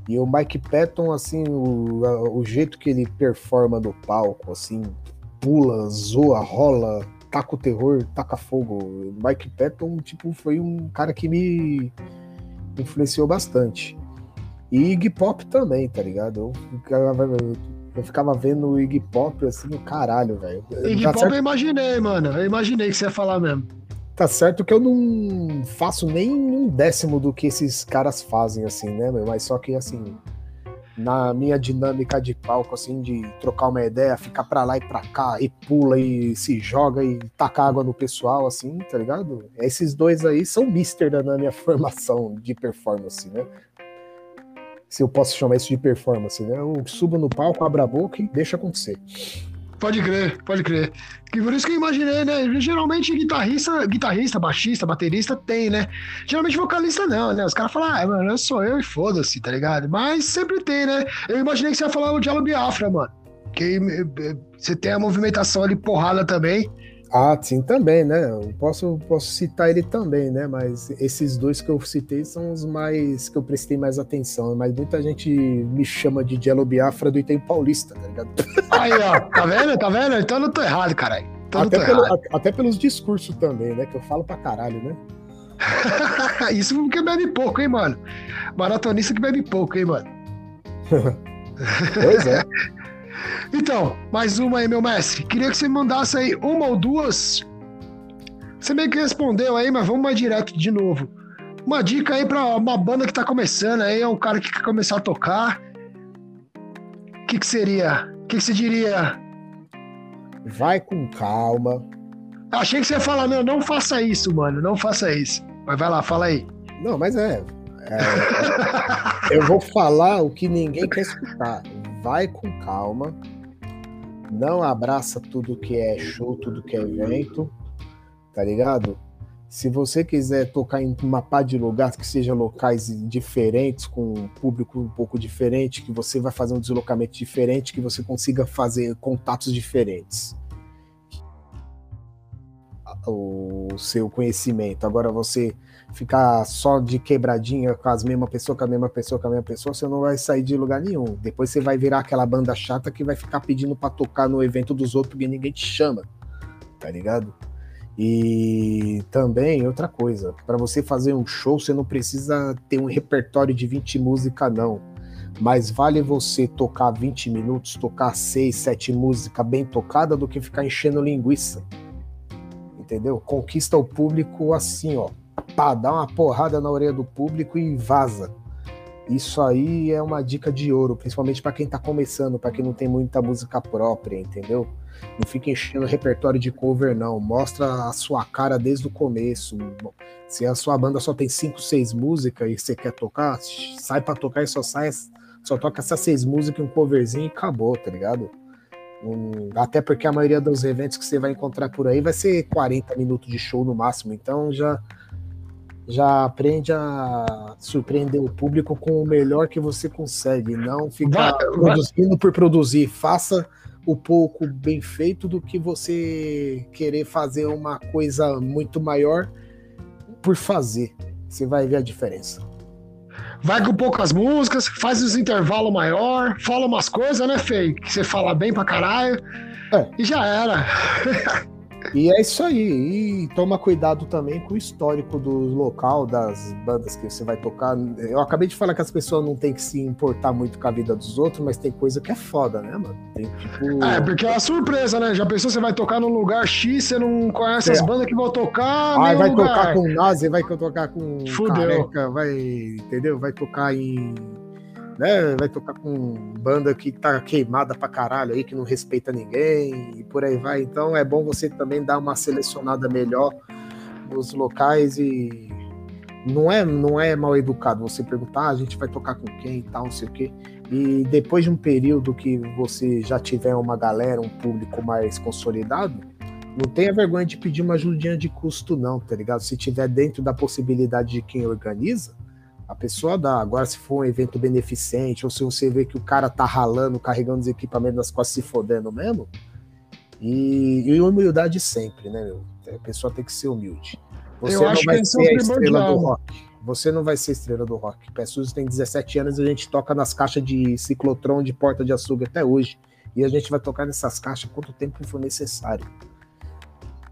E o Mike Patton, assim, o, a- o jeito que ele performa no palco, assim, pula, zoa, rola, taca o terror, taca fogo. O Mike Patton, tipo, foi um cara que me influenciou bastante. E Iggy Pop também, tá ligado? Eu ficava, eu ficava vendo o Iggy Pop, assim, caralho, velho. Iggy Tá Pop certo- eu imaginei, mano. Eu imaginei que você ia falar mesmo. Tá certo que eu não faço nem um décimo do que esses caras fazem, assim, né, meu? Mas só que, assim, na minha dinâmica de palco, assim, de trocar uma ideia, ficar pra lá e pra cá, e pula e se joga e taca água no pessoal, assim, tá ligado? Esses dois aí são mister na minha formação de performance, né? Se eu posso chamar isso de performance, né? Eu subo no palco, abro a boca e deixo acontecer. Pode crer, pode crer. Que por isso que eu imaginei, né? Geralmente guitarrista, guitarrista, baixista, baterista tem, né? Geralmente vocalista não, né? Os caras falam, ah, mano, sou eu e foda-se, tá ligado? Mas sempre tem, né? Eu imaginei que você ia falar o Diallo Biafra, mano. Que eh, eh, você tem a movimentação ali porrada também. Ah, sim, também, né? Eu posso, posso citar ele também, né? Mas esses dois que eu citei são os mais que eu prestei mais atenção. Mas muita gente me chama de Jello Biafra do Item Paulista, tá ligado? Aí, ó, tá vendo? Tá vendo? Então eu não tô errado, caralho. Então Até, pelo- errado. até pelos discursos também, né? Que eu falo pra caralho, né? Isso porque bebe pouco, hein, mano? Maratonista que bebe pouco, hein, mano? Pois é. Então, mais uma aí, meu mestre. Queria que você mandasse aí uma ou duas. Você meio que respondeu aí, mas vamos mais direto de novo. Uma dica aí pra uma banda que tá começando aí, é um cara que quer começar a tocar. O que, que seria? O que, que você diria? Vai com calma. Achei que você ia falar, não, não faça isso, mano, não faça isso. Mas vai lá, fala aí. Não, mas é. é, eu vou falar o que ninguém quer escutar. Vai com calma. Não abraça tudo que é show, tudo que é evento. Tá ligado? Se você quiser tocar em uma pá de lugares que sejam locais diferentes, com um público um pouco diferente, que você vai fazer um deslocamento diferente, que você consiga fazer contatos diferentes. O seu conhecimento. Agora você ficar só de quebradinha com as mesmas pessoas, com a mesma pessoa, com a mesma pessoa, você não vai sair de lugar nenhum. Depois você vai virar aquela banda chata que vai ficar pedindo pra tocar no evento dos outros porque ninguém te chama, tá ligado? E também outra coisa, para você fazer um show, você não precisa ter um repertório de 20 músicas não. Mas vale você tocar 20 minutos, tocar 6, 7 músicas bem tocada do que ficar enchendo linguiça. Entendeu? Conquista o público assim, ó pá, dá uma porrada na orelha do público e vaza. Isso aí é uma dica de ouro, principalmente para quem tá começando, para quem não tem muita música própria, entendeu? Não fica enchendo repertório de cover, não. Mostra a sua cara desde o começo. Se a sua banda só tem cinco, seis músicas e você quer tocar, sai para tocar e só sai, só toca essas seis músicas, um coverzinho e acabou, tá ligado? Um, até porque a maioria dos eventos que você vai encontrar por aí vai ser 40 minutos de show no máximo. Então já já aprende a surpreender o público com o melhor que você consegue, não ficar vai, produzindo vai. por produzir. Faça o pouco bem feito do que você querer fazer uma coisa muito maior por fazer. Você vai ver a diferença. Vai com poucas músicas, faz os intervalos maior, fala umas coisas, né, Fei? Que você fala bem pra caralho. É. E já era. E é isso aí. E toma cuidado também com o histórico do local, das bandas que você vai tocar. Eu acabei de falar que as pessoas não têm que se importar muito com a vida dos outros, mas tem coisa que é foda, né, mano? Tem, tipo... É, porque é uma surpresa, né? Já pensou, você vai tocar num lugar X, você não conhece é. as bandas que vão tocar. Ah, vai lugar. tocar com Nazi, vai tocar com Fudeu. Careca, vai, entendeu? Vai tocar em né? Vai tocar com banda que tá queimada pra caralho aí, que não respeita ninguém e por aí vai. Então é bom você também dar uma selecionada melhor nos locais e não é, não é mal educado você perguntar, ah, a gente vai tocar com quem e tal, não sei o quê. E depois de um período que você já tiver uma galera, um público mais consolidado, não tenha vergonha de pedir uma ajudinha de custo, não, tá ligado? Se tiver dentro da possibilidade de quem organiza, a pessoa dá. Agora, se for um evento beneficente, ou se você vê que o cara tá ralando, carregando os equipamentos nas costas, se fodendo mesmo, e, e humildade sempre, né, meu? A pessoa tem que ser humilde. Você Eu não vai é ser a estrela do rock. Você não vai ser estrela do rock. Pessoas tem 17 anos e a gente toca nas caixas de ciclotron de porta de açúcar até hoje. E a gente vai tocar nessas caixas quanto tempo for necessário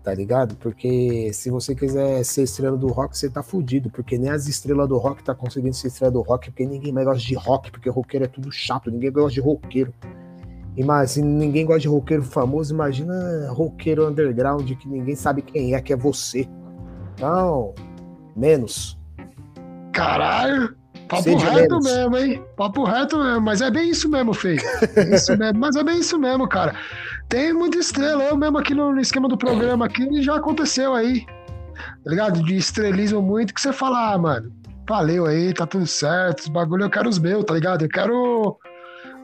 tá ligado? Porque se você quiser ser estrela do rock, você tá fudido, porque nem as estrelas do rock tá conseguindo ser estrela do rock, porque ninguém mais gosta de rock, porque roqueiro é tudo chato, ninguém gosta de roqueiro. Se ninguém gosta de roqueiro famoso, imagina roqueiro underground que ninguém sabe quem é, que é você. Então, menos. Caralho! Papo reto menos. mesmo, hein? Papo reto mesmo, mas é bem isso mesmo, Fei. É isso mesmo, mas é bem isso mesmo, cara. Tem muita estrela, eu mesmo aqui no esquema do programa aqui já aconteceu aí. Tá ligado? De estrelismo muito que você fala, ah, mano, valeu aí, tá tudo certo, os bagulho eu quero os meus, tá ligado? Eu quero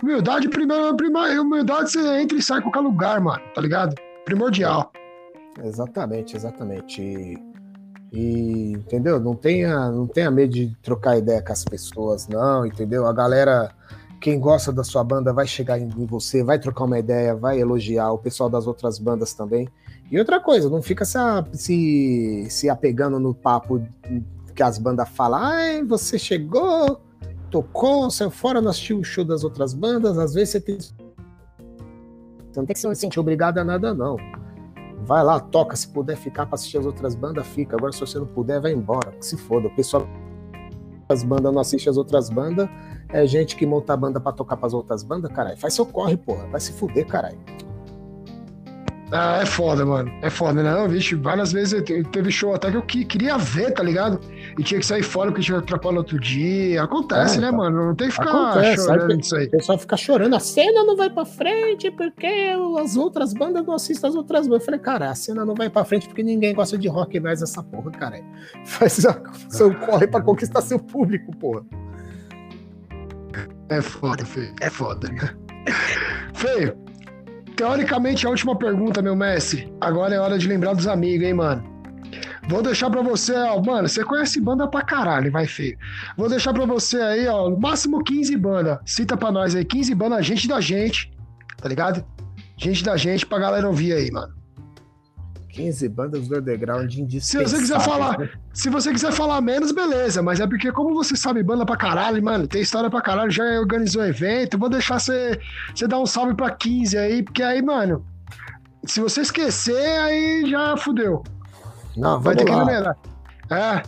humildade primeiro, primeiro humildade você entra e sai em qualquer lugar, mano, tá ligado? Primordial. Exatamente, exatamente. E, e, entendeu? Não tenha, não tenha medo de trocar ideia com as pessoas, não, entendeu? A galera quem gosta da sua banda vai chegar em você, vai trocar uma ideia, vai elogiar o pessoal das outras bandas também. E outra coisa, não fica se, se, se apegando no papo que as bandas falam, ai, você chegou, tocou, saiu fora, não assistiu o show das outras bandas, às vezes você tem. Você não tem que se sentir obrigado a nada, não. Vai lá, toca, se puder ficar para assistir as outras bandas, fica. Agora, se você não puder, vai embora. Que se foda. O pessoal as bandas não assiste as outras bandas, é gente que monta a banda pra tocar pras outras bandas, caralho. Faz seu corre, porra. Vai se fuder, caralho. Ah, é foda, mano. É foda, né? Não, vixe, várias vezes teve show até que eu queria ver, tá ligado? E tinha que sair fora porque tinha atrapalhado outro dia. Acontece, é, né, tá. mano? Não tem que ficar Acontece, chorando isso aí. O pessoal fica chorando, a cena não vai pra frente porque as outras bandas não assistem as outras bandas. Eu falei, cara, a cena não vai pra frente porque ninguém gosta de rock mais essa porra, cara. Faz seu corre pra conquistar seu público, porra. É foda, feio. É foda. feio, teoricamente a última pergunta, meu mestre. Agora é hora de lembrar dos amigos, hein, mano. Vou deixar pra você, ó, mano, você conhece banda pra caralho, vai feio. Vou deixar pra você aí, ó, máximo 15 bandas. Cita pra nós aí, 15 bandas, gente da gente, tá ligado? Gente da gente pra galera ouvir aí, mano. 15 bandas do underground indispensáveis. Se você quiser falar, né? se você quiser falar menos, beleza, mas é porque como você sabe banda pra caralho, mano, tem história pra caralho, já organizou evento, vou deixar você, você dar um salve pra 15 aí, porque aí, mano, se você esquecer, aí já fudeu. Não, vai ter lá. que lembrar. É.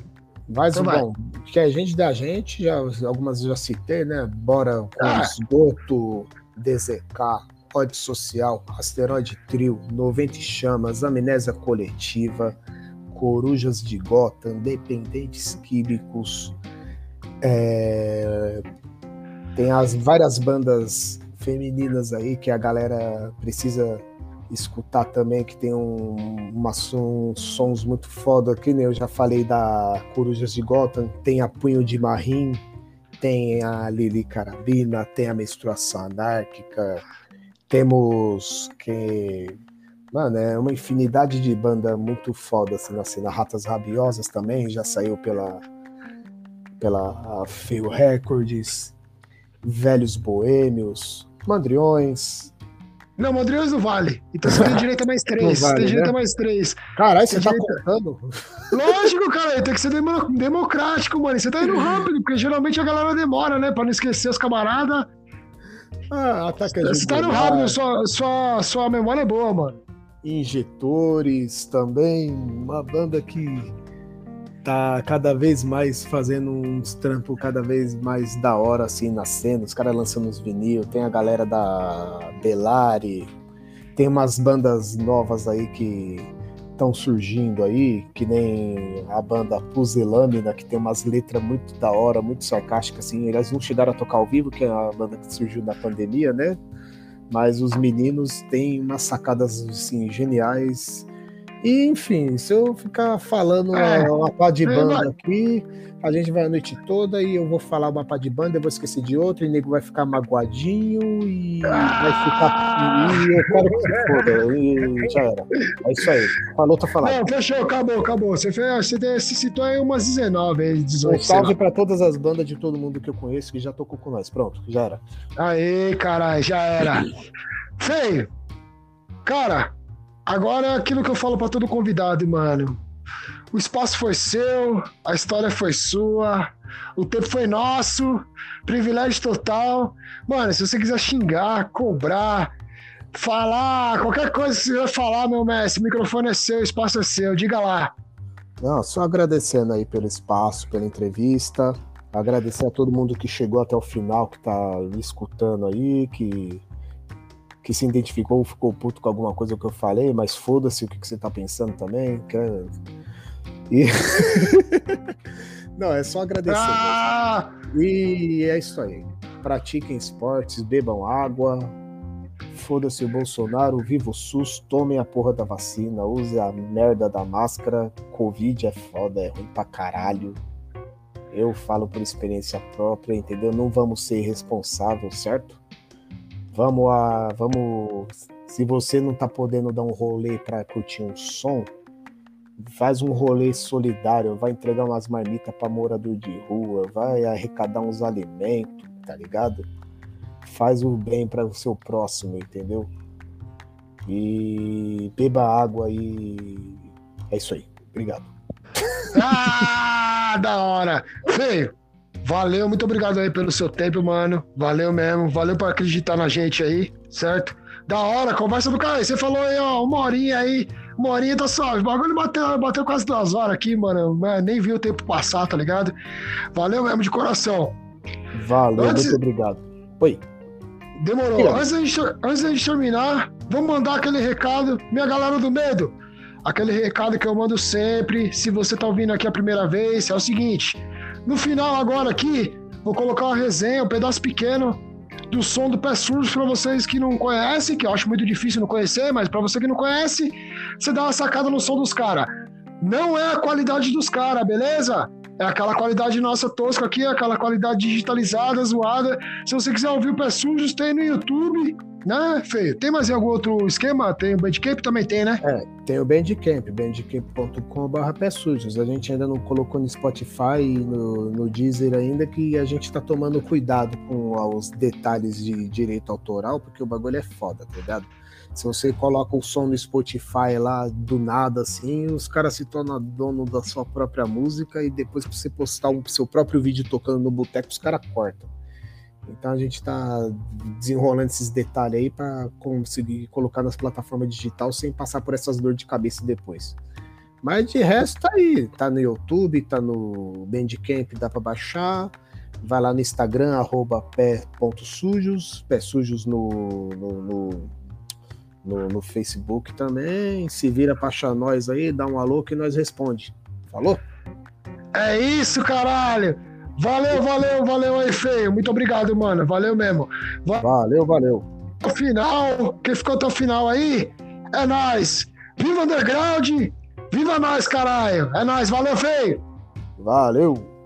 Mas então bom, vai. que a gente da gente, já, algumas já citei, né? Bora com ah. esgoto, DZK, Ódio Social, Asteroide Trio, 90 Chamas, Amnésia Coletiva, Corujas de Gotham, Dependentes Químicos, É, tem as várias bandas femininas aí que a galera precisa escutar também, que tem um, uma, um, sons muito foda aqui, né? Eu já falei da Corujas de Gotham, tem a Punho de Marim, tem a Lili Carabina, tem a Menstruação Anárquica, temos que. Mano, é uma infinidade de banda muito foda assim na cena. Ratas Rabiosas também já saiu pela, pela Feio Records, Velhos Boêmios, Mandriões, não, Madriões não vale. Então você tem direito a mais três. Vale, tem direito né? a mais três. Caralho, você tá direito... contando? Lógico, cara. Tem que ser democrático, mano. Você tá indo rápido, porque geralmente a galera demora, né? Pra não esquecer os camaradas. Ah, tá indo rápido, sua, sua, sua memória é boa, mano. Injetores também. Uma banda que tá cada vez mais fazendo uns trampos cada vez mais da hora, assim, na cena. Os caras lançando os vinil. Tem a galera da Belari. Tem umas bandas novas aí que estão surgindo aí, que nem a banda Puzelâmina, que tem umas letras muito da hora, muito sarcásticas, assim. Eles não chegaram a tocar ao vivo, que é a banda que surgiu na pandemia, né? Mas os meninos têm umas sacadas, assim, geniais e, enfim, se eu ficar falando é, uma pá de banda é, aqui, a gente vai a noite toda e eu vou falar uma pá de banda, eu vou esquecer de outra, e o nego vai ficar magoadinho e ah, vai ficar. E eu quero que se foda. E já era. É isso aí. Falou, tá falando. Não, fechou, acabou, acabou. Você, fez, você citou aí umas 19, aí, 18. Um salve pra todas as bandas de todo mundo que eu conheço que já tocou com nós. Pronto, já era. Aí, caralho, já era. Feio. Cara, Agora é aquilo que eu falo para todo convidado, mano. O espaço foi seu, a história foi sua, o tempo foi nosso, privilégio total. Mano, se você quiser xingar, cobrar, falar, qualquer coisa que você quiser falar, meu mestre, o microfone é seu, o espaço é seu, diga lá. Não, só agradecendo aí pelo espaço, pela entrevista, agradecer a todo mundo que chegou até o final, que tá me escutando aí, que que se identificou, ficou puto com alguma coisa que eu falei, mas foda-se o que, que você tá pensando também. Que... E... Não, é só agradecer. Ah! E é isso aí. Pratiquem esportes, bebam água. Foda-se o Bolsonaro, viva o SUS, tomem a porra da vacina, use a merda da máscara. Covid é foda, é ruim pra caralho. Eu falo por experiência própria, entendeu? Não vamos ser irresponsáveis, certo? Vamos a. Vamos. Se você não tá podendo dar um rolê para curtir um som, faz um rolê solidário, vai entregar umas marmitas para morador de rua, vai arrecadar uns alimentos, tá ligado? Faz o bem para o seu próximo, entendeu? E beba água e é isso aí. Obrigado. Ah, da hora. Feio. Valeu, muito obrigado aí pelo seu tempo, mano. Valeu mesmo. Valeu por acreditar na gente aí, certo? Da hora, conversa do cara. Você falou aí, ó, uma horinha aí. Uma horinha tá suave. O bagulho bateu, bateu quase duas horas aqui, mano. Nem vi o tempo passar, tá ligado? Valeu mesmo de coração. Valeu, antes... muito obrigado. Oi. Demorou. Antes da, gente, antes da gente terminar, vamos mandar aquele recado. Minha galera do medo. Aquele recado que eu mando sempre. Se você tá ouvindo aqui a primeira vez, é o seguinte. No final, agora aqui, vou colocar uma resenha, um pedaço pequeno do som do Pé Surdo para vocês que não conhecem, que eu acho muito difícil não conhecer, mas para você que não conhece, você dá uma sacada no som dos caras. Não é a qualidade dos caras, beleza? É aquela qualidade nossa tosca aqui, aquela qualidade digitalizada, zoada. Se você quiser ouvir o Pé Sujos, tem no YouTube, né, Feio? Tem mais algum outro esquema? Tem o Bandcamp também tem, né? É, tem o Bandcamp, bandcamp.com.br. A gente ainda não colocou no Spotify e no, no Deezer ainda, que a gente tá tomando cuidado com os detalhes de direito autoral, porque o bagulho é foda, tá ligado? Se você coloca o som no Spotify lá do nada, assim, os caras se tornam dono da sua própria música e depois pra você postar o seu próprio vídeo tocando no boteco, os caras cortam. Então a gente está desenrolando esses detalhes aí para conseguir colocar nas plataformas digitais sem passar por essas dores de cabeça depois. Mas de resto tá aí, tá no YouTube, tá no Bandcamp, dá para baixar. Vai lá no Instagram, arroba pé.sujos, pé sujos no, no, no no, no Facebook também. Se vira pra achar nós aí, dá um alô que nós responde. Falou? É isso, caralho! Valeu, valeu, valeu aí, feio. Muito obrigado, mano. Valeu mesmo. Valeu, valeu. O final, quem ficou até o final aí, é nós. Viva Underground! Viva nós, caralho! É nós, valeu, feio! Valeu!